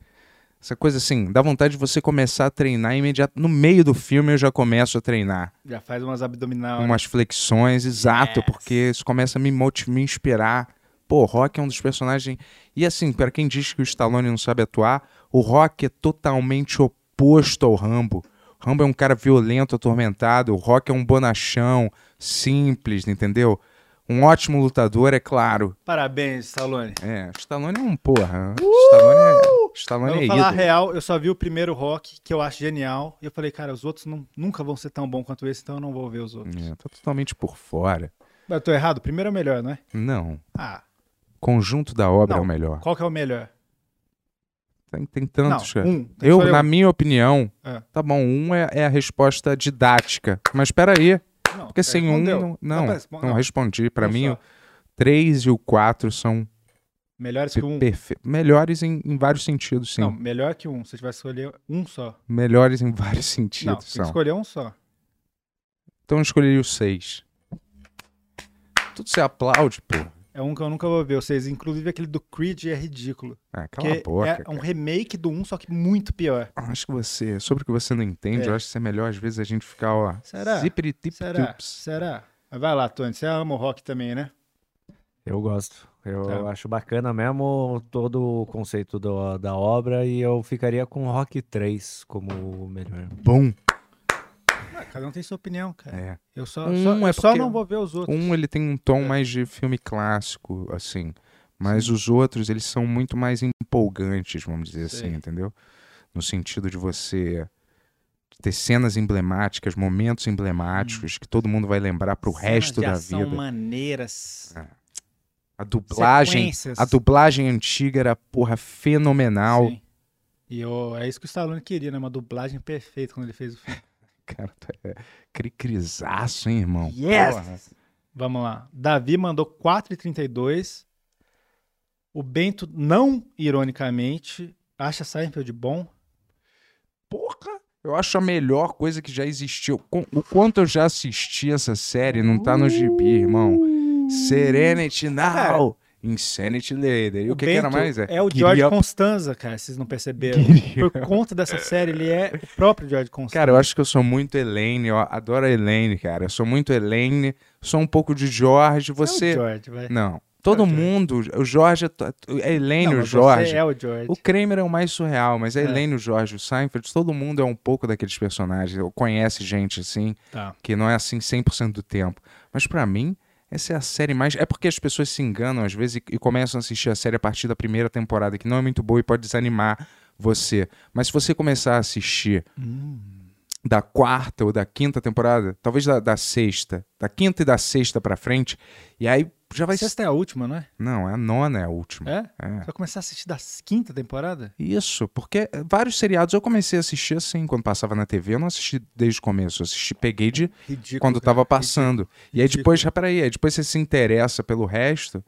Essa coisa assim, dá vontade de você começar a treinar imediato. No meio do filme eu já começo a treinar. Já faz umas abdominal. né? Umas flexões, exato, porque isso começa a me, me inspirar. Pô, o Rock é um dos personagens. E assim, para quem diz que o Stallone não sabe atuar, o Rock é totalmente oposto ao Rambo. O Rambo é um cara violento, atormentado. O Rock é um bonachão, simples, entendeu? Um ótimo lutador, é claro. Parabéns, Stallone. É, o Stallone é um porra. O Stallone é. Stallone Eu vou falar a real, eu só vi o primeiro rock, que eu acho genial. E eu falei, cara, os outros não- nunca vão ser tão bons quanto esse, então eu não vou ver os outros. É, tá totalmente por fora. Mas eu tô errado? O primeiro é o melhor, não é? Não. Ah, Conjunto da obra Não. é o melhor. qual que é o melhor? Tem, tem tantos, não, um. Tem Eu, na um. minha opinião, É. tá bom, um é, é a resposta didática. Mas peraí, Não, porque sem um. Não, não, mas responde- não respondi. Pra um mim, só. o 3 e o 4 são Melhores que um. perfe- melhores em, em vários sentidos, sim. Não, melhor que um. Se você tivesse escolher um só. Melhores em vários Não, sentidos que são. escolher um só. Então eu escolheria o 6. Tudo você aplaude, pô. É um que eu nunca vou ver. Vocês, inclusive aquele do Creed é ridículo. Ah, cala a boca. é um cara. remake do um, só que muito pior. Acho que você, sobre o que você não entende, É. eu acho que é melhor às vezes a gente ficar, ó. Será? Será? Será? Mas vai lá, Tony. Você ama o rock também, né? Eu gosto. Eu Tá. acho bacana mesmo todo o conceito do- da obra e eu ficaria com Rock 3 como o melhor. Bom. Ah, cada um tem sua opinião, cara. É. Eu só, Um só, é eu só porque- não vou ver os outros. Um ele tem um tom É. mais de filme clássico, assim. Mas os outros, eles são muito mais empolgantes, vamos dizer Sei. assim, entendeu? No sentido de você ter cenas emblemáticas, momentos emblemáticos que todo mundo vai lembrar pro resto da vida. maneiras. A dublagem, a dublagem antiga era, porra, fenomenal. Sim. E eu, é isso que o Stallone queria, né? Uma dublagem perfeita quando ele fez o filme. Cara, tu é cri-crisaço, hein, irmão? Yes! Porra. Vamos lá. Davi mandou 4,32. O Bento, não ironicamente, acha Seinfeld bom. Porra! Eu acho a melhor coisa que já existiu. O quanto eu já assisti essa série não tá no gibi, irmão. Serenity Now, Insanity Later. E o, que, que era mais? É o Queria- George Constanza, cara, vocês não perceberam. Queria- Por conta dessa série, ele é o próprio George Constanza. Cara, eu acho que eu sou muito Elaine, eu adoro a Elaine, cara. Eu sou muito Elaine, sou um pouco de George, É você... o George, vai. Não, todo É o George. mundo, o Jorge, é é Elaine, Não, o Jorge. É o George. O Kramer é o mais surreal, mas a É. Elaine, o Jorge, o Seinfeld, todo mundo é um pouco daqueles personagens. Eu conhece gente assim, Tá. que não é assim 100% do tempo. Mas pra mim, essa é a série mais. É porque as pessoas se enganam às vezes e, e começam a assistir a série a partir da primeira temporada, que não é muito boa e pode desanimar você. Mas se você começar a assistir da quarta ou da quinta temporada, talvez da, da sexta, da quinta e da sexta pra frente, e aí já vai. Sexta é a última, não é? Não, é a nona, é a última. É? É. Você vai começar a assistir da quinta temporada? Isso, porque eh, vários seriados eu comecei a assistir assim, quando passava na TV, eu não assisti desde o começo, eu assisti, peguei de Ridículo. quando cara, tava passando. E aí Ridículo. depois, já peraí, aí depois você se interessa pelo resto,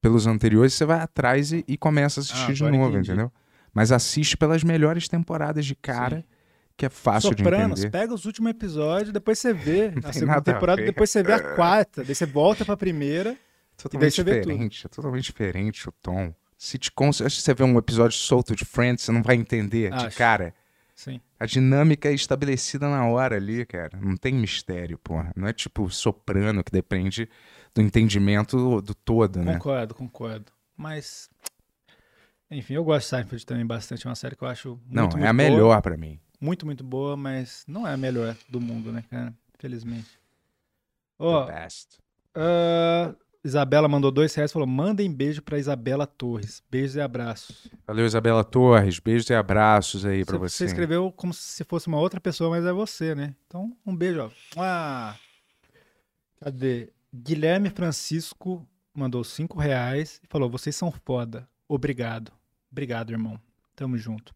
pelos anteriores, você vai atrás e, e começa a assistir Ah, de novo, entendi. entendeu? Mas assiste pelas melhores temporadas de cara, Sim. Que é fácil Sopranos, de entender. pega os últimos episódios, depois você vê a segunda a temporada, ver. depois você vê a quarta, daí você volta pra primeira. Totalmente você vê tudo. diferente, é totalmente diferente o tom. Sitcom, que você vê um episódio solto de Friends, você não vai entender de Acho. cara. Sim. A dinâmica é estabelecida na hora ali, cara. Não tem mistério, porra. Não é tipo soprano que depende do entendimento do todo, né? Concordo, concordo. Mas. Enfim, eu gosto de Seinfeld também bastante. É uma série que eu acho muito, Não, muito é a boa. melhor pra mim. Muito, muito boa, mas não é a melhor do mundo, né, cara? Infelizmente. Ó, The best. ah, Isabela mandou dois reais e falou: mandem beijo pra Isabela Torres. Beijos e abraços. Valeu, Isabela Torres. Beijos e abraços aí pra você. você escreveu como se fosse uma outra pessoa, mas é você, né? Então, um beijo, ó. Ah, cadê? Guilherme Francisco mandou cinco reais e falou: vocês são foda. Obrigado. Obrigado, irmão. Tamo junto.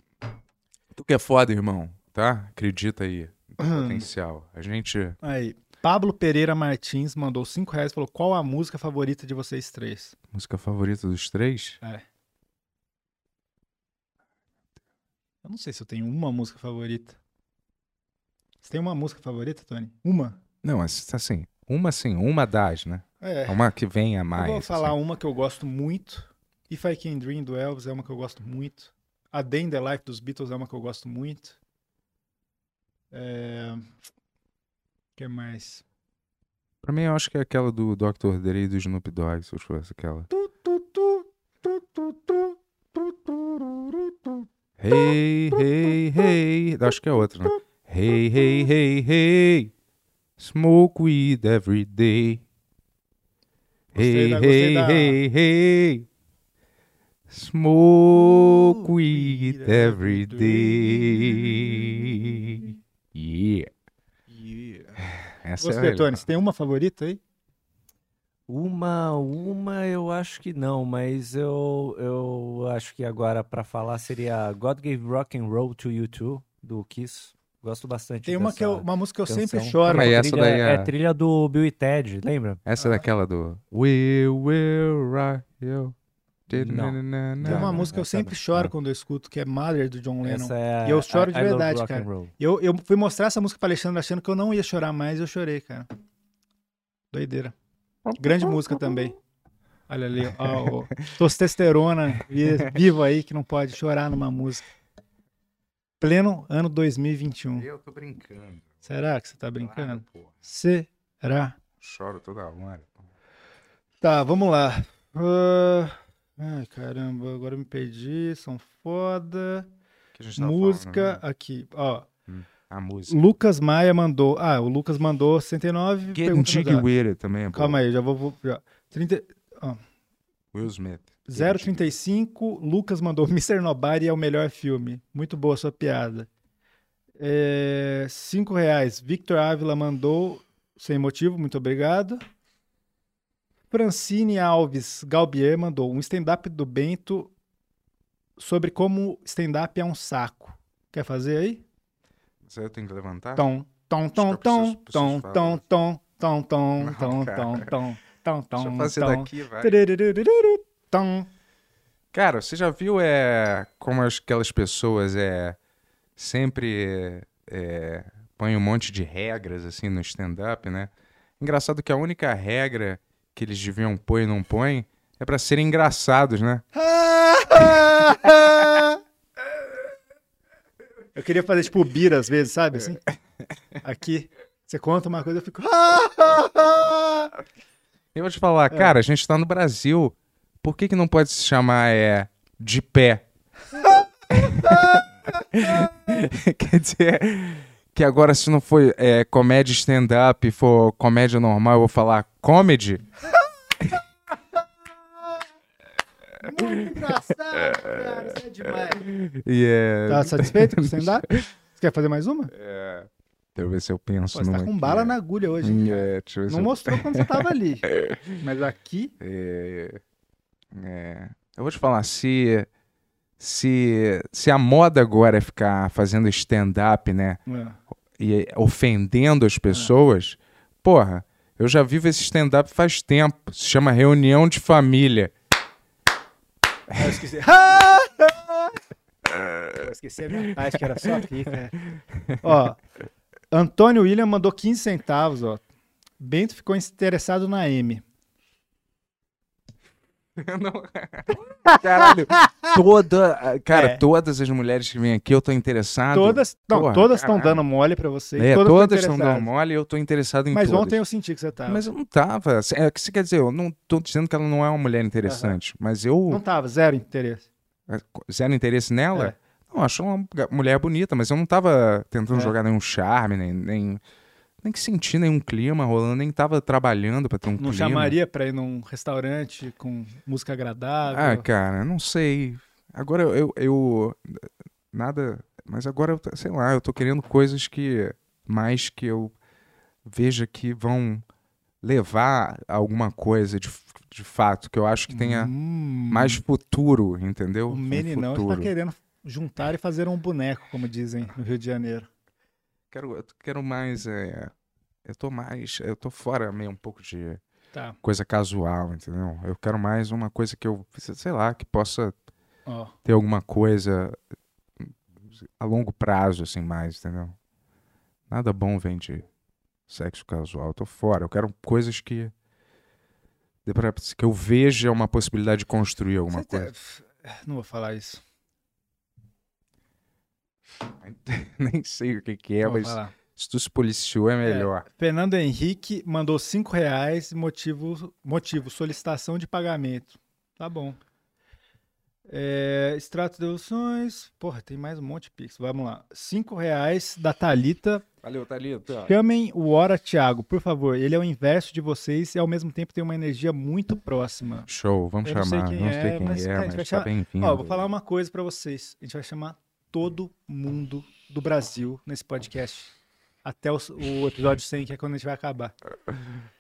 Tu que é foda, irmão, tá? Acredita aí. no Potencial. A gente. Aí, Pablo Pereira Martins mandou cinco reais e falou: qual a música favorita de vocês três? Música favorita dos três? Eu não sei se eu tenho uma música favorita. Você tem uma música favorita, Tony? Uma? Não, assim, uma sim, uma das, né? É. Uma que vem a mais. eu vou falar assim. uma que eu gosto muito. If I Can Dream do Elvis é uma que eu gosto muito. A Day in the Life dos Beatles é uma que eu gosto muito. É... O que mais? Pra mim, eu acho que é aquela do Dr. Dre e do Snoop Dogg, se eu fosse aquela. Tu, tu, tu. Hey, hey, hey. Acho que é outra, né? Hey, hey, hey, hey. Smoke weed every day. Gostei Hey, da- hey, da- hey, hey. Smoke weed every day. Yeah. Essa Você, é a Tony, você tem uma favorita aí? Uma, uma eu acho que não, mas eu, eu acho que agora pra falar seria God Gave Rock and Roll to You Too, do Kiss. Gosto bastante Tem uma, dessa que eu, uma música que eu sempre canção. choro. Calma aí, essa trilha, daí é- é trilha do Bill e Ted, lembra? Essa é daquela do We Will Rock You. Não. Tem uma Não, música que eu sempre não. choro quando eu escuto, que é Mother, do John Lennon. É E eu choro de I- Love verdade, cara. Eu, eu fui mostrar essa música pra Alexandre achando que eu não ia chorar mais, eu chorei, cara. Doideira. Grande música também. Olha ali, ó, o testosterona vi- vivo aí que não pode chorar numa música. Pleno ano 2021. Eu tô brincando. Será que você tá brincando? Porra, Será? choro toda hora. Tá, vamos lá. Ah, ai, caramba, agora me perdi. São foda. Música, falando, né? aqui, ó. A música. Lucas Maia mandou. Ah, o Lucas mandou 69. Getting Jiggy. With It também é bom. Calma aí, já vou. já. 30, Will Smith. 035, Lucas mandou Mr. Nobody é o melhor filme. Muito boa sua piada. É, 5 reais. Victor Ávila mandou sem motivo, muito obrigado. Francine Alves Galbier mandou um stand-up do Bento sobre como stand-up é um saco. Quer fazer aí? Eu tenho que levantar? Tom, tom, tom, tom, tom, tom, tom, tom, tom, tom, tom, tom, tom, tom, Deixa eu fazer tom. daqui, vai. Tom. Cara, você já viu é, como as- aquelas pessoas é, sempre é, põem um monte de regras assim no stand-up, né? Engraçado que a única regra que eles deviam pôr e não põem é pra serem engraçados, né? Eu queria fazer tipo o Bira às vezes, sabe? Assim. Aqui. Você conta uma coisa, eu fico. Eu vou te falar, cara, a gente tá no Brasil. Por que, que não pode se chamar é, de pé? Quer dizer, que agora se não for é, comédia stand-up, for comédia normal, eu vou falar comedy? Muito engraçado, cara. Isso é demais. É... Tá satisfeito com o stand-up? Você quer fazer mais uma? Pô, Deixa eu ver se eu penso você tá com aqui. bala na agulha hoje. hein? É, deixa eu ver se Não eu- mostrou quando você tava ali. Mas aqui. É, é, eu vou te falar, se, se, se a moda agora é ficar fazendo stand-up, né? É. E ofendendo as pessoas, porra, eu já vivo esse stand-up faz tempo. Se chama reunião de família. Ah, eu esqueci. eu esqueci a minha parte, que era só aqui, cara. Ó, Antônio William mandou 15 centavos, ó. Bento ficou interessado na M. Caralho, toda, cara, É. todas as mulheres que vêm aqui eu tô interessado. Todas, não, Porra, todas estão dando mole pra você. É, todas estão dando mole e eu tô interessado em Mas todas. ontem eu senti que você tava. Mas eu não tava. É, que você quer dizer, eu não tô dizendo que ela não é uma mulher interessante, mas eu Não tava, zero interesse. zero interesse nela. É. Não, acho uma mulher bonita, mas eu não tava tentando É. jogar nenhum charme, nem, nem, nem que sentir nenhum clima rolando, nem tava trabalhando pra ter um Não clima. chamaria pra ir num restaurante com música agradável. Ah, cara, não sei. Agora eu, eu, eu- nada, mas agora eu, sei lá, eu tô querendo coisas que mais que eu veja que vão levar a alguma coisa de, de fato que eu acho que tenha Hum, mais futuro, entendeu? O Um meninão está futuro. querendo juntar e fazer um boneco, como dizem no Rio de Janeiro. Quero, eu quero mais, é, eu tô mais, eu tô fora meio um pouco de Tá, coisa casual, entendeu? Eu quero mais uma coisa que eu, sei lá, que possa ó. ter alguma coisa a longo prazo, assim, mais, entendeu? Nada bom vem de sexo casual. Eu tô fora. Eu quero coisas que. que eu veja uma possibilidade de construir alguma Você tá- coisa. Não vou falar isso. Nem sei o que, que é, vou mas falar. se tu se policiou é melhor. Fernando Henrique mandou 5 reais, motivo, motivo, solicitação de pagamento. Tá bom. É, extrato de devoluções. Porra, tem mais um monte de pix. Vamos lá. Cinco reais da Thalita. Valeu, Thalita. Chamem o Hora Thiago, por favor. Ele é o inverso de vocês e ao mesmo tempo tem uma energia muito próxima. Show, vamos Eu não sei chamar. quem Não é, sei quem mas, é, a gente mas tá chamar- bem-vindo. Ó, vou falar uma coisa pra vocês. A gente vai chamar todo mundo do Brasil nesse podcast. Até o, o episódio 100, que é quando a gente vai acabar.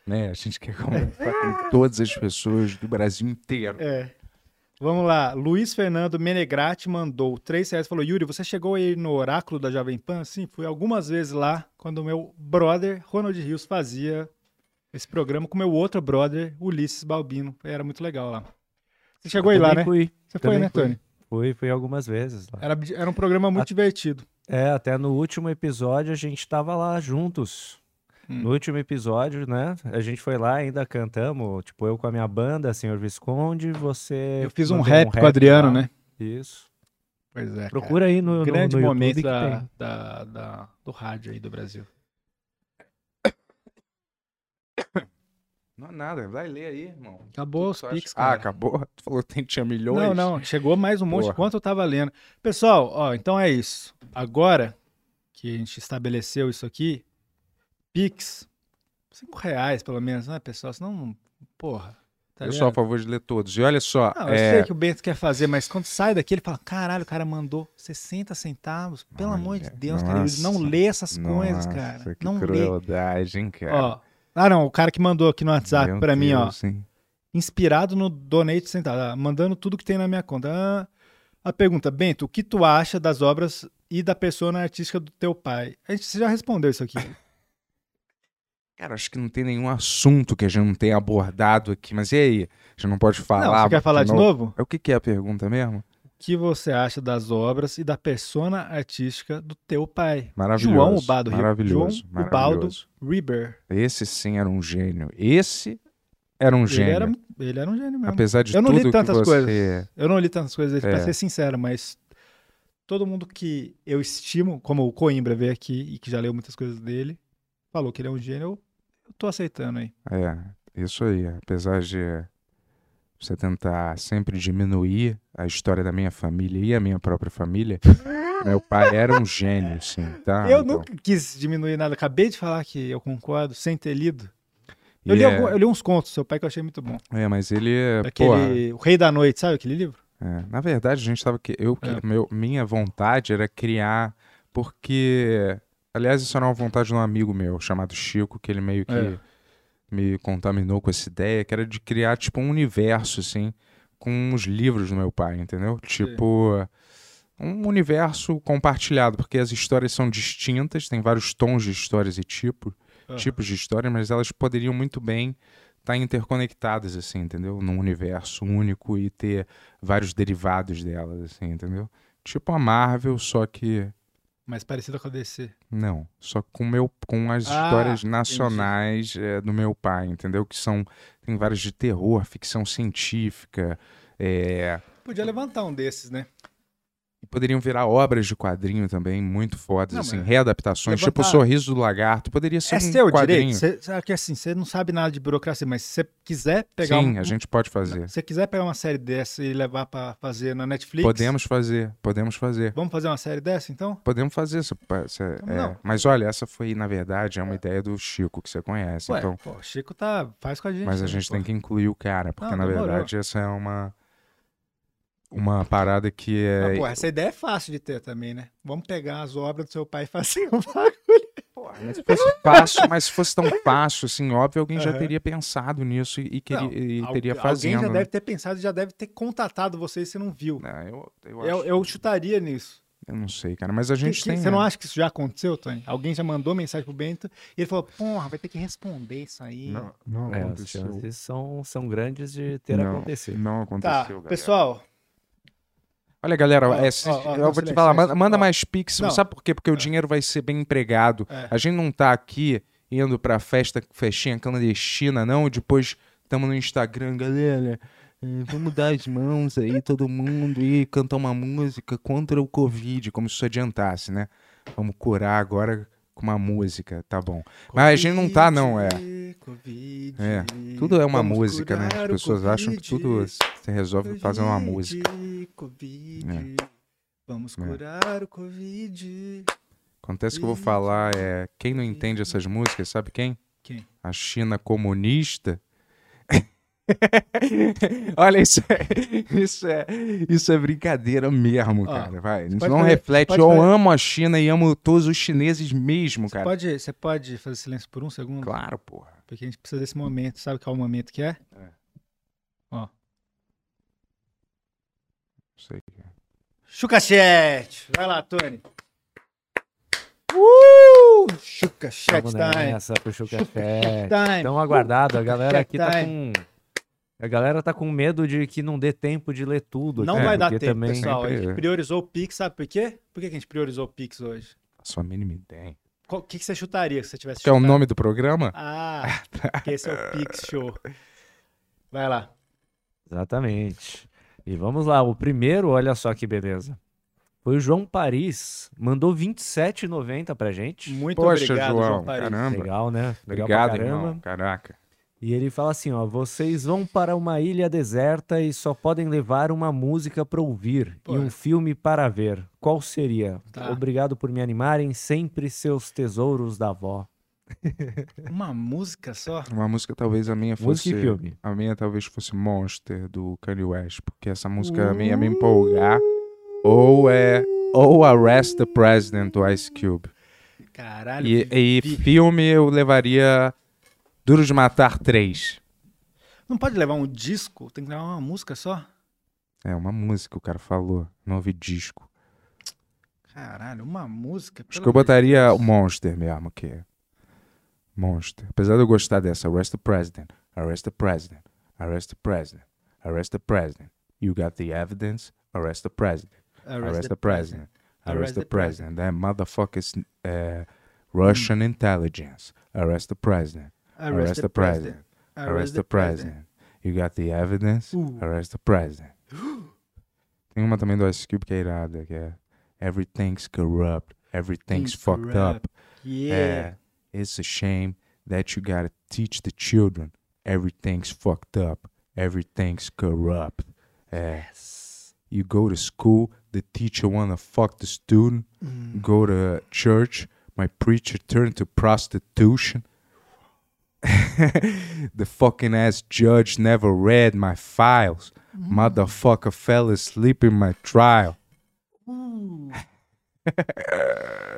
Né, a gente quer conversar com todas as pessoas do Brasil inteiro. É. Vamos lá. Luiz Fernando Menegrati mandou 3 reais. Falou, Yuri, você chegou aí no oráculo da Jovem Pan? Sim, fui algumas vezes lá, quando o meu brother, Ronald Rios, fazia esse programa com meu outro brother, Ulisses Balbino. Era muito legal lá. Você chegou aí lá, né? Fui, Você foi, também né, fui. Tony? Fui, fui algumas vezes lá. Era, era um programa muito divertido. É, até no último episódio a gente tava lá juntos. Hum. No último episódio, né? A gente foi lá, ainda cantamos, tipo, eu com a minha banda, Senhor Visconde, você. Eu fiz um mandou rap, com o Adriano, lá. né? Isso. Pois é. cara. Procura aí no, no, grande no YouTube momento da, tem. da, da- do rádio aí do Brasil. Não é nada, vai ler aí, irmão. Acabou os Tu acha- Pix, Ah, cara. acabou? Tu falou que tinha milhões? Não, não, chegou mais um monte Porra. enquanto eu tava lendo. Pessoal, ó, então é isso. Agora que a gente estabeleceu isso aqui, Pix, cinco reais pelo menos, né, pessoal? Senão, porra. Tá Eu sou a favor de ler todos. E olha só, Não, eu é, sei que o Bento quer fazer, mas quando sai daqui, ele fala: caralho, o cara mandou 60 centavos. Pelo Olha, amor de Deus, cara. Ele não nossa, lê essas coisas, nossa, cara. que Não lê. crueldade, hein, cara. Ó. Ah, não, o cara que mandou aqui no WhatsApp pra mim, ó. Hein. inspirado no Donate Centavo, ah, mandando tudo que tem na minha conta. Ah, a pergunta, Bento, o que tu acha das obras e da persona artística do teu pai? A gente já respondeu isso aqui. Cara, acho que não tem nenhum assunto que a gente não tenha abordado aqui. Mas e aí? A gente não pode falar. Não, você quer falar de novo? O que, que é a pergunta mesmo? O que você acha das obras e da persona artística do teu pai? Maravilhoso. João Ubado Ri- Maravilhoso. João Ubaldo maravilhoso. Riber. Esse sim era um gênio. Esse era um Ele gênio. era, ele era um gênio mesmo. Apesar de Eu não li tantas você... coisas. Eu não li tantas coisas dele, pra É. ser sincero, mas todo mundo que eu estimo, como o Coimbra veio aqui e que já leu muitas coisas dele, falou que ele é um gênio, eu, eu tô aceitando aí. É, isso aí. Apesar de você tentar sempre diminuir a história da minha família e a minha própria família, meu pai era um gênio, sim, tá? Eu Então, nunca quis diminuir nada. Acabei de falar que eu concordo, sem ter lido. Eu, e li, é, algum- eu li uns contos do seu pai que eu achei muito bom. é, mas ele, porra, Aquele O Rei da Noite, sabe aquele livro? É, na verdade, a gente tava que eu que- É. meu, minha vontade era criar porque aliás, isso era uma vontade de um amigo meu chamado Chico, que ele meio que É. me contaminou com essa ideia, que era de criar tipo um universo assim, com os livros do meu pai, entendeu? Tipo um universo compartilhado, porque as histórias são distintas, tem vários tons de histórias e tipos, Aham. tipos de história, mas elas poderiam muito bem estar interconectadas, assim, entendeu? Num universo único e ter vários derivados delas, assim, entendeu? Tipo a Marvel, só que. Mais parecido com a DC. Não, só com, meu, com as Ah, histórias nacionais é, do meu pai, entendeu? Que são. Tem várias de terror, ficção científica. É, Podia levantar um desses, né? E poderiam virar obras de quadrinho também, muito fodas, Não, assim, readaptações, tipo o levantar- Sorriso do Lagarto, poderia ser É um seu quadrinho. direito. Cê, que assim, você não sabe nada de burocracia, mas se você quiser pegar Sim, um, a gente pode fazer. Se você quiser pegar uma série dessa e levar pra fazer na Netflix, Podemos fazer, podemos fazer. Vamos fazer uma série dessa, então? Podemos fazer Como é. não? Mas olha, essa foi, na verdade, é uma ideia do Chico, que você conhece. Ué, então, pô, o Chico tá, faz com a gente. mas a né, gente pô. tem que incluir o cara, porque Não, na demorou. verdade essa é uma, uma parada que Ah, é. pô, essa ideia é fácil de ter também, né? Vamos pegar as obras do seu pai e fazer um bagulho. Mas se fosse fácil, mas se fosse tão fácil, assim, óbvio, alguém já Aham. teria pensado nisso e, e queria, Não, e teria Alguém fazendo. já né? deve ter pensado, já deve ter contatado você e você não viu. É, eu, eu, Eu, acho- eu chutaria nisso. eu não sei, cara, mas a gente Que- tem. você não né? acha que isso já aconteceu, Tony? Alguém já mandou mensagem pro Bento e ele falou, porra, vai ter que responder isso aí. Não, não É, as aconteceu. chances são, são grandes de ter Não, acontecido. Não Tá, aconteceu, galera. pessoal, Olha, galera, Ó, é, se- ó, ó, eu vou te falar, manda, manda mais pix. Não. Sabe por quê? Porque o dinheiro vai ser bem empregado. É. A gente não tá aqui indo pra festa, festinha clandestina, não. e Depois estamos no Instagram, galera. Vamos dar as mãos aí, todo mundo, e cantar uma música contra o Covid, como se isso adiantasse, né? Vamos curar agora com uma música, tá bom. Mas a gente não tá, não, é. Covid, É, Tudo é uma música, né? As pessoas acham que tudo Covid, se resolve fazendo uma música. Covid, É. Vamos É. curar o Covid. Acontece que eu vou falar, é. Quem não entende essas músicas, sabe quem? Quem? A China comunista. Olha, isso é, isso é, isso é brincadeira mesmo, Ó, cara. Vai. Isso não fazer- reflete. Eu fazer- amo a China e amo todos os chineses mesmo, Você cara. pode, você pode fazer silêncio por um segundo? Claro, porra. Porque a gente precisa desse momento. Sabe qual é o momento que é? Ó. Sei. Chucachete! Vai lá, Tony. Uh! Chucachete Vamos time. nessa pro Chucafé. Time. Tão aguardado. A galera aqui tá com. A galera tá com medo de que não dê tempo de ler tudo. Não vai dar tempo, também... pessoal. A gente priorizou o Pix, sabe por quê? Por que a gente priorizou o Pix hoje? Sua mínima ideia. O que, que você chutaria se você tivesse Que é o nome do programa? Ah, porque esse é o Pix Show. Vai lá. Exatamente. E vamos lá, o primeiro, olha só que beleza. Foi o João Paris, mandou 27,90 pra gente. Muito Poxa, obrigado, João. João Paris. Caramba. Legal, né? Legal Obrigado, pra caramba. irmão. Caraca. E ele fala assim, ó, vocês vão para uma ilha deserta e só podem levar uma música para ouvir Pô. e um filme para ver. Qual seria? Tá. Obrigado por me animarem, sempre seus tesouros da avó. Uma música só? Uma música talvez a minha fosse. Música e filme. A minha talvez fosse Monster do Kanye West, porque essa música a minha me empolgar. Ou é. Ou Arrest the President do Ice Cube. Caralho. E, e filme eu levaria Duro de Matar 3. Não pode levar um disco? Tem que levar uma música só? É uma música, o cara falou. Não ouvi disco. Caralho, uma música? Acho que eu botaria o Monster mesmo, que é. Monster. Apesar de eu gostar dessa, Arrest the President, Arrest the President, Arrest the President, Arrest the President. You got the evidence, Arrest the President, Arrest, the President, Arrest the President. That motherfucker's uh, Russian intelligence, Arrest the President, Arrest the President, Arrest the President. You got the evidence, Uh. Arrest the President. Tem uma também do Ice Cube que é irada, que é Everything's corrupt, everything's Things fucked corrupt. up. Yeah. É, it's a shame that you gotta teach the children everything's fucked up, everything's corrupt. É, you go to school, the teacher wanna fuck the student. Hum. Go to church, my preacher turned to prostitution. the fucking ass judge never read my files. Motherfucker fell asleep in my trial.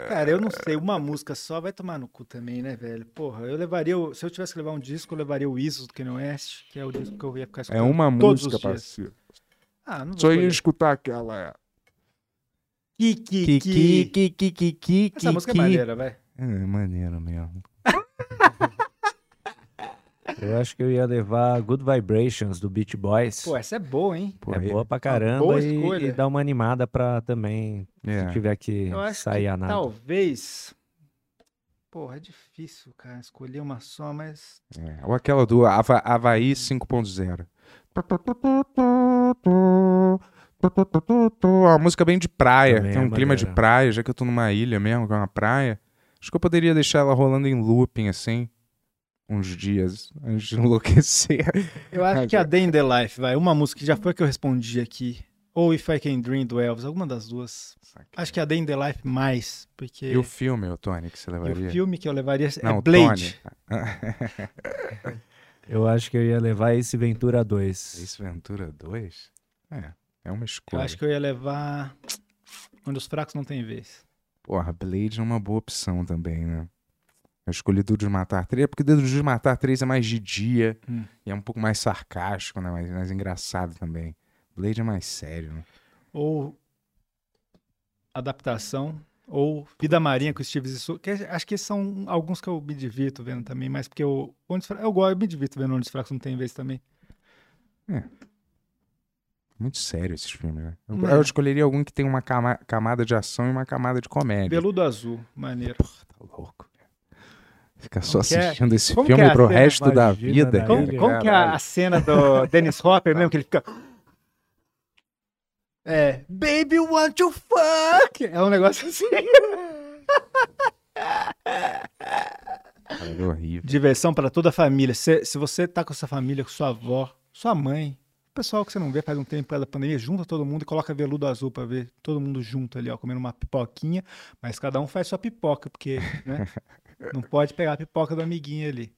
Cara, eu não sei, uma música só vai tomar no cu também, né, velho? Porra, eu levaria. o- Se eu tivesse que levar um disco, eu levaria o Isos do Kanye West, que é o disco que eu ia ficar É escutando uma todos música, parceiro. Ah, não Só ia escutar aquela. é. Kiki, Kiki. Kiki, Essa música é maneira, vai. É maneiro mesmo. Eu acho que eu ia levar Good Vibrations do Beach Boys. Pô, essa é boa, hein? Pô, é aí- boa pra caramba boa e, e dá uma animada pra também, É. se tiver que Eu acho sair que a nada. talvez. Porra, é difícil, cara, escolher uma só, mas. É, Ou aquela do Hava Havaí 5.0. Uma música bem de praia. Também Tem um é clima de praia, já que eu tô numa ilha mesmo, que é uma praia. Acho que eu poderia deixar ela rolando em looping, assim, uns dias, antes de enlouquecer. Eu acho que a Day in the Life, vai. Uma música que já foi que eu respondi aqui. Ou If I Can Dream do Elvis, alguma das duas. Acho que a Day in the Life mais, porque. E o filme, o Tony, que você e levaria? o filme que eu levaria é Não, o Blade. Eu acho que eu ia levar esse Ventura 2. Ace Ventura 2? É, é uma Eu escolha. acho que eu ia levar. Onde os fracos não têm vez. Porra, Blade é uma boa opção também, né? Eu escolhi Duro de Matar 3, porque Duro de Matar 3 é mais de dia Hum. e é um pouco mais sarcástico, né? Mais, mais engraçado também. Blade é mais sério, né? Ou. Adaptação. Ou Vida Marinha com o Steve Zissou. Que é- acho que são alguns que eu me divirto vendo também, mas porque eu. Onde eu gosto, eu me divirto vendo onde os fracos não têm vez também. Muito sério esses filmes, né? Eu, É. eu escolheria algum que tem uma cama- camada de ação e uma camada de comédia. Veludo Azul, maneiro. Tá louco. Ficar só é? assistindo esse Como filme é pro cena? resto da Imagina, vida. né? Como, como que é a, cena do Dennis Hopper mesmo, que ele fica. É. Baby, want to fuck? É um negócio assim. Cara, é horrível. Diversão para toda a família. Se, se você tá com sua família, com sua avó, sua mãe, o pessoal que você não vê faz um tempo da pandemia, junta todo mundo e coloca veludo azul pra ver todo mundo junto ali, ó, comendo uma pipoquinha, mas cada um faz sua pipoca, porque, né, não pode pegar a pipoca do amiguinho ali.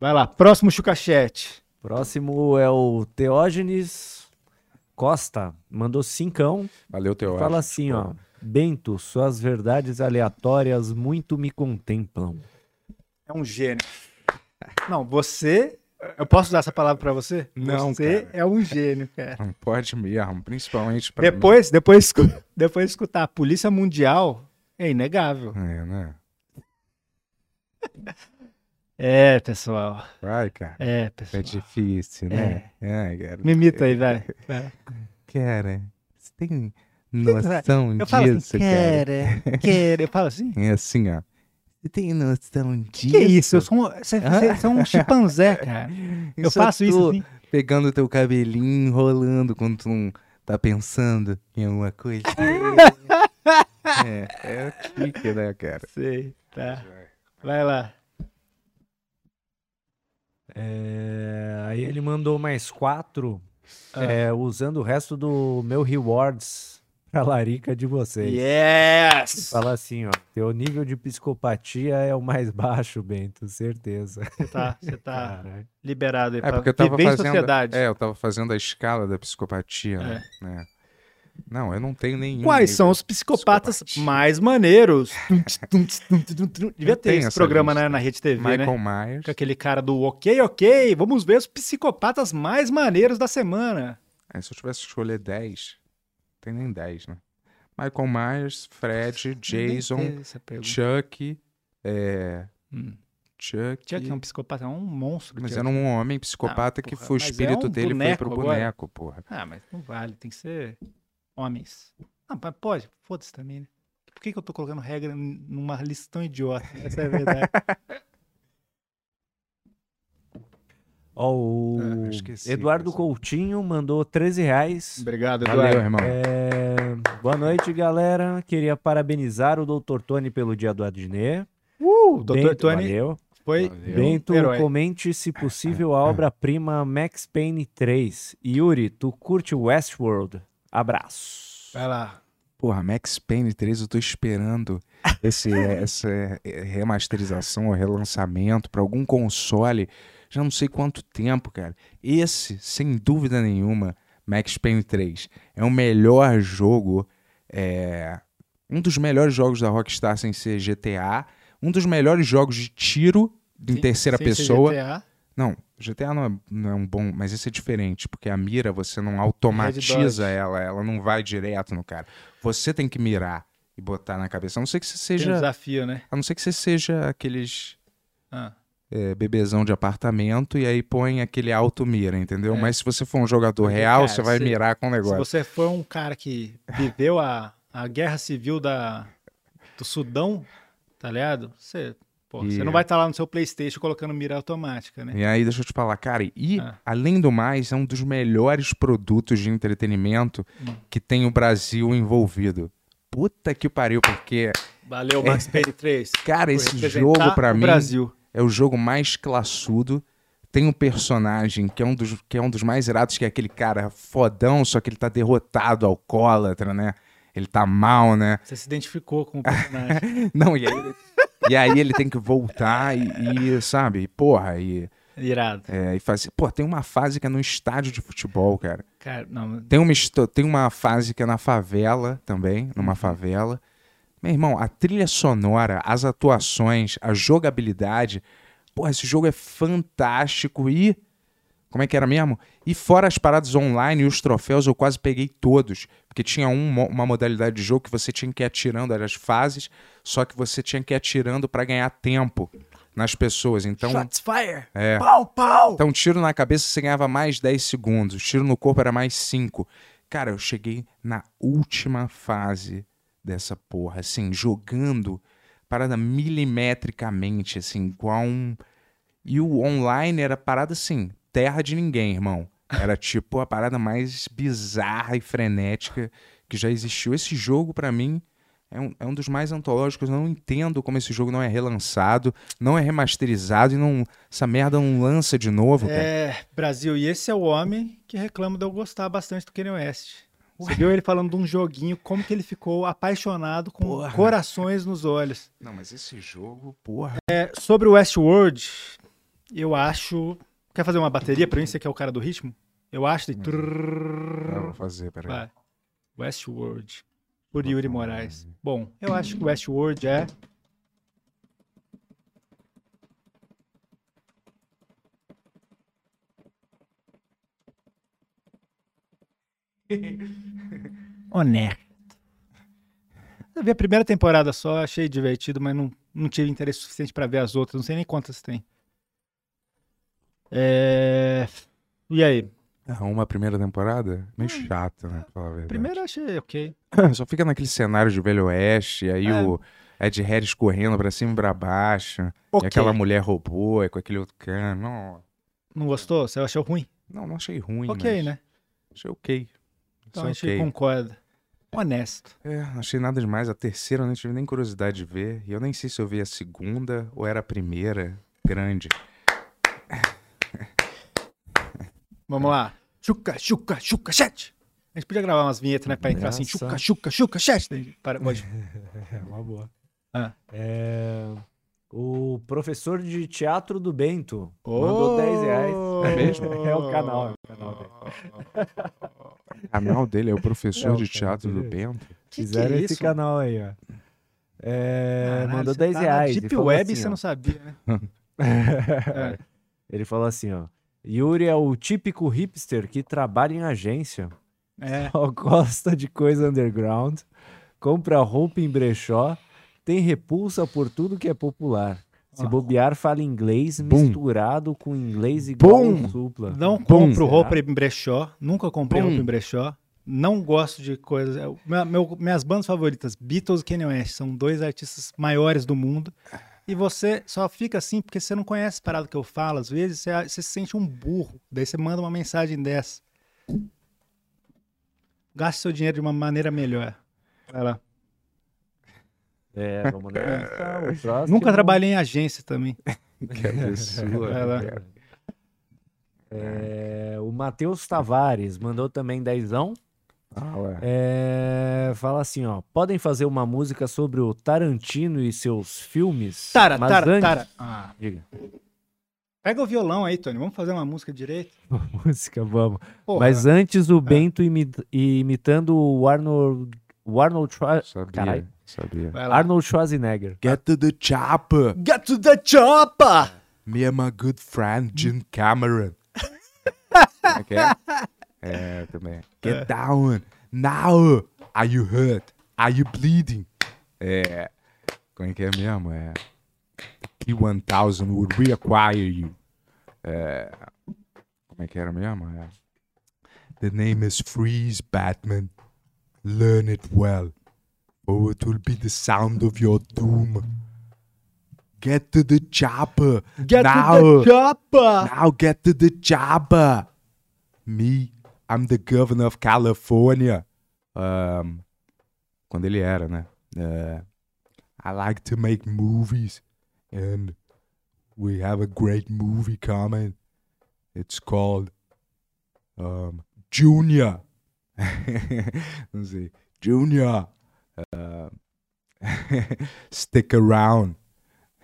Vai lá, próximo chucachete. Próximo é o Teógenes Costa. Mandou cincão. Valeu, teu Fala assim, ó. Bento, suas verdades aleatórias muito me contemplam. É um gênio. Não, você. Eu posso dar essa palavra pra você? Não, Você cara. é um gênio, cara. Não pode mesmo, principalmente pra Depois, depois, escu- depois de escutar a Polícia Mundial, é inegável. mim. É, né? É, pessoal. Vai, cara. É, É pessoal. difícil, né? É, cara. Me imita aí, vai. vai. Cara, você tem noção Eu falo disso, assim, cara? quero, quero. Eu falo assim, É assim, ó. Você tem noção disso? que isso? Eu sou um, você, você- é um chimpanzé, cara. Eu só faço isso assim. Pegando teu cabelinho, enrolando quando tu não tá pensando em alguma coisa. é, é tique, né, cara? Sei, tá. Vai lá. É, aí ele mandou mais quatro, Ah. é, usando o resto do meu rewards pra larica de vocês. Yes! Fala assim, ó. Teu nível de psicopatia é o mais baixo, Bento, certeza. Você tá, você tá Caralho. liberado aí É pra porque eu tava fazendo. sociedade. É, eu tava fazendo a escala da psicopatia, né? É. Não, eu não tenho nenhum. Quais são os psicopatas mais maneiros? Devia ter esse programa lista. né, na Rede TV, né? Michael Myers. Com aquele cara do ok, ok, vamos ver os psicopatas mais maneiros da semana. É, se eu tivesse que escolher 10, não tem nem 10, né? Michael Myers, Fred, Jason. Chuck, é... Hum. Chuck... Chuck é um psicopata, é um monstro. Mas Chuck. era um homem psicopata Ah, que porra, foi, o é espírito um dele foi boneco pro agora. boneco, porra. Ah, mas não vale, tem que ser homens. Ah, mas pode, foda-se também, né? Por que, que eu tô colocando regra numa lista tão idiota? Essa é a verdade. Ó, o Ah, esqueci, Eduardo. Coutinho mandou 13 reais. Obrigado, Valeu, irmão. É, Boa noite, galera. Queria parabenizar o Dr. Tony pelo dia do Adnet. Uh, Dr. Bento, Tony Valeu. foi Valeu. Bento, herói. comente se possível a obra-prima Max Payne 3. Yuri, tu curte Westworld? Abraço. Vai lá. Porra, Max Payne 3, eu tô esperando esse, essa remasterização ou relançamento pra algum console. Já não sei quanto tempo, cara. Esse, sem dúvida nenhuma, Max Payne 3 é o melhor jogo, é, um dos melhores jogos da Rockstar sem ser GTA, um dos melhores jogos de tiro em Sim, terceira sem ser pessoa. GTA, Não, GTA não é, não é um bom, mas esse é diferente, porque a mira você não automatiza ela, ela não vai direto no cara. Você tem que mirar e botar na cabeça. A não ser que você tem um seja, desafio, né? a não ser que você seja aqueles Ah, é, bebezão de apartamento e aí põe aquele auto mira, entendeu? É. Mas se você for um jogador real, cara, você vai se- mirar com o se negócio. você for um cara que viveu a, a guerra civil da, do Sudão, tá ligado? Você, pô, E- você não vai estar lá no seu Playstation colocando mira automática, né? E aí, deixa eu te falar, cara, e Ah. além do mais, é um dos melhores produtos de entretenimento Hum. que tem o Brasil envolvido. Puta que pariu, porque, Valeu, Max Payne 3. cara, esse jogo pra o mim Brasil. é o jogo mais classudo. Tem um personagem que é um dos, que é um dos mais irados, que é aquele cara fodão, só que ele tá derrotado, alcoólatra, né? Ele tá mal, né? Você se identificou com o personagem. Não, e aí, e aí ele tem que voltar e, e, sabe, porra, e, Irado. é, e fazer. Pô, tem uma fase que é no estádio de futebol, cara. Cara, não. Tem uma, tem uma fase que é na favela também, numa favela. Meu irmão, a trilha sonora, as atuações, a jogabilidade. Porra, esse jogo é fantástico e. Como é que era mesmo? E fora as paradas online e os troféus, eu quase peguei todos. Porque tinha um uma modalidade de jogo que você tinha que ir atirando as fases, só que você tinha que ir atirando pra ganhar tempo nas pessoas. Então, Shots fire! é. Pau, pau! Então, tiro na cabeça você ganhava mais 10 segundos, tiro no corpo era mais 5. Cara, eu cheguei na última fase dessa porra, assim, jogando parada milimetricamente, assim, igual um. E o online era parada assim, terra de ninguém, irmão. Era tipo a parada mais bizarra e frenética que já existiu. Esse jogo, pra mim, É um, é um dos mais antológicos. Eu não entendo como esse jogo não é relançado, não é remasterizado e não, essa merda não lança de novo, cara. É, Brasil, e esse é o homem que reclama de eu gostar bastante do Kanye West. Você viu ele falando de um joguinho, como que ele ficou apaixonado com Porra. corações nos olhos. Não, mas esse jogo, porra. É, sobre o Westworld, eu acho. Quer fazer uma bateria pra mim? Você que é o cara do ritmo? Eu acho. De... Eu vou fazer, peraí. Vai. Westworld. Por Yuri Moraes. Bom, eu acho que Westworld é. Honesto. Eu vi a primeira temporada só, achei divertido, mas não, não tive interesse suficiente pra ver as outras. Não sei nem quantas tem. É... E aí? Ah, Uma primeira temporada? Meio chata, né? Pra falar a eu achei ok. Só fica naquele cenário de Velho Oeste, aí É. o Ed Harris correndo pra cima e pra baixo. E Ok. aquela mulher robô, e com aquele outro cara. Não, Não gostou? Você achou ruim? não, não achei ruim. ok, mas né? Achei ok. Então Só a gente ok. concorda. Honesto. É, não achei nada demais. A terceira eu nem tive nem curiosidade de ver. E eu nem sei se eu vi a segunda ou era a primeira. Grande. Vamos lá. Chuca, chuca, chuca, chat. A gente podia gravar umas vinhetas, né? Pra entrar assim, Nossa. chuca, chuca, chuca, chat. Para, pode. É uma boa. Ah. É, O professor de teatro do Bento Ô! mandou 10 reais. É mesmo? É o canal. É o canal dele. O canal dele é o professor É o de teatro do. Bento. Que Fizeram que é esse isso? canal aí, ó. É, Caralho, mandou você 10 tá reais. Deep Web assim, você ó. não sabia, né? É. Ele falou assim, ó. Yuri é o típico hipster que trabalha em agência, É. só gosta de coisa underground, compra roupa em brechó, tem repulsa por tudo que é popular. Se Ah. bobear, fala inglês Bum. misturado com inglês igual Bum. supla. Não compro roupa em brechó. Nunca comprei roupa em brechó. Não gosto de coisas. é, meu- meu- minhas bandas favoritas, Beatles e Kanye West, são dois artistas maiores do mundo. E você só fica assim porque você não conhece a parada que eu falo. Às vezes você, você se sente um burro. Daí você manda uma mensagem dessa. Gaste seu dinheiro de uma maneira melhor. Vai lá. É, vamos nessa. O próximo- Nunca trabalhei em agência também. Que absurdo. Vai lá. É, o Matheus Tavares mandou também dezão. Ah, ué. É, fala assim, ó. Podem fazer uma música sobre o Tarantino e seus filmes? Tara, mas tara, antes- tara. Ah, Diga. pega o violão aí, Tony. Vamos fazer uma música direito? Música, vamos. Porra. Mas antes o Bento imi- imitando o Arnold, o Arnold, Schwa- Sabia, Caralho. Arnold Schwarzenegger. Get to the chopper. Get to the chopper! Me and my good friend Jim Cameron. Como é que é? É, também. Get down. Now. Are you hurt? Are you bleeding? É. Como é que é mesmo? É. P1000 would reacquire you. É. Como é que era mesmo? É. The name is Freeze, Batman. Learn it well. Or it will be the sound of your doom. Get to the chopper. Get now. to the chopper! Now get to the chopper. Me, I'm the governor of California. Um, quando ele era, né? Uh, I like to make movies. And we have a great movie coming. It's called um, Junior. Não sei. Junior. Uh, stick around.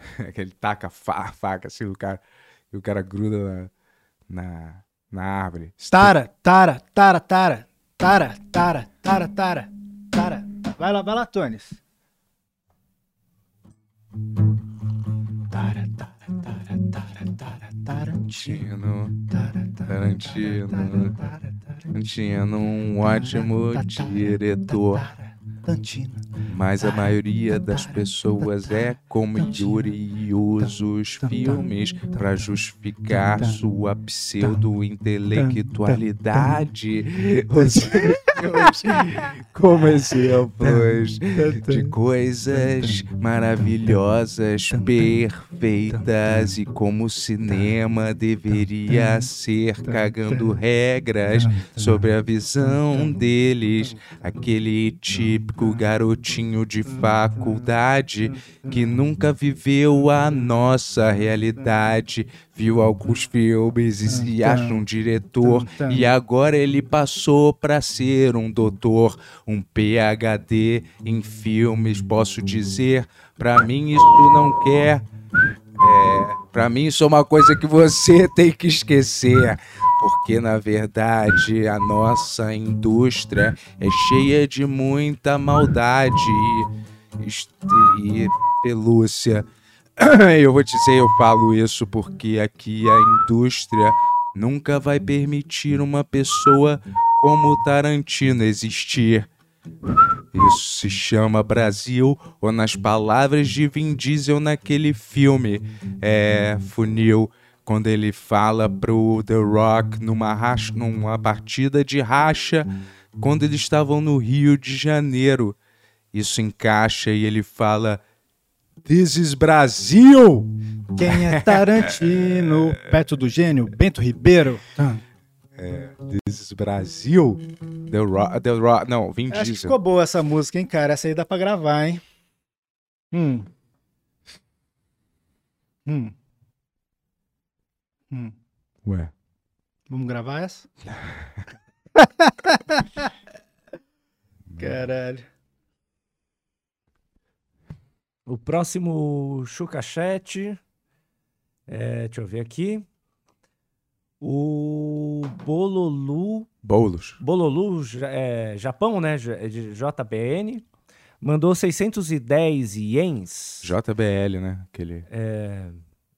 que ele taca a faca assim, o cara, o cara gruda na, na, Na árvore. Tara, tara, tara, tara. Tara, tara, tara, tara. Tara. Vai lá, vai lá, Tones. Tara, tara, tara, tara, tara, Tarantino. Tara, Tarantino. Tarantino, um ótimo diretor. Mas a maioria das pessoas é como Yuri e usa os filmes para justificar sua pseudo-intelectualidade. Você como exemplos de coisas maravilhosas, perfeitas e como o cinema deveria ser, cagando regras sobre a visão deles, aquele típico garotinho de faculdade que nunca viveu a nossa realidade, viu alguns filmes e se acha um diretor e agora ele passou para ser um doutor, um PhD em filmes, posso dizer, para mim isso não quer é, para mim isso é uma coisa que você tem que esquecer, porque na verdade a nossa indústria é cheia de muita maldade e, est- e pelúcia. Eu vou dizer, eu falo isso porque aqui a indústria nunca vai permitir uma pessoa como Tarantino existir. Isso se chama Brasil, ou nas palavras de Vin Diesel naquele filme, é, Funil, quando ele fala pro The Rock numa, racha, numa partida de racha, quando eles estavam no Rio de Janeiro. Isso encaixa e ele fala: This is Brasil! Quem é Tarantino? Perto do gênio? Bento Ribeiro? Ah, This is Brasil! The Rock, The Rock não, Vin Acho que Diesel. ficou boa essa música, hein, cara? Essa aí dá pra gravar, hein? Hum. Hum. Hum. Ué. Vamos gravar essa? Caralho. O próximo Chucachete. É, deixa eu ver aqui. O Bololu. Boulos. Bololu, é, Japão, né? É de JBN. Mandou 610 ienes. JBL, né? Aquele. É,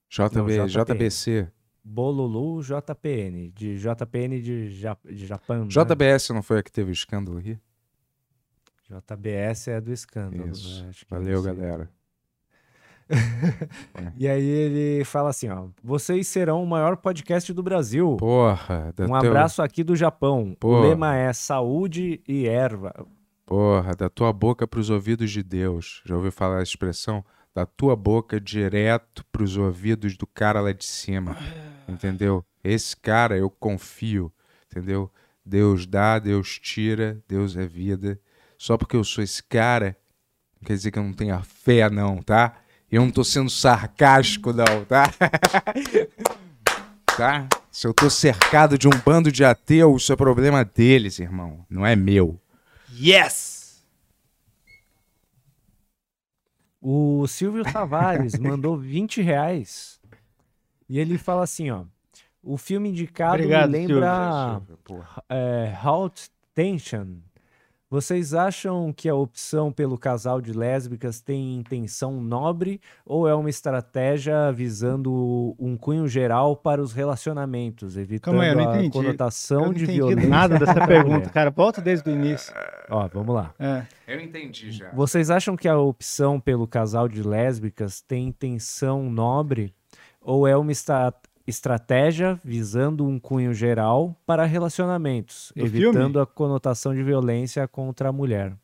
JB, Não. JBC. Bololu JPN. De JPN de, Ja- de Japão. né? JBS não foi a que teve o escândalo aqui? JBS é do escândalo. Isso. né? Valeu, galera. E aí ele fala assim, ó. Vocês serão o maior podcast do Brasil. Porra. Um teu- abraço aqui do Japão. Pô. O lema é saúde e erva. Porra, da tua boca pros ouvidos de Deus. Já ouviu falar a expressão? Da tua boca direto pros ouvidos do cara lá de cima. Entendeu? Esse cara eu confio. Entendeu? Deus dá, Deus tira, Deus é vida. Só porque eu sou esse cara, não quer dizer que eu não tenha fé, não, tá? Eu não tô sendo sarcástico, não, tá? tá? Se eu tô cercado de um bando de ateus, isso é problema deles, irmão. Não é meu. Yes! O Silvio Tavares mandou 20 reais. E ele fala assim, ó. O filme indicado Obrigado, me lembra é, Halt Tension. Vocês acham que a opção pelo casal de lésbicas tem intenção nobre ou é uma estratégia visando um cunho geral para os relacionamentos, evitando Calma aí, não a entendi. conotação eu não de entendi violência? nada dessa pergunta, cara. Volta desde o início. Ó, vamos lá. É. Eu entendi já. Vocês acham que a opção pelo casal de lésbicas tem intenção nobre ou é uma estratégia visando um cunho geral para relacionamentos, Do evitando filme? a conotação de violência contra a mulher?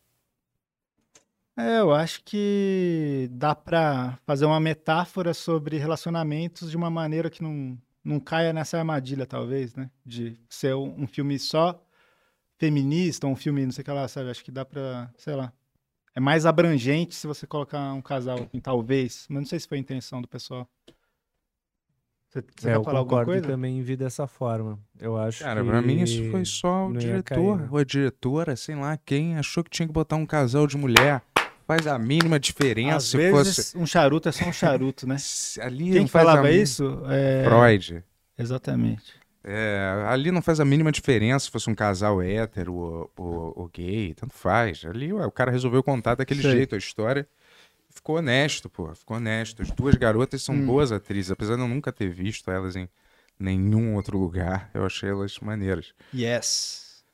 É, eu acho que dá pra fazer uma metáfora sobre relacionamentos de uma maneira que não, não caia nessa armadilha, talvez, né? De ser um, um filme só feminista, um filme não sei o que lá, sabe? Acho que dá pra, sei lá. É mais abrangente se você colocar um casal, assim, talvez. Mas não sei se foi a intenção do pessoal. Você, você É, quer eu falar alguma coisa? também vi dessa forma. Eu acho Cara, que pra mim isso foi só o cair, diretor né? ou a diretora, sei lá quem, achou que tinha que botar um casal de mulher. Faz a mínima diferença Às se vezes fosse. um charuto é só um charuto, né? Ali Quem a falava mínima- isso? É... Freud. Exatamente. É, ali não faz a mínima diferença se fosse um casal hétero ou, ou- ou gay, tanto faz. Ali ué, o cara resolveu contar daquele Sei. jeito a história. Ficou honesto, pô. Ficou honesto. As duas garotas são Hum. boas atrizes, apesar de eu nunca ter visto elas em nenhum outro lugar. Eu achei elas maneiras. Yes.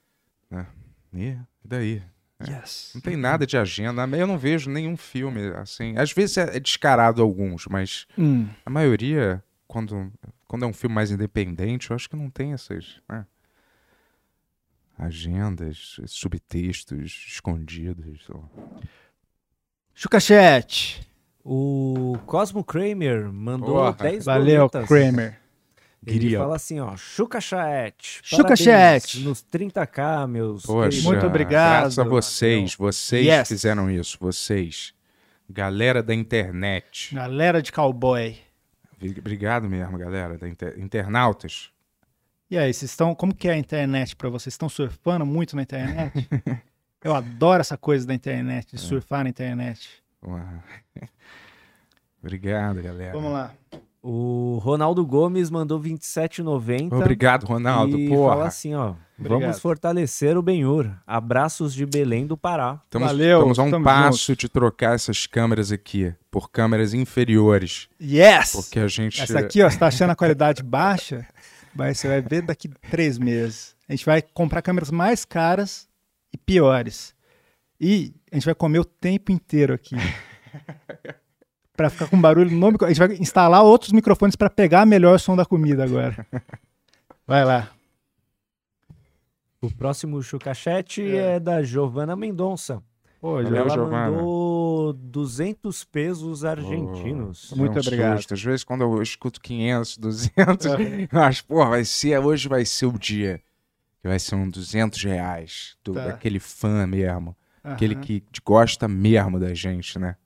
E daí? Yes. Não tem nada de agenda. Eu não vejo nenhum filme assim. Às vezes é é descarado alguns, mas Hum. a maioria, quando, quando é um filme mais independente, eu acho que não tem essas. né? agendas, subtextos escondidos. sei lá. Chucachete. O Cosmo Kramer mandou Porra. 10 Valeu. Kramer. Ele Guria. fala assim, ó, Chuca Chat. Chuca parabéns Chat. Nos 30k, meus Poxa, queridos. Muito obrigado. Graças a vocês, vocês Yes. fizeram isso, vocês. Galera da internet. Galera de cowboy. Obrigado mesmo, galera da inter- internautas. E aí, vocês estão. Como que é a internet pra vocês? Estão surfando muito na internet? Eu adoro essa coisa da internet, É. de surfar na internet. Uau. Obrigado, galera. Vamos lá. O Ronaldo Gomes mandou 27,90. Obrigado, Ronaldo. E Porra. fala assim, ó. Obrigado. Vamos fortalecer o Benhur. Abraços de Belém do Pará. Estamos, Valeu, estamos a um tamo passo junto. de trocar essas câmeras aqui por câmeras inferiores. Yes! Porque a gente. Essa aqui, ó, você tá achando a qualidade baixa? Mas você vai ver daqui três meses. A gente vai comprar câmeras mais caras e piores. E a gente vai comer o tempo inteiro aqui. Pra ficar com barulho no microfone. A gente vai instalar outros microfones pra pegar melhor o som da comida agora. Vai lá. O próximo Chucachete é. da Giovana Mendonça. Pô, Valeu, Ela Giovana. mandou 200 pesos argentinos. Muito É um obrigado. susto. Às vezes, quando eu escuto 500, 200, eu acho, pô, vai ser, hoje vai ser o dia. Que vai ser um 200 reais. Do, Tá. Daquele fã mesmo. Aquele Aham. que gosta mesmo da gente, né?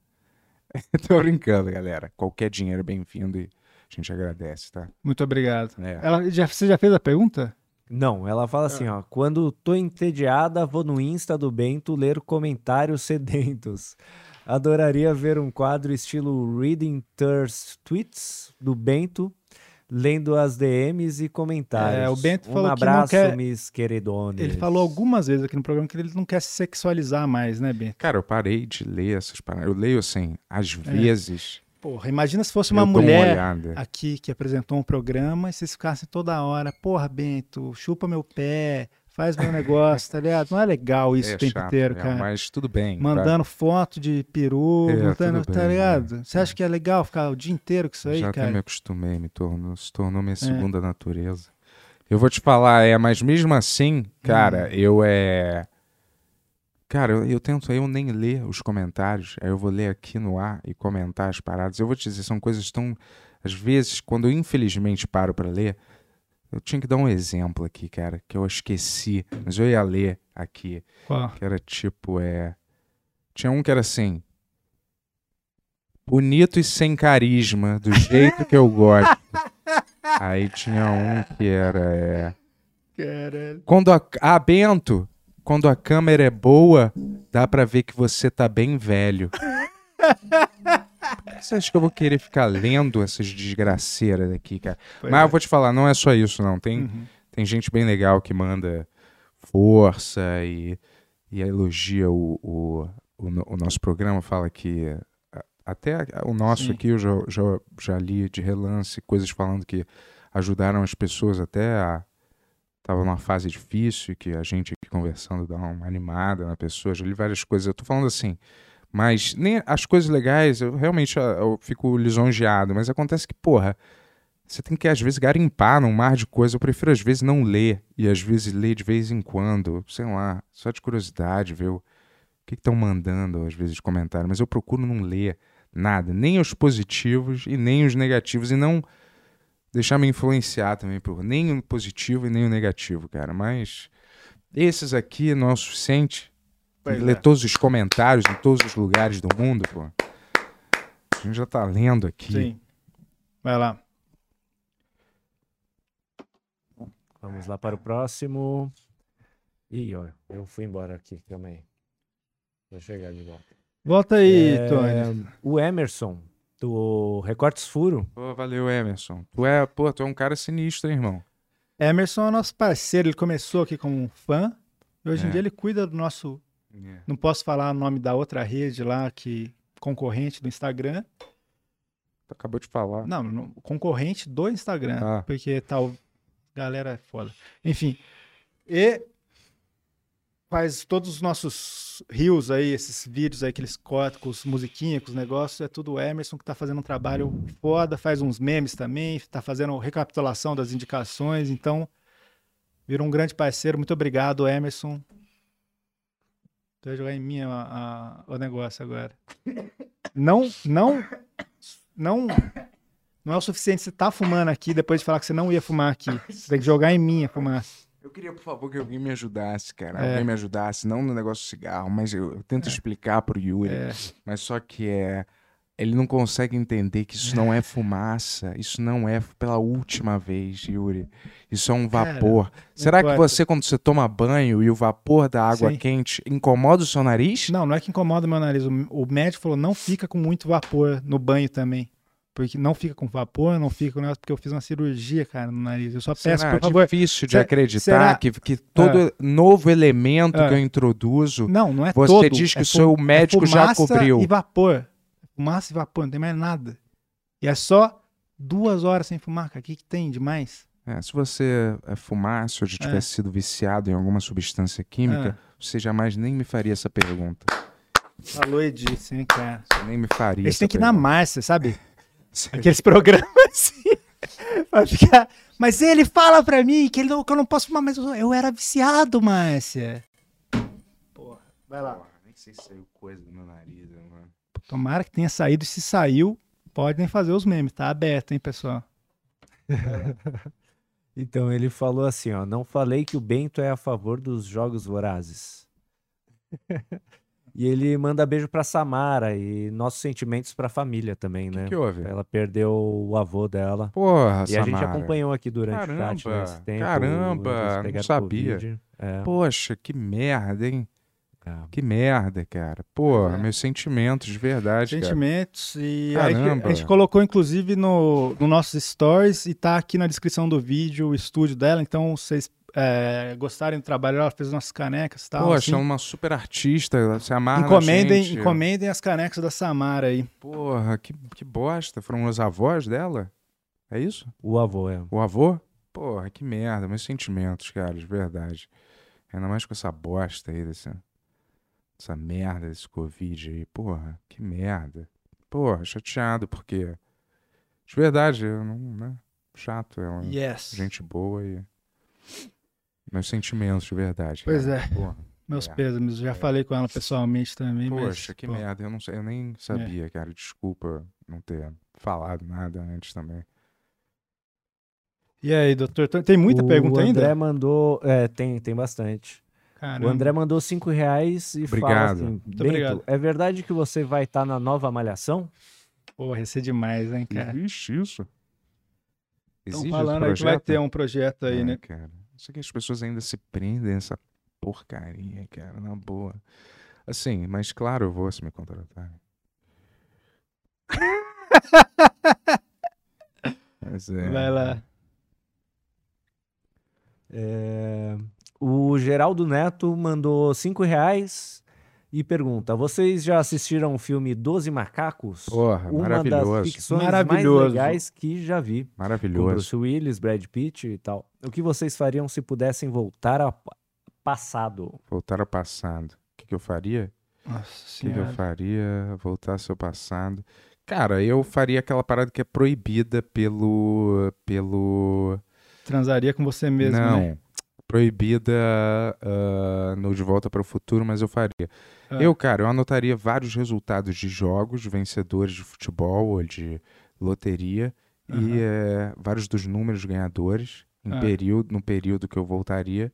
Tô brincando, galera. Qualquer dinheiro é bem-vindo e a gente agradece, tá? Muito obrigado. É. Ela, já, você já fez a pergunta? Não, ela fala assim, ó. Quando tô entediada, vou no Insta do Bento ler comentários sedentos. Adoraria ver um quadro estilo Reading Thirst Tweets do Bento, lendo as DMs e comentários. É, o Bento um falou que não abraço, quer- mis queridones. Ele falou algumas vezes aqui no programa que ele não quer se sexualizar mais, né, Ben? Cara, eu parei de ler essas paradas. Eu leio assim, às É. vezes. Porra, imagina se fosse uma uma mulher olhada. aqui que apresentou um programa e vocês ficassem toda hora, porra, Bento, chupa meu pé, faz meu negócio, tá ligado? Não é legal isso É o tempo chato inteiro, cara. Mas tudo bem. tá? Mandando foto de peru, É, mandando, tá bem, ligado? né? Você acha que é legal ficar o dia inteiro com isso aí, Já cara? me acostumei, me tornou, se tornou É. minha segunda natureza. Eu vou te falar, é, mas mesmo assim, cara, Hum. eu é. Cara, eu, eu tento eu nem ler os comentários, aí eu vou ler aqui no ar e comentar as paradas. Eu vou te dizer, são coisas tão. Às vezes, quando eu infelizmente paro pra ler, eu tinha que dar um exemplo aqui, cara, que eu esqueci, mas eu ia ler aqui Qual? que era tipo, é. Tinha um que era assim. Bonito e sem carisma, do jeito que eu gosto. Aí tinha um que era. É, Caralho. quando a. Ah, Bento! Quando a câmera é boa, dá pra ver que você tá bem velho. Você acha que eu vou querer ficar lendo essas desgraceiras aqui, cara? Pois Mas é. eu vou te falar, não é só isso, não. Tem, Uhum. tem gente bem legal que manda força e, e elogia o, o, o, o nosso programa, fala que até o nosso Sim. aqui eu já, já, já li de relance coisas falando que ajudaram as pessoas até a. Tava numa fase difícil que a gente aqui conversando dá uma animada na pessoa. Já li várias coisas. Eu tô falando assim, mas nem as coisas legais, eu realmente eu, fico lisonjeado. Mas acontece que, porra, você tem que, às vezes, garimpar num mar de coisa. Eu prefiro, às vezes, não ler. E, às vezes, ler de vez em quando. Sei lá, só de curiosidade, ver o que estão mandando, às vezes, de comentário. Mas eu procuro não ler nada. Nem os positivos e nem os negativos. E não deixar me influenciar também por nem o positivo e nem o negativo, cara. Mas esses aqui não é o suficiente. Pois ler é. todos os comentários em todos os lugares do mundo, pô. A gente já tá lendo aqui. Sim. Vai lá. Vamos lá para o próximo. Ih, ó, eu fui embora aqui, calma aí. Vou chegar de volta. Volta aí, É, Tony. O Emerson, do Recortes Furo. Pô, valeu, Emerson. Tu é, pô, tu é um cara sinistro, hein, irmão. Emerson é nosso parceiro, ele começou aqui como um fã. E hoje em É. dia ele cuida do nosso. Não posso falar o nome da outra rede lá, que concorrente do Instagram. Tu acabou de falar. Não, concorrente do Instagram. Ah. Porque tal. Galera é foda. Enfim. E faz todos os nossos rios aí, esses vídeos aí que eles cortam com os musiquinhas, com os negócios. É tudo o Emerson que tá fazendo um trabalho foda, faz uns memes também, tá fazendo recapitulação das indicações. Então, Virou um grande parceiro. Muito obrigado, Emerson. Tu vai jogar em mim a- a- o negócio agora. Não, não, não, não é o suficiente você tá fumando aqui depois de falar que você não ia fumar aqui. Você tem que jogar em mim a fumaça. Eu queria, por favor, que alguém me ajudasse, cara. É. Alguém me ajudasse, não no negócio do cigarro, mas eu, eu tento explicar pro Yuri. É. Mas só que é. Ele não consegue entender que isso não é fumaça. Isso não é pela última vez, Yuri. Isso é um Cara, vapor. Será que você, quando você toma banho e o vapor da água Sim. quente incomoda o seu nariz? Não, não é que incomoda o meu nariz. O, o médico falou, não fica com muito vapor no banho também. Porque não fica com vapor, não fica com porque eu fiz uma cirurgia, cara, no nariz. Eu só peço, Será por favor. difícil de acreditar será- que, que todo novo elemento Ah. que eu introduzo, Não, não é você todo. diz que é o seu fu- médico é já cobriu. e vapor. Fumaça e vapor, não tem mais nada. E é só duas horas sem fumar, cara. O que, que tem demais? É, se você é, fumasse ou já tivesse sido viciado em alguma substância química, você jamais nem me faria essa pergunta. Falou e disse, hein, cara. Você nem me faria Eles têm que ir na. Márcia, sabe? Aqueles programas assim. pra ficar... Mas ele fala pra mim que, ele não, que eu não posso fumar, mas eu, eu era viciado, Márcia. Porra, vai lá. Porra, nem sei se saiu coisa do meu nariz, mano. Tomara que tenha saído. E se saiu, podem fazer os memes. Tá aberto, hein, pessoal? Então ele falou assim, ó, não falei que o Bento é a favor dos jogos vorazes. e ele manda beijo pra Samara e nossos sentimentos pra família também, O né? que, que houve? Ela perdeu o avô dela. Porra, E a gente Samara. acompanhou aqui durante o chat Caramba, nesse tempo. caramba, não sabia. É, Poxa, que merda, hein? É. Que merda, cara. Porra, meus sentimentos, de verdade, cara. Sentimentos. E a gente, Caramba. a gente colocou, inclusive, no, no nossos stories e tá aqui na descrição do vídeo o estúdio dela. Então, vocês é, gostarem do trabalho, ela fez nossas canecas e tal. Poxa, é assim. uma super artista, ela se amarra na encomendem, gente. encomendem as canecas da Samara aí. Porra, que, que bosta. Foram os avós dela? É isso? O avô, é. O avô? Porra, que merda. Meus sentimentos, cara, de verdade. Ainda mais com essa bosta aí, dessa, essa merda desse Covid aí. Porra, que merda. Porra, chateado, porque. De verdade, eu não. Né? Chato, é uma Yes. gente boa e. Meus sentimentos, de verdade. Pois cara. é. Porra, Meus É. pêsames. Já falei com ela pessoalmente também. mas, Poxa, que pô, merda. Eu, não sei, eu nem sabia, cara. Desculpa não ter falado nada antes também. E aí, doutor? Tem- muita o pergunta André ainda? mandou. É, tem, tem bastante. Caramba. O André mandou cinco reais e fala Obrigado. assim: Muito Bento, obrigado. é verdade que você vai estar na nova Malhação? Porra, ia ser demais, hein, cara? Existe isso. Estão falando aí que vai ter um projeto aí, É, né? cara. Isso que as pessoas ainda se prendem nessa porcaria, cara, na boa. Assim, mas claro, eu vou se me contratarem. Mas é, Vai lá. É, O Geraldo Neto mandou cinco reais e pergunta: Vocês já assistiram o filme Doze Macacos? Porra, Uma maravilhoso. das ficções mais Maravilhoso. legais que já vi. Com Maravilhoso. Bruce Willis, Brad Pitt e tal. O que vocês fariam se pudessem voltar ao pa- passado? Voltar ao passado. O que, que eu faria? Nossa O que, que eu faria? Voltar ao seu passado. Cara, eu faria aquela parada que é proibida pelo. pelo. Transaria com você mesmo, Não. né? Proibida ah, no De Volta para o Futuro, mas eu faria. Ah. Eu, cara, eu anotaria vários resultados de jogos, vencedores de futebol ou de loteria, e eh, vários dos números ganhadores em Ah. período, no período que eu voltaria.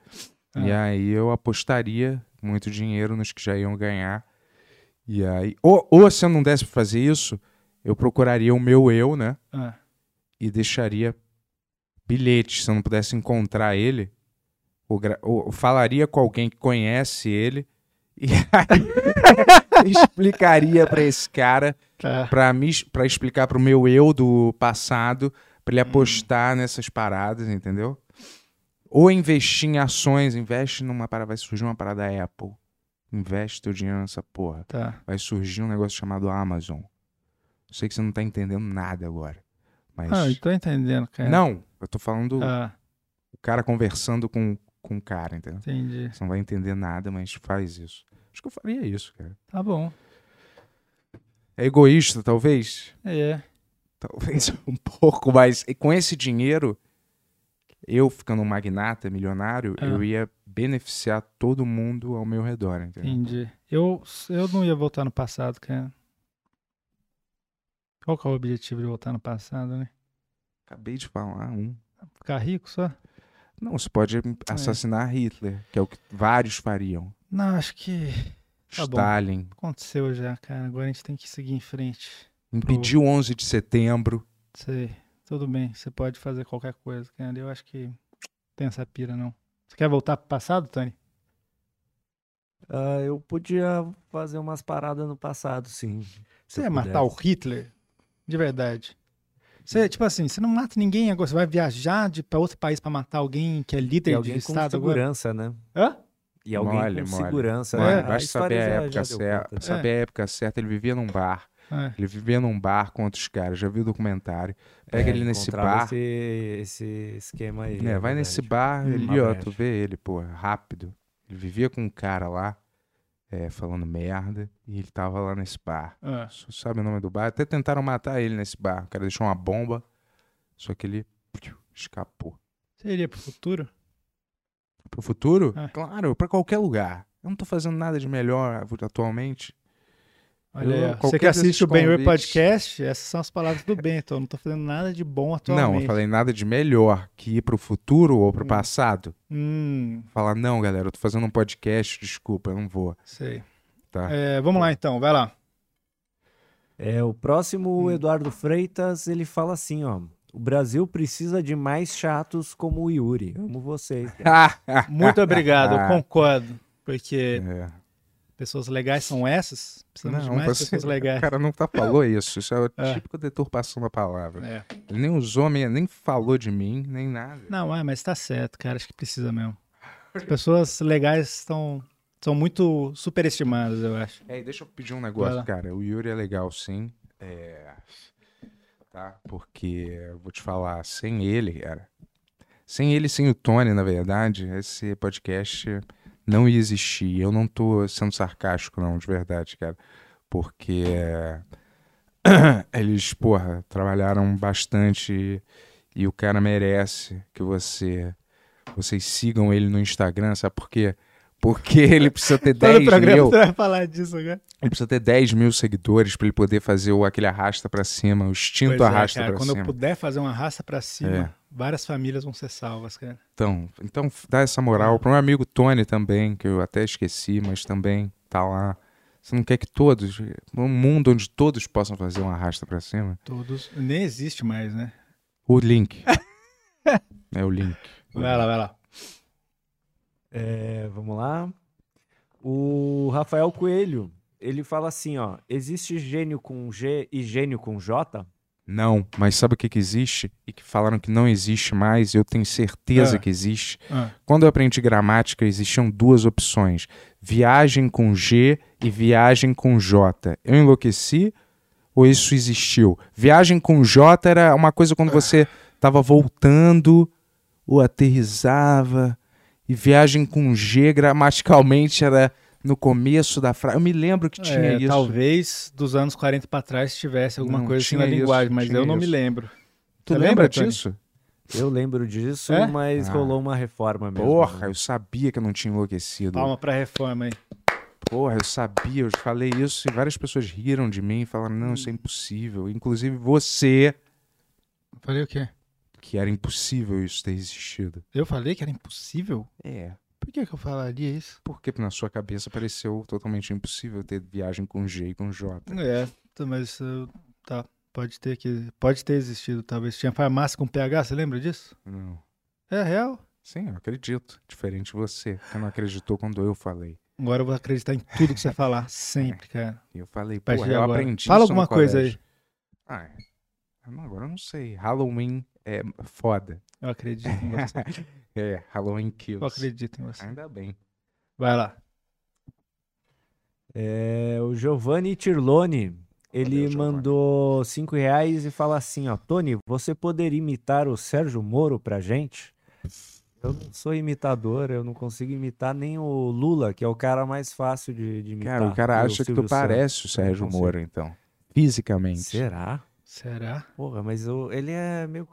E Ah. aí eu apostaria muito dinheiro nos que já iam ganhar. E aí. Ou, ou se eu não desse pra fazer isso, eu procuraria o meu eu, né? Ah, e deixaria bilhetes se eu não pudesse encontrar ele. Ou, ou falaria com alguém que conhece ele e aí explicaria pra esse cara, tá. pra, me, pra explicar pro meu eu do passado, pra ele apostar nessas paradas, entendeu? Ou investir em ações, investe numa parada, vai surgir uma parada Apple. Investe teu dinheiro nessa porra Tá. vai surgir um negócio chamado Amazon. Eu sei que você não tá entendendo nada agora. Mas. Ah, eu tô entendendo, cara. Não, eu tô falando Ah, o cara conversando com, com o cara, entendeu? entendi. Você não vai entender nada, mas faz isso. Acho que eu faria isso, cara. Tá bom. É egoísta, talvez? É. Talvez um pouco, mas e com esse dinheiro, eu ficando um magnata, milionário, Ah. eu ia beneficiar todo mundo ao meu redor, entendeu? Entendi. Eu, eu não ia voltar no passado, cara. Qual que é o objetivo de voltar no passado, né? Acabei de falar um. Ficar rico só? Não, você pode assassinar Hitler, que é o que vários fariam. Não, acho que Tá bom. Stalin. aconteceu já, cara. Agora a gente tem que seguir em frente. Impediu 11 de setembro. Sei. Tudo bem, você pode fazer qualquer coisa, cara. Eu acho que tem essa pira, não. Você quer voltar pro passado, Tony? Ah, eu podia fazer umas paradas no passado, sim. se Você ia matar o. Hitler? De verdade. Você, tipo assim, você não mata ninguém agora. Você vai viajar de, pra outro país pra matar alguém que é E líder de alguém com estado agora? segurança, né? Hã? E alguém Mole, com mole. segurança. Mano, né? basta saber a época certa. Saber a época certa, ele vivia num bar. É. Ele vivia num bar com outros caras. Já viu o documentário. Pega É, ele nesse bar. Esse, esse esquema aí. É, é vai nesse verdade. bar Hum, ali, ó, tu vê ele, pô, rápido. Ele vivia com um cara lá, é, falando merda, e ele tava lá nesse bar. É. Só sabe o nome do bar? Até tentaram matar ele nesse bar. O cara deixou uma bomba, só que ele escapou. Você iria pro futuro? Pro futuro? É. Claro, pra qualquer lugar. Eu não tô fazendo nada de melhor atualmente. Olha Eu-. Você que assiste o Ben convites- Podcast, essas são as palavras do Bento. Eu não tô fazendo nada de bom atualmente. Não, eu falei nada de melhor que ir pro futuro ou pro Hum. passado. Hum, Falar, não, galera, eu tô fazendo um podcast, desculpa, eu não vou. sei. Tá? É, vamos lá então, vai lá. É, o próximo, Hum. o Eduardo Freitas, ele fala assim, ó. O Brasil precisa de mais chatos como o Yuri. Amo vocês. Muito obrigado, eu concordo. Porque É. pessoas legais são essas. Precisamos de Não, mais você, pessoas o legais. cara não tá falou isso. Isso é o É. típico deturpação da palavra. É. Ele nem usou, nem nem falou de mim, nem nada. Não, é, mas tá certo, cara. Acho que precisa mesmo. As pessoas legais estão são muito superestimadas, eu acho. É, deixa eu pedir um negócio, cara. O Yuri é legal, sim. É... Tá? Porque, vou te falar, sem ele, cara. Sem ele, sem o Tony, na verdade, esse podcast não ia existir. Eu não tô sendo sarcástico, não, de verdade, cara. Porque é, eles, porra, trabalharam bastante e, e o cara merece que você vocês sigam ele no Instagram, sabe por quê? Porque ele precisa ter Todo 10 programa mil. você vai falar disso agora. Ele precisa ter 10 mil seguidores pra ele poder fazer o, aquele arrasta pra cima, o instinto Pois é, arrasta pra quando cima. eu puder fazer uma raça pra cima, É. várias famílias vão ser salvas, cara. Então, então dá essa moral pro meu amigo Tony também, que eu até esqueci, mas também tá lá. Você não quer que todos, um mundo onde todos possam fazer um arrasta pra cima? Todos. Nem existe mais, né? O link. é o link. Vai lá, vai lá. É, vamos lá. O Rafael Coelho, ele fala assim, ó. Existe gênio com G e gênio com J? Não, mas sabe o que, que existe? E que falaram que não existe mais, eu tenho certeza Ah. que existe. Ah, Quando eu aprendi gramática, existiam duas opções: viagem com G e viagem com J. Eu enlouqueci ou isso existiu? Viagem com J era uma coisa quando você estava voltando ou aterrizava. E viagem com G, gramaticalmente, era no começo da frase. Eu me lembro que tinha é, isso. Talvez dos anos 40 pra trás tivesse alguma Não, coisa assim tinha na isso, linguagem, mas eu não me isso. lembro. Tu Você lembra lembra, disso? Eu lembro disso, É? mas Ah. rolou uma reforma mesmo. Porra, né? eu sabia que eu não tinha enlouquecido. Palma pra reforma aí. Porra, eu sabia, eu falei isso e várias pessoas riram de mim e falaram: não, isso é impossível. Inclusive você, Falei o quê? que era impossível isso ter existido. Eu falei que era impossível? É. Por que, que eu falaria isso? Porque na sua cabeça pareceu totalmente impossível ter viagem com G e com J. É, tá, mas uh, tá. Pode ter que. Pode ter existido, talvez. Tinha farmácia com PH, você lembra disso? Não. É real. Sim, eu acredito. Diferente de você, que não acreditou quando eu falei. Agora eu vou acreditar em tudo que você falar. Sempre, cara. E eu falei, de eu agora. aprendi Fala alguma coisa aí. Ah, é. Agora eu não sei. Halloween é foda. Eu acredito em você. É, Halloween kills. Eu acredito em você. Ainda bem. Vai lá. É, o Giovanni Tirlone, ele Valeu, mandou cinco reais e fala assim, ó. Tony, você poderia imitar o Sérgio Moro pra gente? Eu não sou imitador, eu não consigo imitar nem o Lula, que é o cara mais fácil de, de imitar. Cara, o cara acha que tu parece o. Sérgio. Moro, então. Fisicamente. Será? Será? Porra, mas eu- ele é meio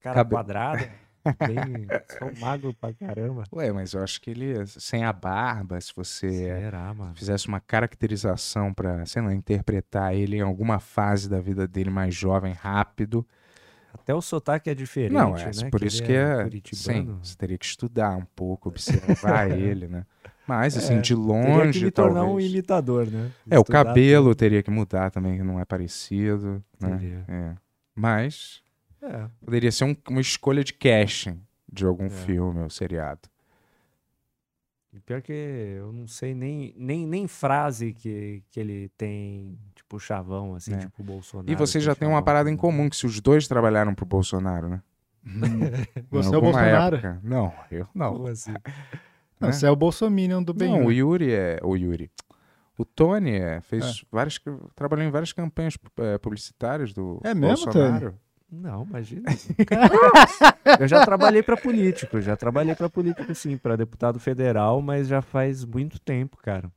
cara Cabe- quadrado. Bem, sou magro pra caramba. Ué, mas eu acho que ele, sem a barba, se você Será, fizesse uma caracterização pra, sei lá, interpretar ele em alguma fase da vida dele mais jovem, rápido. Até o sotaque é diferente, Não, é né? por ele isso que é. Sim, você teria que estudar um pouco, observar ele, né? Mas, assim, É, de Teria que longe, tornar um imitador, né? É, o Estudar cabelo teria que mudar também, que não é parecido, tudo. né? É. Mas É. poderia ser um- uma escolha de casting de algum É. filme ou seriado. E pior que eu não sei nem, nem, nem frase que, que ele tem, tipo, chavão, assim, É. tipo o Bolsonaro. E você já tem uma parada em comum, que se os dois trabalharam pro Bolsonaro, né? Você é o Bolsonaro? época. Não, eu não. Como assim? Não, né? você é o Bolsominion do bem. Não, o? Yuri é. O Yuri. O Tony é, fez várias. Trabalhou em várias campanhas eh, publicitárias do É mesmo, Bolsonaro. Não, imagina. eu já trabalhei pra político, já trabalhei pra político, sim, pra deputado federal, mas já faz muito tempo, cara.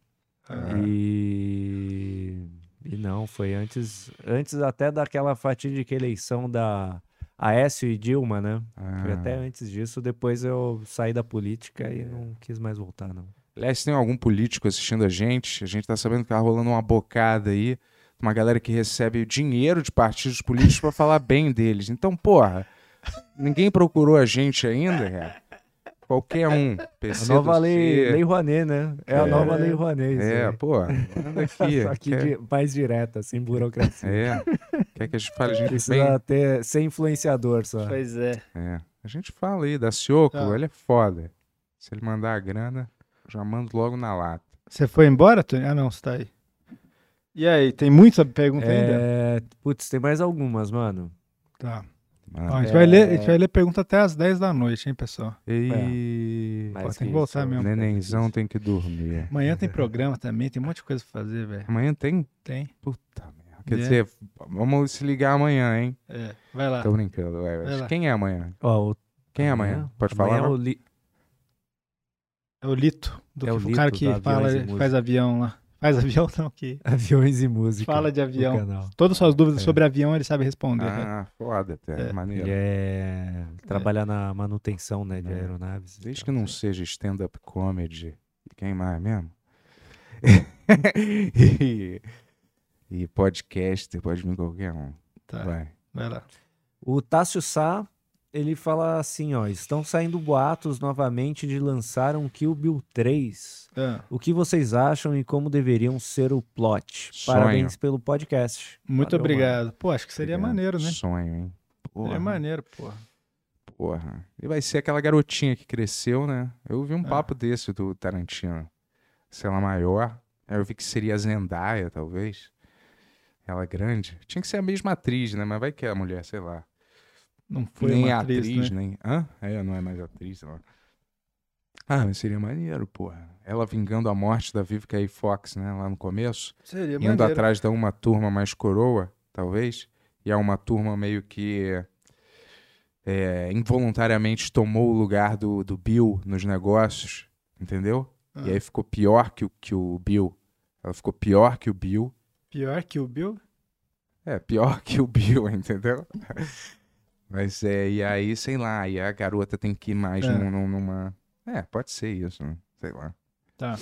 Ah. E... e não, foi antes, antes até daquela fatídica eleição da Aécio e Dilma, né? Foi Ah. até antes disso, depois eu saí da política e não quis mais voltar, não. Aliás, tem algum político assistindo a gente, a gente tá sabendo que tá rolando uma bocada aí, uma galera que recebe dinheiro de partidos políticos pra falar bem deles. Então, porra, ninguém procurou a gente ainda, cara. Qualquer um. A PC nova do lei, lei Rouanet, né? É, a É. nova lei Rouanet. É, aí. pô, manda aqui. Só que quer, mais direta, sem burocracia. é, quer que a gente fale a gente Precisa bem? ter, ser influenciador só. Pois é. É, a gente fala aí, da Cioco, Tá. ele é foda. Se ele mandar a grana, já mando logo na lata. Você foi embora, Tony? Ah, não, você tá aí. E aí, tem muita pergunta ainda? É, putz, tem mais algumas, mano. Tá. Mano. Ó, a, gente É. vai ler, a gente vai ler pergunta até às 10 da noite, hein, pessoal? E... Mas Pô, tem que voltar mesmo. Nenenzão tem que dormir. Amanhã tem programa também, tem um monte de coisa pra fazer, velho. Amanhã tem? Tem. Puta merda. Quer É. dizer, vamos se ligar amanhã, hein? É, vai lá. Tô brincando. Vai. Quem é amanhã? Ó, o- Quem é amanhã? Pode falar? amanhã é não? o Li- É o Lito, do É o o Lito cara que fala, faz avião lá. Faz avião não, que Aviões e Música. fala de avião. Todas as suas dúvidas É. sobre avião ele sabe responder. né? Ah, foda até. É. Maneiro. Ele é... trabalha na manutenção, né, de É. aeronaves. Desde que Então, não seja stand-up comedy. Quem mais mesmo? e, e podcaster, pode vir qualquer um. Tá, Vai. vai lá. O Tássio Sá, ele fala assim, ó, estão saindo boatos novamente de lançar um Kill Bill 3. Ah, O que vocês acham e como deveriam ser o plot? Sonho. Parabéns pelo podcast. muito Valeu, obrigado. Pô, acho que seria Obrigado. maneiro, né? Sonho, hein? Porra, Seria maneiro, porra. porra. E vai ser aquela garotinha que cresceu, né? Eu vi um É. papo desse do Tarantino. Se ela maior. Aí eu vi que seria a Zendaya, talvez. Ela grande. Tinha que ser a mesma atriz, né? Mas vai que é a mulher, sei lá. Não foi nem uma atriz, atriz, né? nem. Hã? É, não é mais atriz, não. Ah, mas seria maneiro, porra. Ela vingando a morte da Vivica A. Fox, né? Lá no começo. Seria indo maneiro. atrás da uma turma mais coroa, talvez. E a uma turma meio que. é, involuntariamente tomou o lugar do, do Bill nos negócios, entendeu? Ah. E aí ficou pior que o, que o Bill. Ela ficou pior que o Bill. Pior que o Bill? É, pior que o Bill, entendeu? Mas é, e aí, sei lá, e a garota tem que ir mais É. num- num- numa. É, pode ser isso, né? sei lá. Tá.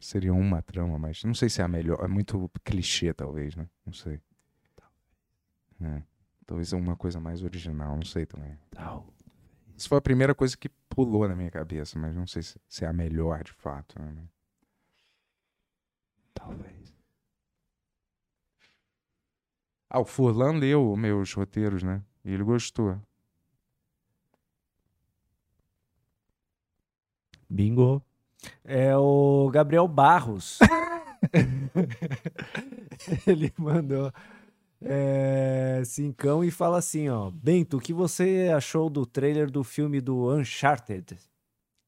Seria uma trama, mas não sei se é a melhor. É muito clichê, talvez, né? Não sei. É, talvez uma coisa mais original, não sei também. Isso foi a primeira coisa que pulou na minha cabeça, mas não sei se, se é a melhor de fato. Né? Talvez. Ah, o Furlan leu meus roteiros, né? E ele gostou. Bingo. É o Gabriel Barros. Ele mandou é, cincão e fala assim, ó. Bento, o que você achou do trailer do filme do Uncharted?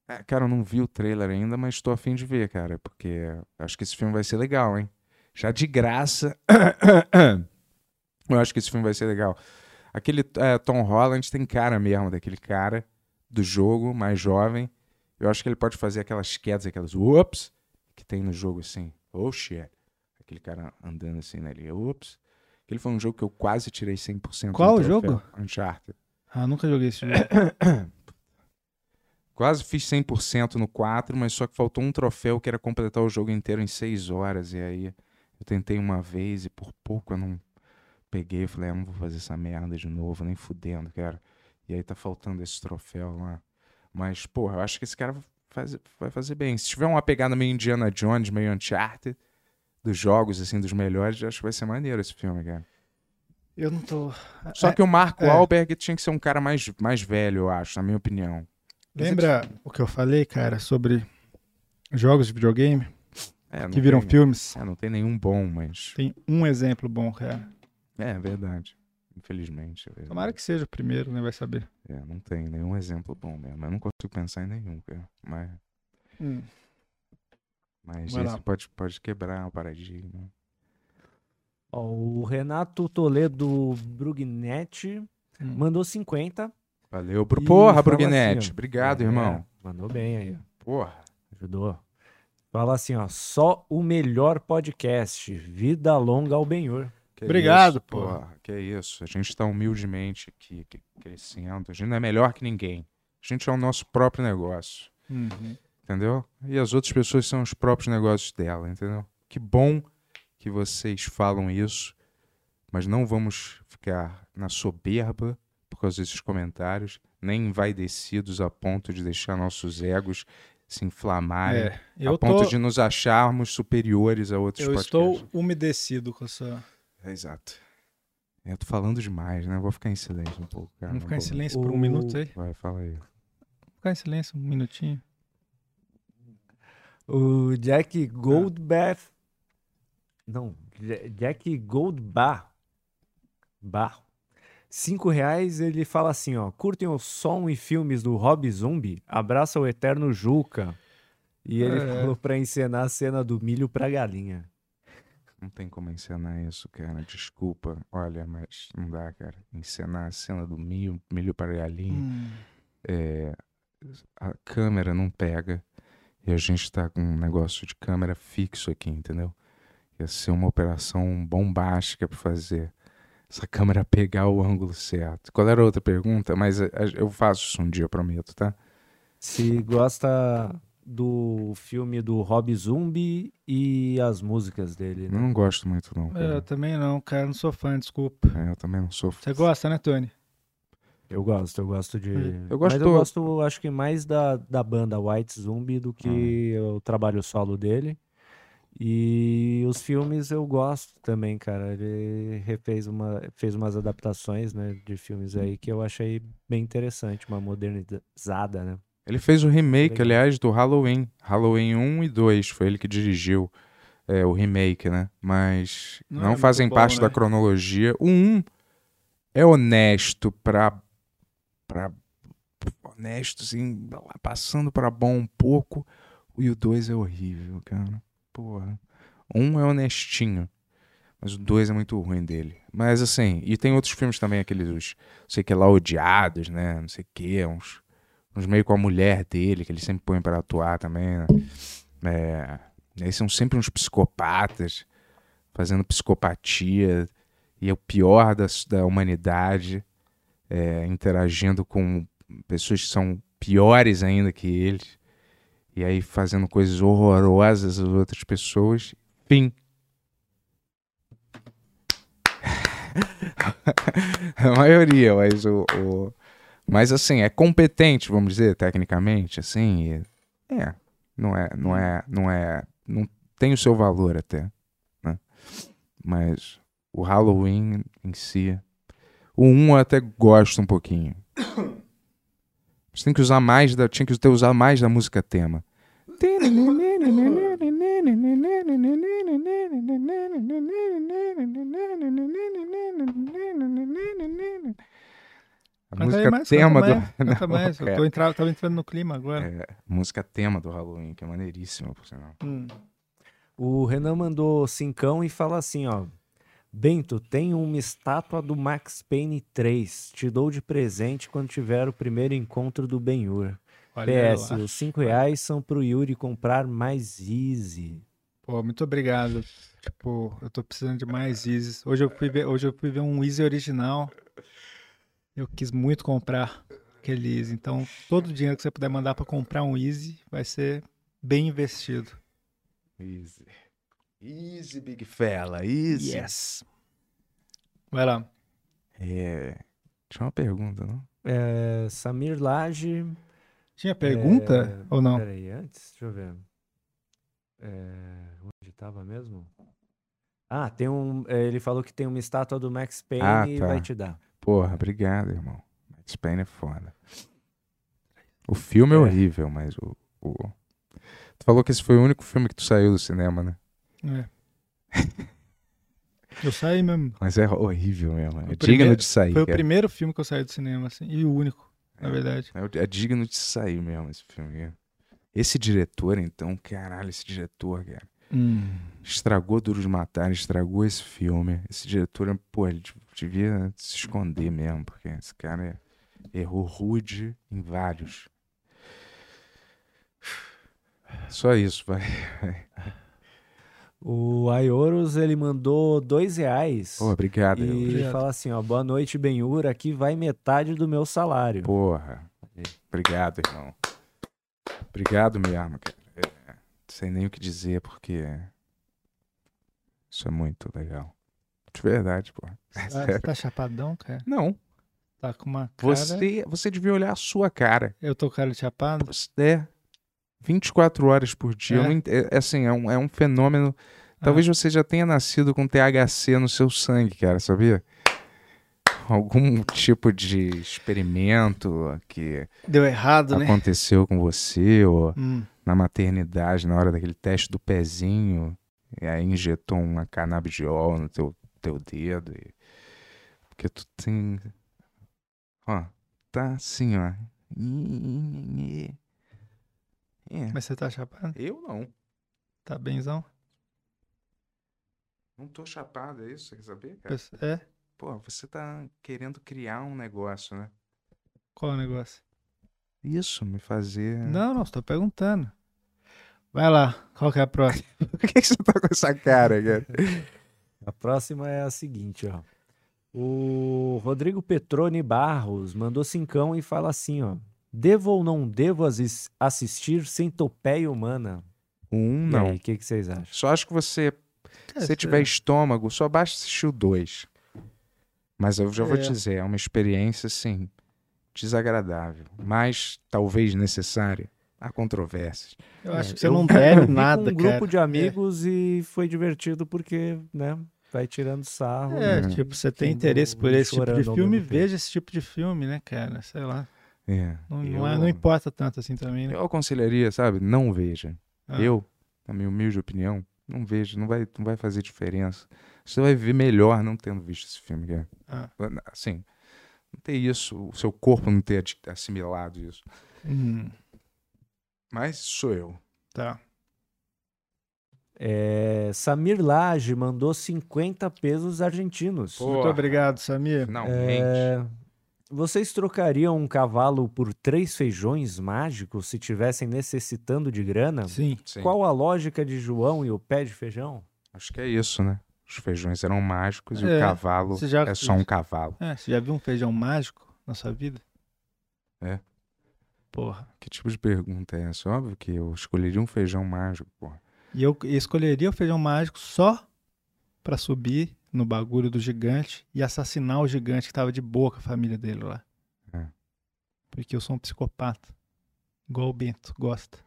É, cara, eu não vi o trailer ainda, mas estou afim de ver, cara, porque acho que esse filme vai ser legal, hein? Já de graça. eu acho que esse filme vai ser legal. Aquele é, Tom Holland tem cara mesmo daquele cara do jogo, mais jovem. Eu acho que ele pode fazer aquelas quedas, aquelas ups, que tem no jogo assim. Oh shit. Aquele cara andando assim, né? Ele, ups. Aquele foi um jogo que eu quase tirei 100% do Qual o jogo? Uncharted. Ah, nunca joguei esse jogo. Quase fiz 100% no 4, mas só que faltou um troféu que era completar o jogo inteiro em 6 horas. E aí eu tentei uma vez e por pouco eu não peguei. Eu falei, ah, não vou fazer essa merda de novo, nem fudendo, cara. E aí tá faltando esse troféu lá. Mas, porra, eu acho que esse cara vai fazer, vai fazer bem. Se tiver uma pegada meio Indiana Jones, meio Uncharted, dos jogos, assim, dos melhores, acho que vai ser maneiro esse filme, cara. Eu não tô. Só É, que o Marco é. Wahlberg tinha que ser um cara mais, mais velho, eu acho, na minha opinião. Lembra o que eu falei, cara, sobre jogos de videogame É, que viram tem- filmes? É, não tem nenhum bom, mas. Tem um exemplo bom, cara. É, é verdade. Infelizmente. É, verdade. Tomara que seja o primeiro, né? Vai saber. É, não tem nenhum exemplo bom mesmo. Eu não consigo pensar em nenhum, cara. Mas, mas Vai esse lá. pode, pode quebrar o paradigma. Ó, o Renato Toledo Brugnetti Hum. mandou 50. Valeu, e Porra, fala Brugnete. assim. Obrigado, É, irmão. Mandou bem aí, ó. Porra. ajudou. Fala assim, ó, só o melhor podcast. Vida longa ao Benhur. Que Obrigado, isso, pô. porra. Que isso. A gente tá humildemente aqui, que- crescendo. A gente não é melhor que ninguém. A gente é o nosso próprio negócio. Uhum. entendeu? E as outras pessoas são os próprios negócios dela, entendeu? Que bom que vocês falam isso, mas não vamos ficar na soberba por causa desses comentários, nem envaidecidos a ponto de deixar nossos egos se inflamarem, É, eu a ponto tô, de nos acharmos superiores a outros eu podcasts. estou umedecido com essa. É, exato. Eu tô falando demais, né? Vou ficar em silêncio um pouco, cara. Vamos não ficar em silêncio por um minuto aí? Vai, fala aí. Ficar em silêncio um minutinho. O Jack Goldbath. Não, Ja- Jack Goldbar. Bar. Cinco reais, ele fala assim, ó. Curtem o som e filmes do Rob Zombie? Abraça o eterno Juca. E ele É. falou pra encenar a cena do milho pra galinha. Não tem como encenar isso, cara. Desculpa. Olha, mas não dá, cara. Encenar a cena do milho, milho para galinha. Hum. É, a câmera não pega. E a gente tá com um negócio de câmera fixo aqui, entendeu? Ia ser uma operação bombástica pra fazer essa câmera pegar o ângulo certo. Qual era a outra pergunta? Mas a- eu faço isso um dia, prometo, tá? Se gosta do filme do Rob Zombie e as músicas dele, Eu né? não gosto muito, não. Cara. eu também não, cara. Não sou fã, desculpa. É, eu também não sou. Você gosta, né, Tony? Eu gosto, eu gosto de. Eu gosto Mas do- eu gosto, acho que mais da, da banda White Zombie do que Ah. o trabalho solo dele. E os filmes eu gosto também, cara. Ele refez uma, fez umas adaptações, né, de filmes aí que eu achei bem interessante, uma modernizada, né? Ele fez o remake, Legal. aliás, do Halloween. Halloween 1 e 2. Foi ele que dirigiu é, o remake, né? Mas Não não, é fazem bom, parte né? da cronologia. O 1 é honesto pra. pra honesto, assim, passando pra bom um pouco. E o 2 é horrível, cara. Porra. Um é honestinho. Mas o 2 é muito ruim dele. Mas assim, e tem outros filmes também, aqueles, sei que lá, odiados, né? Não sei o que, uns uns meio com a mulher dele, que ele sempre põe pra atuar também. Né? É, e aí são sempre uns psicopatas fazendo psicopatia e é o pior da, da humanidade é, interagindo com pessoas que são piores ainda que eles e aí fazendo coisas horrorosas às outras pessoas. Fim. a maioria, mas o, o- mas assim, é competente, vamos dizer, tecnicamente, assim. e- é, não é, não é, não é, não tem o seu valor até, né? Mas o Halloween em si, o 1 eu até gosto um pouquinho. Você tem que usar mais da, tinha que ter usado mais da música tema. A aí música mais, tema canta do. mais, Não, mais. Eu cara. tô entra... tava entrando no clima agora. É, música tema do Halloween, que é maneiríssima, por sinal. Hum. O Renan mandou cincão e fala assim, ó. Bento, tem uma estátua do Max Payne 3. Te dou de presente quando tiver o primeiro encontro do Ben-Hur. Olha PS, lá. os 5 reais são pro Yuri comprar mais Easy. Pô, muito obrigado. Tipo, eu tô precisando de mais Easy. Hoje eu fui ver, hoje eu fui ver um Easy original. Eu quis muito comprar aquele Easy. Então, todo o dinheiro que você puder mandar pra comprar um Easy vai ser bem investido. Easy. Easy, big fella. Easy. Yes. Vai lá. É. Tinha uma pergunta, não? É, Samir Laje. Tinha pergunta é, ou não? Peraí, antes, deixa eu ver. É, onde tava mesmo? Ah, tem um. é, Ele falou que tem uma estátua do Max Payne Ah, e tá. vai te dar. Porra, obrigado, irmão. Max Payne é foda. O filme é, É. horrível, mas o, o- Tu falou que esse foi o único filme que tu saiu do cinema, né? É. Eu saí mesmo. Mas é horrível mesmo. É O digno primeiro- de sair. Foi o cara. primeiro filme que eu saí do cinema, assim. E o único, na É. verdade. É, é digno de sair mesmo esse filme. cara. Esse diretor, então, caralho, esse diretor, cara. Estragou Duro de Matar, estragou esse filme. Esse diretor, pô, ele de- devia se esconder mesmo, porque esse cara errou rude em vários. Só isso, vai. O Aioros, ele mandou dois reais. Pô, obrigado. e Obrigado. fala assim, ó, boa noite, Benhur, aqui vai metade do meu salário. Porra. Obrigado, irmão. Obrigado mesmo, cara. É, sei nem o que dizer, porque isso é muito legal. De verdade, pô. Ah, você tá chapadão, cara? Não, Tá com uma cara... você, você devia olhar a sua cara. Eu tô cara de chapado? É 24 horas por dia. É? não ent- É, assim, é um, é um fenômeno. Talvez você já tenha nascido com THC no seu sangue, cara, sabia? Algum tipo de experimento que Deu errado, né? aconteceu com você, ou Hum. na maternidade, na hora daquele teste do pezinho, e aí injetou uma canabidiol no teu, teu dedo. e- Porque tu tem. Ó, tá assim, ó. É. Mas você tá chapado? Eu não. Tá benzão? Não tô chapado, é isso? Você quer saber, cara? É? Pô, você tá querendo criar um negócio, né? Qual o negócio? Isso, me fazer. Não, não, estou perguntando. Vai lá, qual que é a próxima? Por que, que você tá com essa cara, cara? A próxima é a seguinte, ó. O Rodrigo Petrone Barros mandou cincão e fala assim, ó. Devo ou não devo assis- assistir Centopeia Humana? Um, não. O que, que vocês acham? Só acho que você É, Se você tiver estômago, só basta assistir o 2. Mas eu já vou É. te dizer, é uma experiência, assim, desagradável. Mas talvez necessária. Há controvérsias. Eu acho É, que você eu não deve com nada, um grupo cara. de amigos e foi divertido porque, né, vai tirando sarro. É, Uhum. tipo, você tem interesse por esse tipo de filme, veja esse tipo de filme, né, cara? Sei lá. É. Não, eu, não, é- não importa tanto assim também, né? eu aconselharia, sabe? Não veja. Ah. Eu, na minha humilde opinião, não vejo. Não vai, não vai fazer diferença. Você vai viver melhor não tendo visto esse filme, cara. Ah. Assim, não ter isso, o seu corpo não ter assimilado isso. Hum, Mas sou eu. tá. É, Samir Lage mandou 50 pesos argentinos. Pô. Muito obrigado, Samir. Finalmente. É, vocês trocariam um cavalo por três feijões mágicos se tivessem necessitando de grana? Sim. Sim. Qual a lógica de João e o pé de feijão? Acho que é isso, né? Os feijões eram mágicos e É, o cavalo você já- é só um cavalo. É, você já viu um feijão mágico na sua vida? É. Porra. Que tipo de pergunta é essa? Óbvio que eu escolheria um feijão mágico, porra. E eu escolheria o feijão mágico só pra subir no bagulho do gigante e assassinar o gigante que tava de boa com a família dele lá. É. Porque eu sou um psicopata. Igual o Bento gosta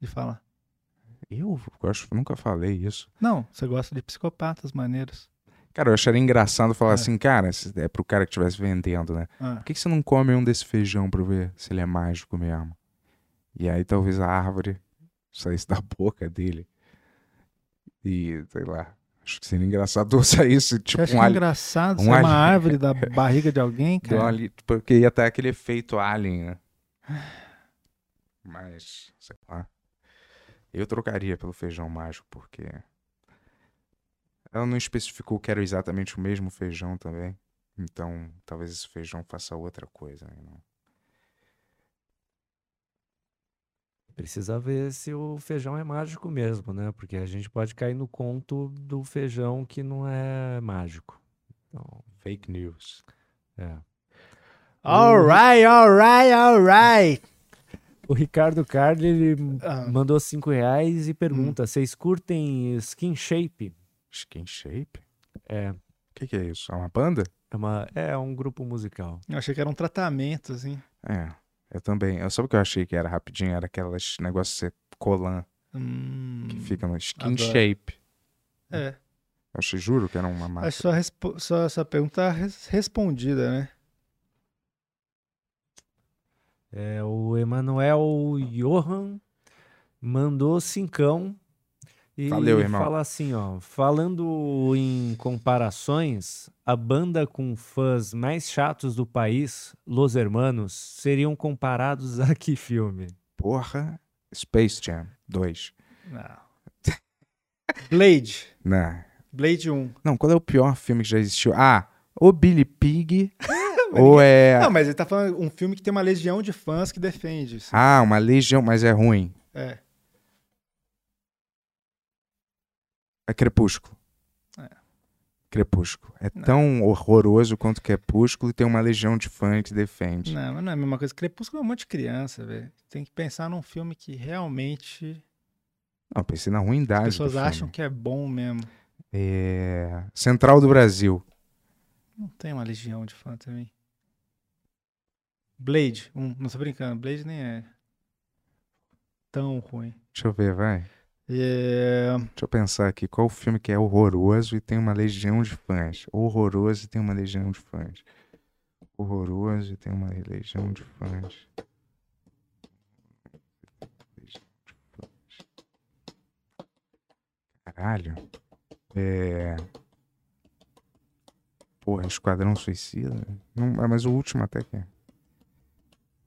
de falar. Eu gosto, nunca falei isso. Não, você gosta de psicopatas maneiros. Cara, eu acharia engraçado falar É. assim, cara, é pro cara que estivesse vendendo, né? Ah, Por que, que você não come um desse feijão pra ver se ele é mágico mesmo? E aí talvez a árvore saísse da boca dele. E, sei lá, acho que seria engraçado saísse, você tipo, um alien. engraçado um ser uma alien. árvore da barriga de alguém, cara? ali, porque ia ter aquele efeito alien, né? Mas, sei lá. Eu trocaria pelo feijão mágico, porque. Ela não especificou que era exatamente o mesmo feijão também. Então, talvez esse feijão faça outra coisa. né? Não- Precisa ver se o feijão é mágico mesmo, né? Porque a gente pode cair no conto do feijão que não é mágico. Então, Fake news. é. Alright, alright, alright. O Ricardo Carli, ele Ah. mandou 5 reais e Hum. pergunta: vocês curtem skin shape? Skin Shape? É, O que, que é isso? É uma banda? é, uma, é um grupo musical. Eu achei que era um tratamento, assim. É, eu também. Eu, sabe o que eu achei que era rapidinho? Era aquelas negócios de ser colan Hum, que fica no Skin adoro. Shape. É. Eu achei, juro que era uma marca. Acho sua, sua, sua pergunta tá res- respondida, né? É, o Emanuel Johan mandou cincão e Valeu, irmão. fala assim, ó, falando em comparações, a banda com fãs mais chatos do país, Los Hermanos, seriam comparados a que filme? Porra, Space Jam 2. Não. Blade. Não. Blade 1. Não, qual é o pior filme que já existiu? Ah, ou Billy Pig, ou é... Não, mas ele tá falando um filme que tem uma legião de fãs que defende. assim. Ah, uma legião, mas é ruim. É. É Crepúsculo. É. Crepúsculo. É tão horroroso quanto Crepúsculo e tem uma legião de fã que defende. Não, mas não é a mesma coisa. Crepúsculo é um monte de criança, velho. Tem que pensar num filme que realmente Não, pensei na as ruindade pessoas do filme. acham que é bom mesmo. É... Central do Brasil. Não tem uma legião de fã também. Blade 1. Não tô brincando. Blade nem é tão ruim. Deixa eu ver, vai. É... Deixa eu pensar aqui. Qual o filme que é horroroso e tem uma legião de fãs? Horroroso e tem uma legião de fãs. Horroroso e tem uma legião de fãs. Caralho. É. Porra, Esquadrão Suicida? Não, mas o último até que é.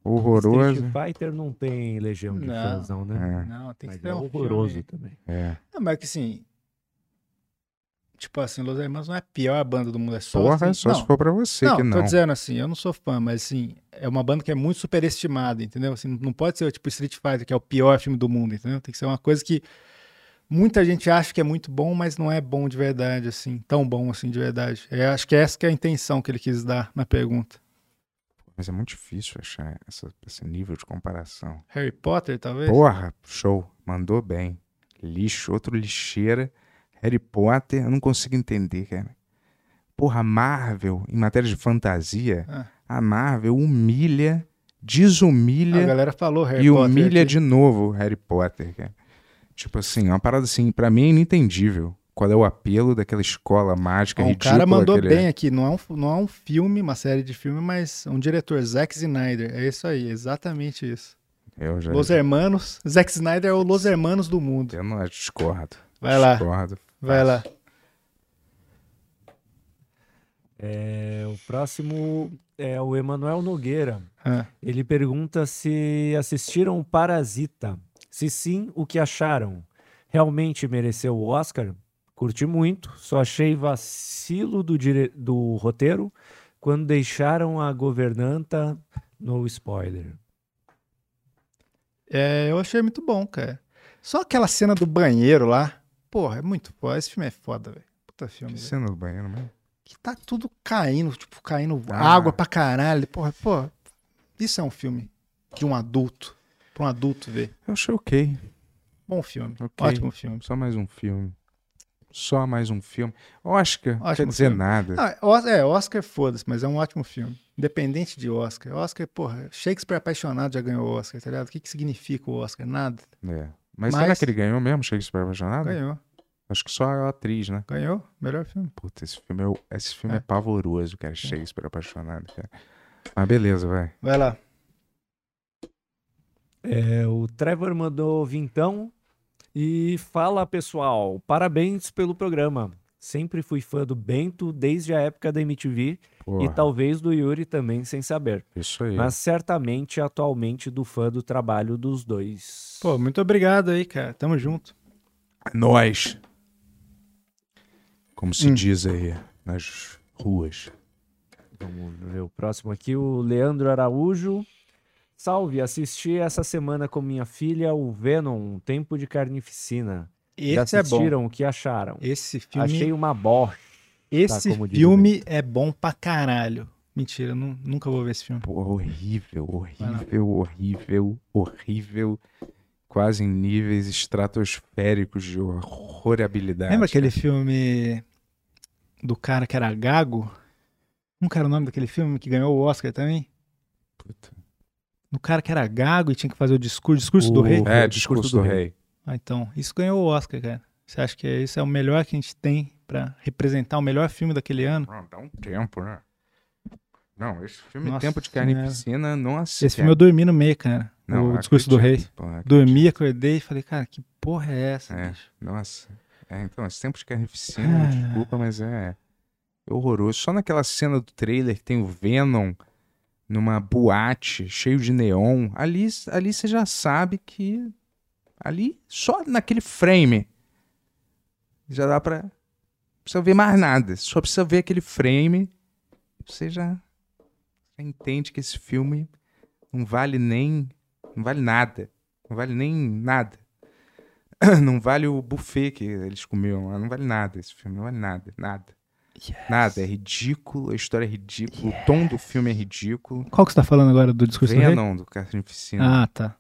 Horroroso. Street Fighter não tem legião de Não. fãs, não, né? É, Não, tem que Mas ter é um horroroso filme- também. é. Não, mas que assim. Tipo assim, Los Hermanos não é a pior banda do mundo, é só. Porra, assim, só não, se for pra você não, que não. tô dizendo assim, eu não sou fã, mas assim, é uma banda que é muito superestimada, entendeu? Assim, não pode ser tipo Street Fighter, que é o pior filme do mundo, entendeu? Tem que ser uma coisa que muita gente acha que é muito bom, mas não é bom de verdade, assim, tão bom assim de verdade. É, acho que essa que é a intenção que ele quis dar na pergunta. Mas é muito difícil achar essa- esse nível de comparação. Harry Potter, talvez? Porra, show. Mandou bem. Lixo, outro lixeira. Harry Potter, eu não consigo entender, cara. Porra, a Marvel, em matéria de fantasia, Ah. a Marvel humilha, A desumilha galera falou Harry e Potter. humilha aqui. de novo Harry Potter, cara. Tipo assim, uma parada assim, pra mim é inentendível. Qual é o apelo daquela escola mágica o ridícula cara mandou é. bem aqui, não é, um, não é um filme, uma série de filme, mas um diretor, Zack Snyder. É isso aí, exatamente isso. Eu já Los Hermanos. Zack Snyder é o Los Hermanos do mundo. eu não discordo. Vai lá, Discordo. vai lá. É, o próximo é o Emanuel Nogueira. Ah, Ele pergunta se assistiram Parasita. Se sim, o que acharam? Realmente mereceu o Oscar? Curti muito, só achei vacilo do, dire... do roteiro quando deixaram a governanta no spoiler. é, eu achei muito bom, cara. Só aquela cena do banheiro lá. Porra, é muito foda. Esse filme é foda, velho. Puta filme. Que cena do banheiro mesmo? Que tá tudo caindo, tipo, caindo Ah. água pra caralho. Porra, porra. Isso é um filme de um adulto. Pra um adulto ver. Eu achei ok. Bom filme. Ok. Ótimo filme. Só mais um filme. Só mais um filme. Oscar, quer Ótimo dizer filme. nada. Ah, Os- é, Oscar foda-se, mas é um ótimo filme. Independente de Oscar. Oscar, porra, Shakespeare apaixonado já ganhou o Oscar, tá ligado? O que, que significa o Oscar? Nada. É. Mas, Mas- será que ele ganhou mesmo, Shakespeare Apaixonado? Ganhou. Acho que só a atriz, né? Ganhou. Melhor filme. Puta, esse filme é, esse filme é. É. pavoroso, cara. Shakespeare Apaixonado, cara. Mas beleza, vai. Vai lá. É, o Trevor mandou vintão e fala, pessoal, parabéns pelo programa. Sempre fui fã do Bento desde a época da MTV e Porra, talvez do Yuri também sem saber. Isso aí. Mas certamente atualmente do fã do trabalho dos dois. Pô, muito obrigado aí, cara. Tamo junto. Nós. Como se Hum. diz aí nas ruas. Vamos ver o próximo aqui, o Leandro Araújo. Salve, assisti essa semana com minha filha o Venom, um Tempo de Carnificina. Já Esse é bom. assistiram? O que acharam? Esse filme, Achei uma bosta. esse tá, diz o filme é bom pra caralho. Mentira, nunca vou ver esse filme. Porra, horrível, horrível, horrível, horrível. Quase em níveis estratosféricos de horrorabilidade. Lembra aquele filme do cara que era gago? Que era o nome daquele filme que ganhou o Oscar também? Puta. Do cara que era gago e tinha que fazer o discurso, discurso do O- rei. É, o discurso, Discurso do, do rei. Ah, então, isso ganhou o Oscar, cara. Você acha que esse é o melhor que a gente tem pra representar o melhor filme daquele ano? Não, dá um tempo, né? Não, esse filme Nossa Tempo de Senhora. Carnificina, nossa. Esse filme eu dormi no meio, cara. Não, o discurso do rei. porra, Dormi, acordei e falei, cara, que porra é essa? É, bicho? nossa. É, então, esse tempo de carnificina, Ah. desculpa, mas é horroroso. Só naquela cena do trailer que tem o Venom numa boate cheio de neon, ali, ali você já sabe que ali, só naquele frame, já dá não precisa ver mais nada. Só precisa ver aquele frame, você já, já entende que esse filme não vale nem, não vale nada. Não vale nem nada. Não vale o buffet que eles comiam. Não vale nada esse filme. Não vale nada. Nada. Nada. É ridículo. A história é ridícula. O tom do filme é ridículo. Qual que você tá falando agora do discurso do rei? Venom do Carnificina. Ah, tá.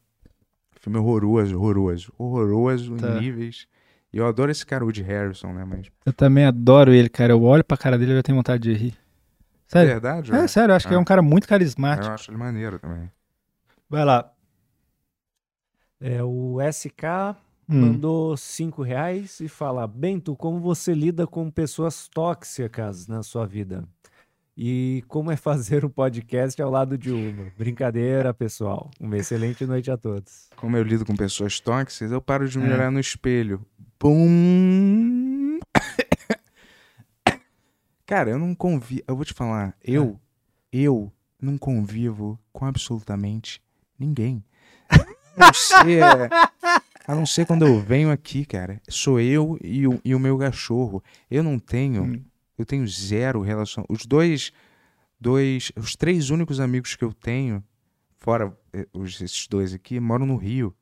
Filme horroroso, horroroso. Horroroso Tá. em níveis. E eu adoro esse cara, Woody Harrison, né? Mas. Eu também adoro ele, cara. Eu olho pra cara dele e já tenho vontade de rir. É Sério? verdade? É, né? sério, eu acho que é Ah. um cara muito Eu carismático. acho ele maneiro também. Vai lá. É, o SK Hum. mandou 5 reais e fala: Bento, como você lida com pessoas tóxicas na sua vida? E como é fazer um podcast ao lado de uma? Brincadeira, pessoal. Uma excelente noite a todos. Como eu lido com pessoas tóxicas, eu paro de me É. olhar no espelho. Bum! Cara, eu não convivo. Eu vou te falar, eu, eu não convivo com absolutamente ninguém. Ser, a não ser quando eu venho aqui, cara. Sou eu e o, e o meu cachorro. Eu não tenho. Hum. Eu tenho zero relação. Os dois. Dois. Os três únicos amigos que eu tenho, fora eh, os, esses dois aqui, moram no Rio.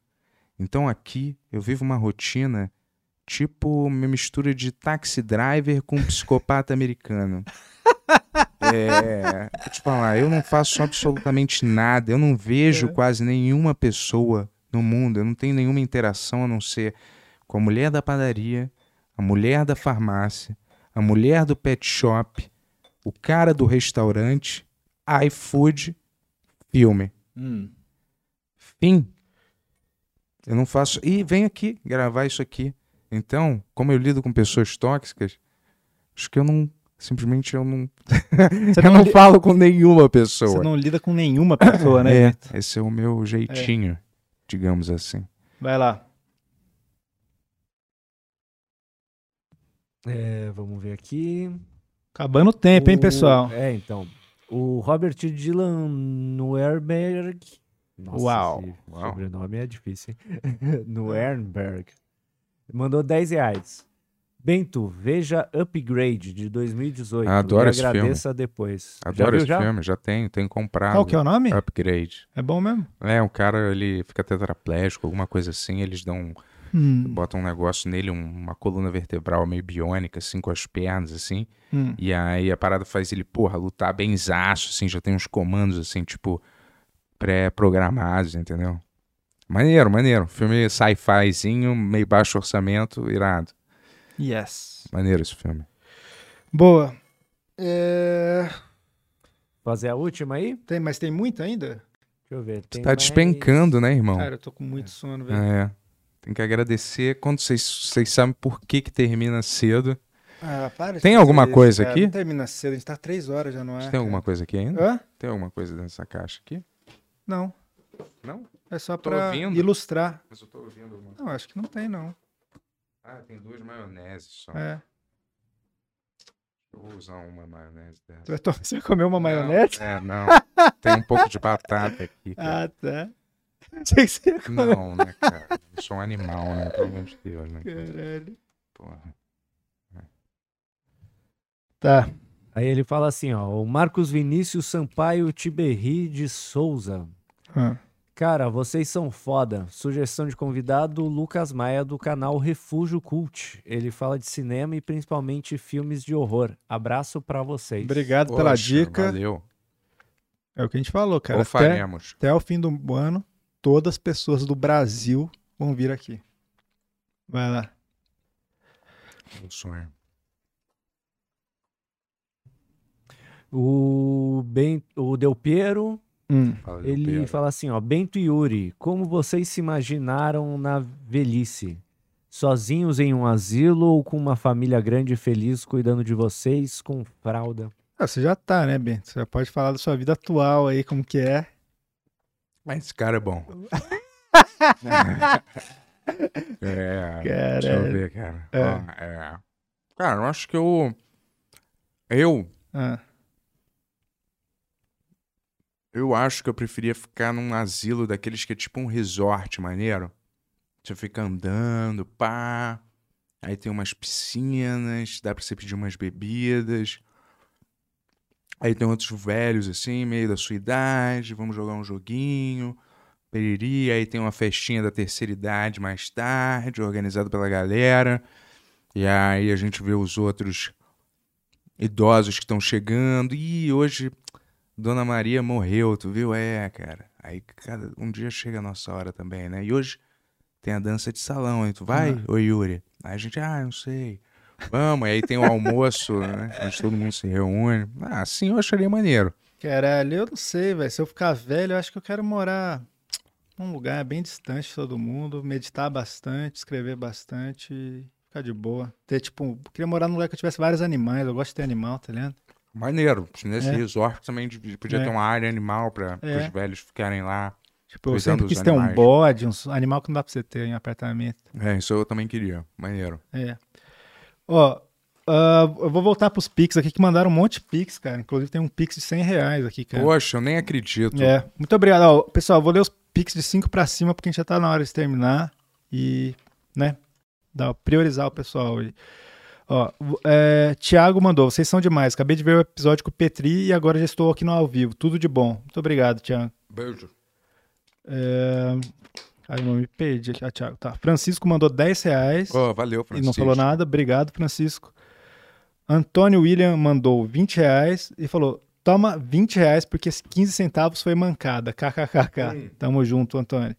Então aqui eu vivo uma rotina tipo uma mistura de taxi driver com psicopata americano. É, vou te falar, eu não faço absolutamente nada, eu não vejo É. quase nenhuma pessoa no mundo, eu não tenho nenhuma interação a não ser com a mulher da padaria, a mulher da farmácia, a mulher do pet shop, o cara do restaurante, iFood, filme. Hum. Fim. Eu não faço. E venho aqui gravar isso aqui. Então, como eu lido com pessoas tóxicas, acho que eu não. Simplesmente eu não. Você eu não li- falo com nenhuma pessoa. Você não lida com nenhuma pessoa, né? É, esse é o meu jeitinho, digamos assim. Vai lá. É, vamos ver aqui. Acabando o tempo, hein, O- pessoal? É, então. O Robert Dylan Nuernberg. Nossa, Uau. esse Uau. sobrenome é difícil, hein? Nuernberg. Mandou 10 reais. Bento, veja Upgrade de 2018. Adoro e esse filme. agradeça depois. já Adoro viu esse já? filme, já tenho, tenho comprado. Qual que é o nome? Upgrade. É bom mesmo? É, o cara, ele fica tetraplégico, alguma coisa assim, eles dão, Hum. botam um negócio nele, um- uma coluna vertebral meio biônica, assim, com as pernas, assim, Hum. e aí a parada faz ele, porra, lutar benzaço, assim, já tem uns comandos, assim, tipo, pré-programados, entendeu? Maneiro, maneiro. Filme sci-fizinho, meio baixo orçamento, irado. Yes. Maneiro esse filme. Boa. É, Fazer a última aí? Tem, mas tem muito ainda? Deixa eu ver. Tem tá mais- despencando, né, irmão? Cara, eu tô com muito sono, velho. É. Tem que agradecer. Quando vocês, vocês sabem por que que termina cedo. Ah, para de Tem alguma isso, coisa cara. aqui? Não termina cedo, a gente tá três horas já, não é? Tem alguma coisa aqui ainda? Hã? Tem alguma coisa dessa caixa aqui? Não. Não? É só Tô pra ouvindo. ilustrar. Mas eu tô ouvindo alguma Não, acho que não tem, não. Ah, tem duas maioneses só. É. Eu vou usar uma maionese dessa. Você vai, to- você vai comer uma maionese? Não, é, não. Tem um pouco de batata aqui. cara. Ah, tá. Achei que você ia comer. Não, né, cara? Eu sou um animal, né? Pelo amor de Deus, né? cara? Caralho. Porra. Tá. Aí ele fala assim, ó. O Marcos Vinícius Sampaio Tiberri de Souza. Ah. Cara, vocês são foda. Sugestão de convidado, Lucas Maia, do canal Refúgio Cult. Ele fala de cinema e principalmente filmes de horror. Abraço pra vocês. Obrigado pela Poxa, dica. Valeu. É o que a gente falou, cara. Ou Até, faremos. até o fim do ano, todas as pessoas do Brasil vão vir aqui. Vai lá. Um sonho. O, ben, o Del Piero, Hum. Fala ele Pedro. fala assim, ó, Bento e Yuri, como vocês se imaginaram na velhice? Sozinhos em um asilo ou com uma família grande e feliz cuidando de vocês com fralda? Ah, você já tá, né, Bento? Você já pode falar da sua vida atual aí, como que é. Mas esse cara é bom. é. Deixa eu ver, cara. É. Ó, é. Cara, eu acho que eu. Eu. Ah, Eu acho que eu preferia ficar num asilo daqueles que é tipo um resort maneiro. Você fica andando, pá. Aí tem umas piscinas, dá pra você pedir umas bebidas. Aí tem outros velhos assim, meio da sua idade, vamos jogar um joguinho. Periri, aí tem uma festinha da terceira idade mais tarde, organizado pela galera. E aí a gente vê os outros idosos que estão chegando. E hoje Dona Maria morreu, tu viu? É, cara. Aí cada, um dia chega a nossa hora também, né? E hoje tem a dança de salão, aí tu vai, ô Yuri? Aí a gente, ah, não sei. Vamos, aí tem o almoço, né? Onde todo mundo se reúne. Ah, assim eu acharia maneiro. caralho, eu não sei, velho. Se eu ficar velho, eu acho que eu quero morar num lugar bem distante de todo mundo, meditar bastante, escrever bastante ficar de boa. Ter, tipo, queria morar num lugar que eu tivesse vários animais. Eu gosto de ter animal, tá ligado? Maneiro. Nesse É. resort também podia É. ter uma área animal para É. os velhos ficarem lá. Tipo, eu sempre quis ter um bode, uns animal que não dá pra você ter em apartamento. É, isso eu também queria. Maneiro. É. Ó, ah, eu vou voltar pros Pix aqui, que mandaram um monte de Pix, cara. Inclusive tem um Pix de 100 reais aqui, cara. Poxa, eu nem acredito. É, muito obrigado. Ó, pessoal, vou ler os Pix de 5 pra cima, porque a gente já tá na hora de terminar. E, né, dá, priorizar o pessoal aí. Ó, é, Tiago mandou, vocês são demais. Acabei de ver o episódio com o Petri e agora já estou aqui no ao vivo. Tudo de bom. Muito obrigado, Tiago. Beijo. É... Ai, eu não me perdi aqui. Ah, Thiago, tá. Francisco mandou 10 reais. Ó, valeu, E Francisco. não falou nada. Obrigado, Francisco. Antônio William mandou 20 reais e falou: toma 20 reais porque esse 15 centavos foi mancada. KKKK. Tamo junto, Antônio.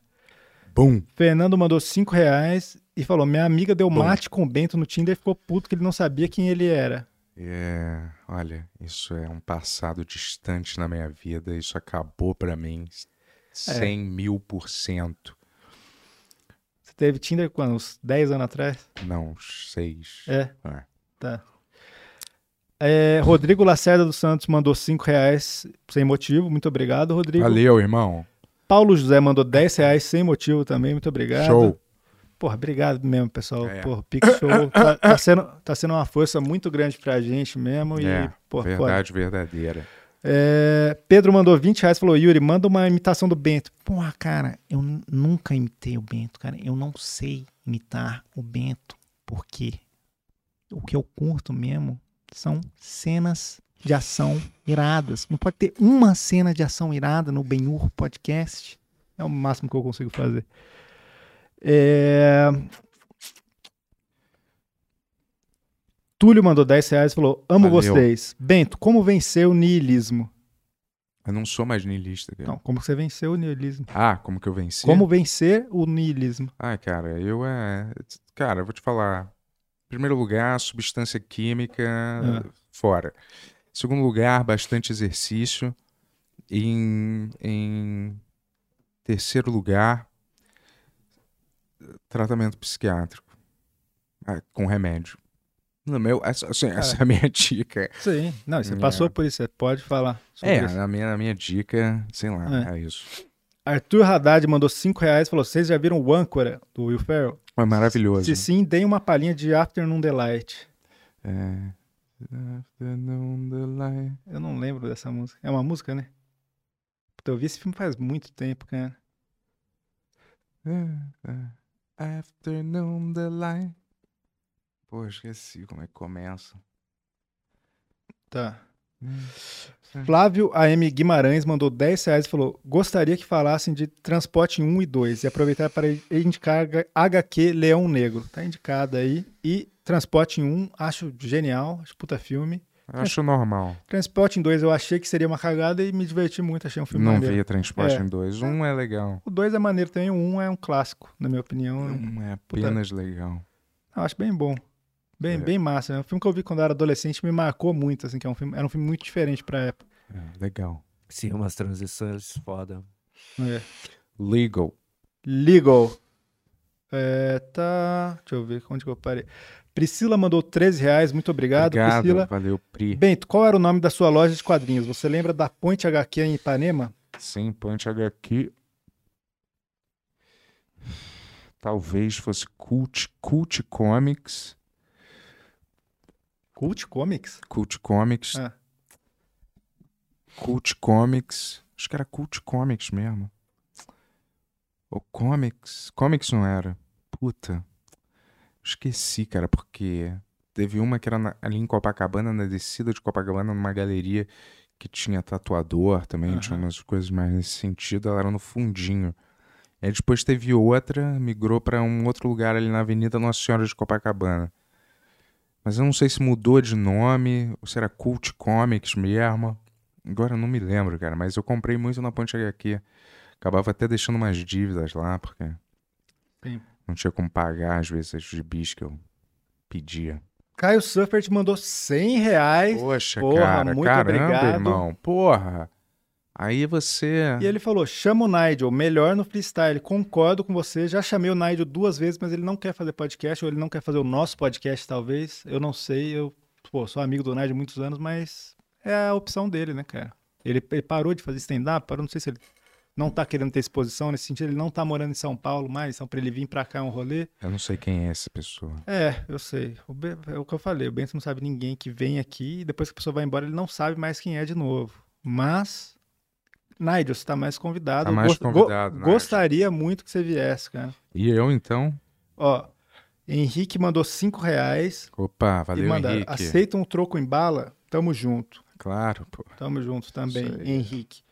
Bum. Fernando mandou 5 reais e falou: minha amiga deu Bom. mate com o Bento no Tinder e ficou puto que ele não sabia quem ele era. É, olha, isso é um passado distante na minha vida. Isso acabou pra mim 100 mil por cento. Você teve Tinder quando? Uns 10 anos atrás? Não, seis. É. É. Tá. É, Rodrigo Lacerda dos Santos mandou 5 reais sem motivo. Muito obrigado, Rodrigo. Valeu, irmão. Paulo José mandou 10 reais sem motivo também. Muito obrigado. Show. Porra, obrigado mesmo, pessoal. É. Porra, Pix Show tá, tá sendo, tá sendo uma força muito grande pra gente mesmo. E, É, porra, foda. verdade verdadeira. É, Pedro mandou 20 reais falou: Yuri, manda uma imitação do Bento. Porra, cara, eu nunca imitei o Bento, cara. Eu não sei imitar o Bento, porque o que eu curto mesmo são cenas de ação iradas. Não pode ter uma cena de ação irada no Benhur Podcast. É o máximo que eu consigo fazer. É... Túlio mandou 10 reais e falou: Amo Valeu. vocês. Bento, como vencer o niilismo? Eu não sou mais niilista, cara. Não, como você venceu o niilismo? Ah, como que eu venci? Como vencer o niilismo? Ah, cara, eu é. Cara, eu vou te falar. Em primeiro lugar, substância química Ah. fora. Em segundo lugar, bastante exercício. Em, em terceiro lugar, tratamento psiquiátrico Ah, com remédio. No meu, essa, assim, essa é a minha dica. Sim. Não, você É. passou por isso, você pode falar. É, isso. na minha, na minha dica, sei lá, é, isso. Arthur Haddad mandou 5 reais e falou: Vocês já viram o âncora do Will Ferrell? É maravilhoso. Se sim, deem uma palhinha de Afternoon Delight. É. Afternoon delight. Eu não lembro dessa música. É uma música, né? Puta, eu vi esse filme faz muito tempo, cara. Afternoon delight. Pô, esqueci como é que começa. Tá. Flávio AM Guimarães mandou 10 reais e falou: Gostaria que falassem de Transporte 1 e 2 e aproveitar para indicar HQ Leão Negro. Tá indicado aí. E Transporte 1, acho genial, acho puta filme. Eu acho normal. Transporting 2 eu achei que seria uma cagada e me diverti muito, achei um filme Não maneiro. via Transporte É. em 2. Um é legal. O 2 é maneiro também, o 1 um é um clássico, na minha opinião. Um é apenas legal. Eu acho bem bom. Bem, É. bem massa. É um filme que eu vi quando eu era adolescente me marcou muito, assim, que é um filme, era um filme muito diferente pra época. É, legal. Sim, umas transições foda. É. Legal. Legal. É, tá. Deixa eu ver onde que eu parei. Priscila mandou 13 reais, muito obrigado, Obrigado, Priscila. valeu, Pri. Bento, qual era o nome da sua loja de quadrinhos? Você lembra da Ponte HQ em Ipanema? Sim, Punch HQ. Talvez fosse Cult, Cult Comics. Cult Comics? Cult Comics. Ah. Cult Comics. Acho que era Cult Comics mesmo. Ou Comics. Comics não era. Puta. Esqueci, cara, porque teve uma que era na- ali em Copacabana, na descida de Copacabana, numa galeria que tinha tatuador também, tinha umas coisas mais nesse sentido, ela era no fundinho. Aí depois teve outra, migrou pra um outro lugar ali na Avenida Nossa Senhora de Copacabana. Mas eu não sei se mudou de nome, ou se era Cult Comics mesmo. Agora eu não me lembro, cara, mas eu comprei muito na Ponte HQ. Acabava até deixando umas dívidas lá, porque Sim. Não tinha como pagar, às vezes, os gibis que eu pedia. Caio Surfer te mandou 100 reais. Poxa, porra, cara, muito caramba, obrigado. irmão. Porra. Aí você... E ele falou: chama o Nigel, melhor no freestyle. Concordo com você. Já chamei o Nigel duas vezes, mas ele não quer fazer podcast, ou ele não quer fazer o nosso podcast, talvez. Eu não sei. Eu pô, sou amigo do Nigel há muitos anos, mas é a opção dele, né, cara? Ele, ele parou de fazer stand-up, parou, não sei se ele não tá querendo ter exposição nesse sentido, ele não tá morando em São Paulo mais, então pra ele vir pra cá é um rolê. Eu não sei quem é essa pessoa. É, eu sei. O Ben- é o que eu falei. O Bento não sabe ninguém que vem aqui e depois que a pessoa vai embora, ele não sabe mais quem é de novo. Mas, Nigel, você tá mais convidado. Tá mais gost- go- convidado, Nigel. Gostaria muito que você viesse, cara. E eu, então? Ó, Henrique mandou cinco reais Opa, valeu, manda, Henrique. aceita um troco em bala? Tamo junto. Claro, pô. Tamo junto também. Henrique.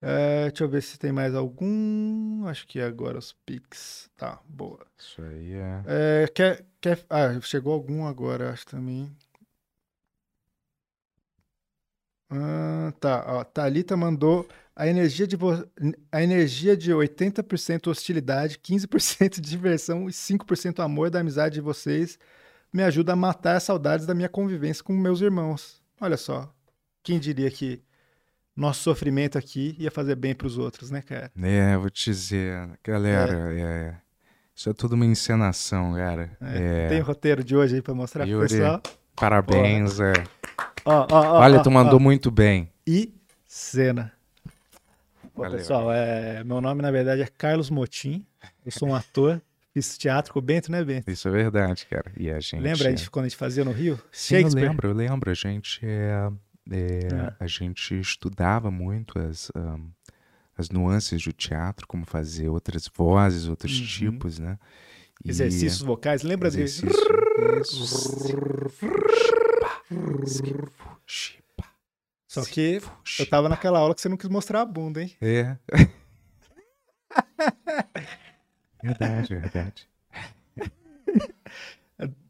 É, deixa eu ver se tem mais algum. Acho que agora os Pix. Tá, boa. Isso aí é... É, quer, quer, ah, chegou algum agora, acho também. Ah, tá, ó, Thalita mandou a energia de vo- a energia de 80% hostilidade, 15% de diversão e 5% amor da amizade de vocês me ajuda a matar as saudades da minha convivência com meus irmãos. Olha só, quem diria que nosso sofrimento aqui ia fazer bem pros outros, né, cara? É, vou te dizer, galera, é... Isso é tudo uma encenação, cara. É, Tem o roteiro de hoje aí pra mostrar pro Yuri, pessoal. Parabéns, é. Ó, ó, ó, Olha, tu mandou muito bem. e cena. Valeu. pessoal, é, meu nome na verdade é Carlos Motim. Eu sou um ator, fiz teatro com o Bento, né, Bento? Isso é verdade, cara. E a gente... Lembra a gente, quando a gente fazia no Rio? Sim, eu Shakespeare. lembro, eu lembro. A gente, é, é, É. a gente estudava muito as, ahn, as nuances do teatro, como fazer outras vozes, outros Uhum. tipos, né? E- Exercícios vocais, lembra dele? Exercício. Só que eu tava naquela aula que você não quis mostrar a bunda, hein? É. verdade, verdade.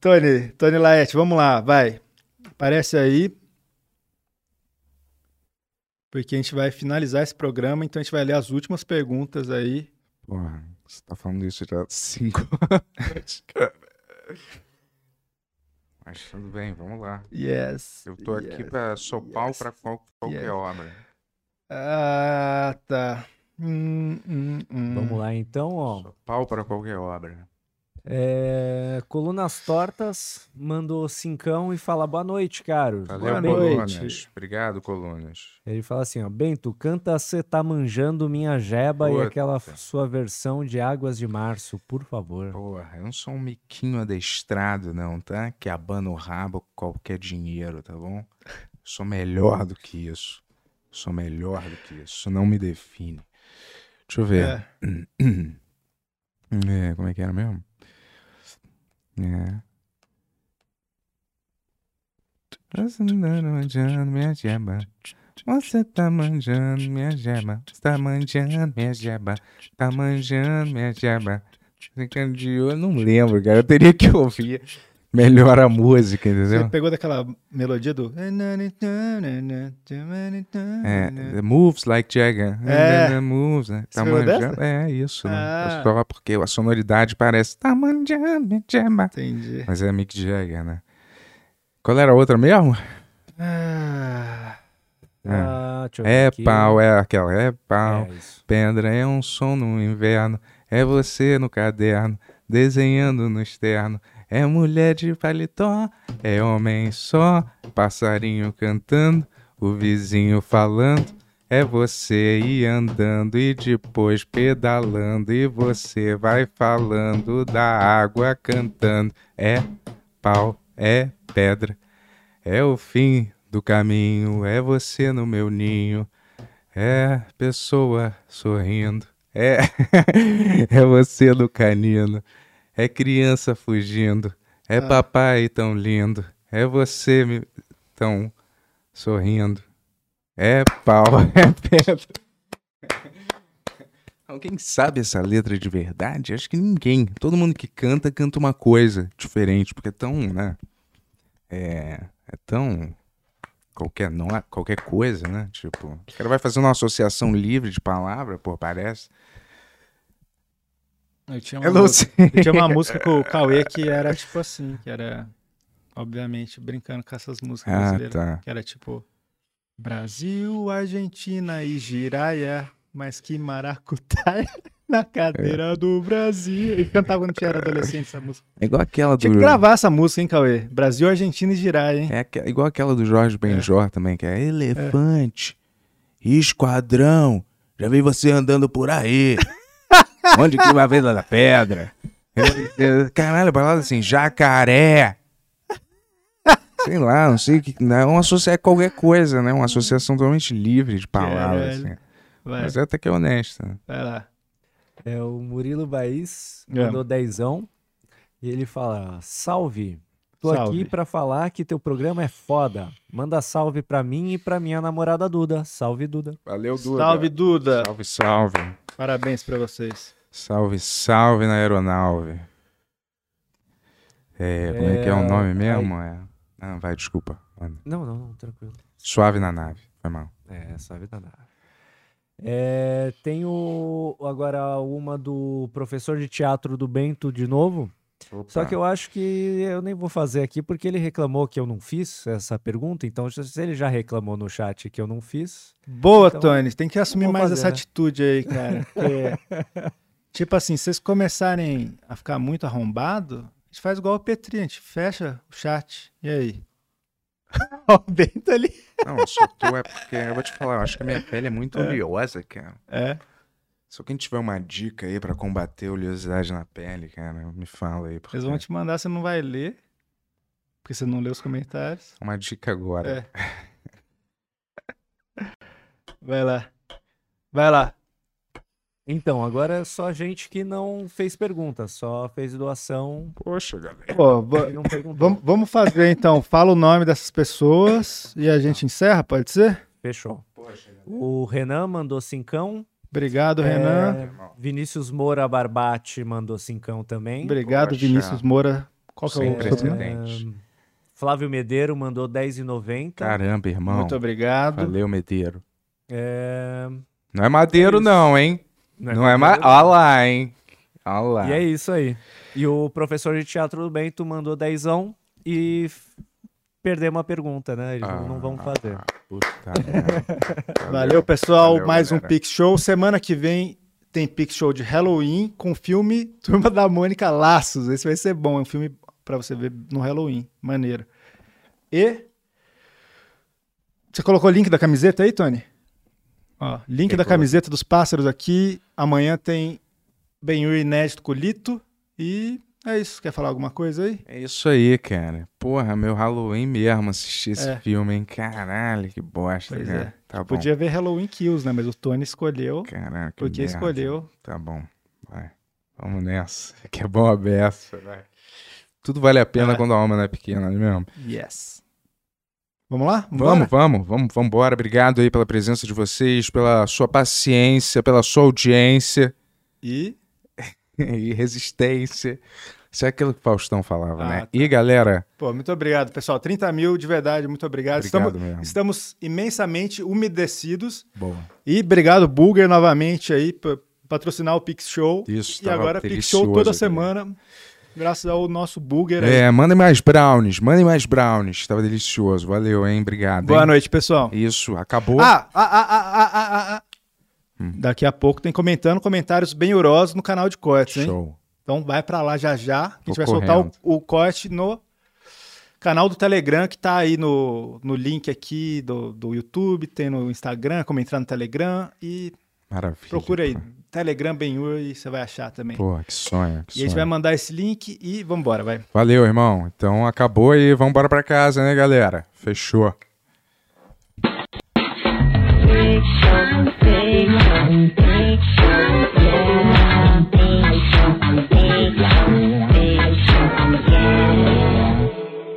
Tony, Tony Laerte, vamos lá, vai. Aparece aí. Porque a gente vai finalizar esse programa, então a gente vai ler as últimas perguntas aí. Porra, você tá falando isso já há cinco anos, cara. Mas tudo bem, vamos lá. Yes. Eu tô aqui yes, pra sopar yes, pra qual- qualquer yes. obra. Ah, tá. Hum, hum, hum. Vamos lá então, ó. Sopar pra qualquer obra. É, Colunas Tortas mandou cincão e fala boa noite, caro. Valeu, Boa noite. Colunas. Obrigado, Colunas. Ele fala assim, ó, Bento, canta Cê Tá Manjando Minha Jeba e Puta. aquela f- sua versão de Águas de Março, por favor. Porra, eu não sou um miquinho adestrado, não, tá? Que abana o rabo com qualquer dinheiro, tá bom? Sou melhor do que isso. Sou melhor do que isso. Isso não me define. Deixa eu ver. É. É, como é que era mesmo? É. Você tá manjando minha jeba. Você tá manjando minha jeba. Tá manjando minha jeba. Tá manjando minha jeba. Ficando de olho, não lembro, cara. Eu teria que ouvir. Melhora a música, Você entendeu? pegou daquela melodia do. É, moves like Jagger. É. Moves, né? Você dessa? É isso, né? Ah. Só porque a sonoridade parece Jama. Entendi. Mas é Mick Jagger, né? Qual era a outra mesmo? Ah, Ah, deixa eu ver É aqui. pau, é aquela, é pau. É. Pedra é um som no inverno, é você no caderno, desenhando no externo. É mulher de paletó, é homem só, passarinho cantando, o vizinho falando. É você ir andando e depois pedalando, e você vai falando da água cantando. É pau, é pedra, é o fim do caminho, é você no meu ninho. É pessoa sorrindo. É, é você no canino. É criança fugindo. É Ah. papai tão lindo. É você me- tão sorrindo. É pau, é pedra. Alguém sabe essa letra de verdade? Acho que ninguém. Todo mundo que canta, canta uma coisa diferente, porque é tão, né? É, é tão qualquer no, qualquer coisa, né? Tipo, o cara vai fazer uma associação livre de palavra, pô, parece. Eu tinha uma, música, eu tinha uma música com o Cauê que era tipo assim, que era, obviamente, brincando com essas músicas Ah, brasileiras. tá. Que era tipo Brasil, Argentina e Giraia, mas que maracutaia na cadeira do Brasil. E cantava quando tinha era adolescente essa música. É igual aquela do Tinha que gravar essa música, hein, Cauê? Brasil, Argentina e Giraia, hein? é igual aquela do Jorge Benjor também, que é elefante, esquadrão. Já vi você andando por aí. Onde que vai ver lá da pedra? Caralho, palavra assim, jacaré. Sei lá, não sei o que. Não, uma associa... é qualquer coisa, né? Uma associação totalmente livre de palavras. Caralho. Assim. Mas é até que é honesta. né? vai lá. É o Murilo Baís, É. mandou dezão. E ele fala: Salve, tô Salve. aqui pra falar que teu programa é foda. Manda salve pra mim e pra minha namorada Duda. Salve, Duda. Valeu, Salve, Duda. Salve, salve. Parabéns pra vocês. Salve, salve na aeronave. É, como é que é o É, nome mesmo? É... Ah, vai, desculpa. Não, não, não, tranquilo. Suave na nave. Foi mal. É, salve da nave. É, tem o, agora uma do professor de teatro do Bento de novo. Só que eu acho que eu nem vou fazer aqui porque ele reclamou que eu não fiz essa pergunta. Então, se ele já reclamou no chat que eu não fiz, Boa, Então, Tony. Tem que assumir mais fazer, essa né? atitude aí, cara. porque, tipo assim, se vocês começarem a ficar muito arrombado, a gente faz igual o Petri, a gente fecha o chat. E aí? Ó, o Bento ali. Não, só tô é porque eu vou te falar, eu acho que a minha pele é muito oleosa, cara. É. Se alguém tiver uma dica aí pra combater a oleosidade na pele, cara, me fala aí. Porque... Eles vão te mandar, você não vai ler. Porque você não lê os comentários. Uma dica agora. É. Vai lá. Vai lá. Então, agora é só gente que não fez pergunta, só fez doação Poxa, galera. Pô, vamos, vamos fazer então. Fala o nome dessas pessoas e a gente encerra, pode ser? Fechou. O Renan mandou cincão. Obrigado, Renan. É, Vinícius Moura Barbate mandou cincão também. Obrigado, Poxa. Vinícius Moura. Qual que é o precedente. sobrenome? É, Flávio Medeiro mandou 10,90. Caramba, irmão. Muito obrigado. Valeu, Medeiro. É, Não é madeiro, É não, hein? Não é mais. Medeiro, Olha lá, hein? Olha lá. E é isso aí. E o professor de teatro do Bento mandou dezão e f- perdemos a pergunta, né? Eles não- não vão fazer. Ah, Puta merda. Valeu, pessoal. Valeu, Mais um galera. Pix Show. Semana que vem tem Pix Show de Halloween com o filme Turma da Mônica Laços. Esse vai ser bom. É um filme pra você ver no Halloween. Maneiro. E. Você colocou o link da camiseta aí, Tony? Ó, link da camiseta dos pássaros aqui. Amanhã tem Benhur inédito com o Lito. E é isso. Quer falar alguma coisa aí? É isso aí, cara. Porra, meu Halloween mesmo assistir esse É. filme, hein? Caralho, que bosta, Pois cara. é. Tá bom. Podia ver Halloween Kills, né? Mas o Tony escolheu. Caralho, que Porque merda. escolheu. Tá bom, vai. Vamos nessa. Que é bom a beça, vai. Tudo vale a pena É. quando a alma não é pequena, não é mesmo? Yes. Vamos lá? Vamos, vamos, vamos, vamos embora. Obrigado aí pela presença de vocês, pela sua paciência, pela sua audiência E e resistência. Isso é aquilo que o Faustão falava, Ah, né? tá. E galera, Pô, muito obrigado, pessoal. 30 mil, de verdade, muito obrigado. Obrigado estamos, mesmo. estamos imensamente umedecidos. boa. E obrigado, Bulger, novamente aí, por patrocinar o Pix Show. Isso, e agora Pix Show toda aqui. semana, graças ao nosso Bulger aí. É, mandem mais brownies, mandem mais brownies. Tava delicioso. Valeu, hein? Obrigado. Boa hein? noite, pessoal. Isso, acabou. Ah, ah, ah, ah, ah, ah, ah. Daqui a pouco tem comentando comentários bem urosos no canal de cortes, hein? Show. Então vai pra lá já já. que A gente vai soltar o, correndo. o corte no canal do Telegram, que tá aí no, no link aqui do, do YouTube, tem no Instagram, como entrar no Telegram. E Maravilha. procura aí, Telegram Benhur e você vai achar também. Pô, que sonho. Que e a gente vai mandar esse link e vambora, vai. Valeu, irmão. Então acabou e vamos embora pra casa, né, galera? Fechou.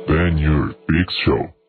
Ben Yur Big Show.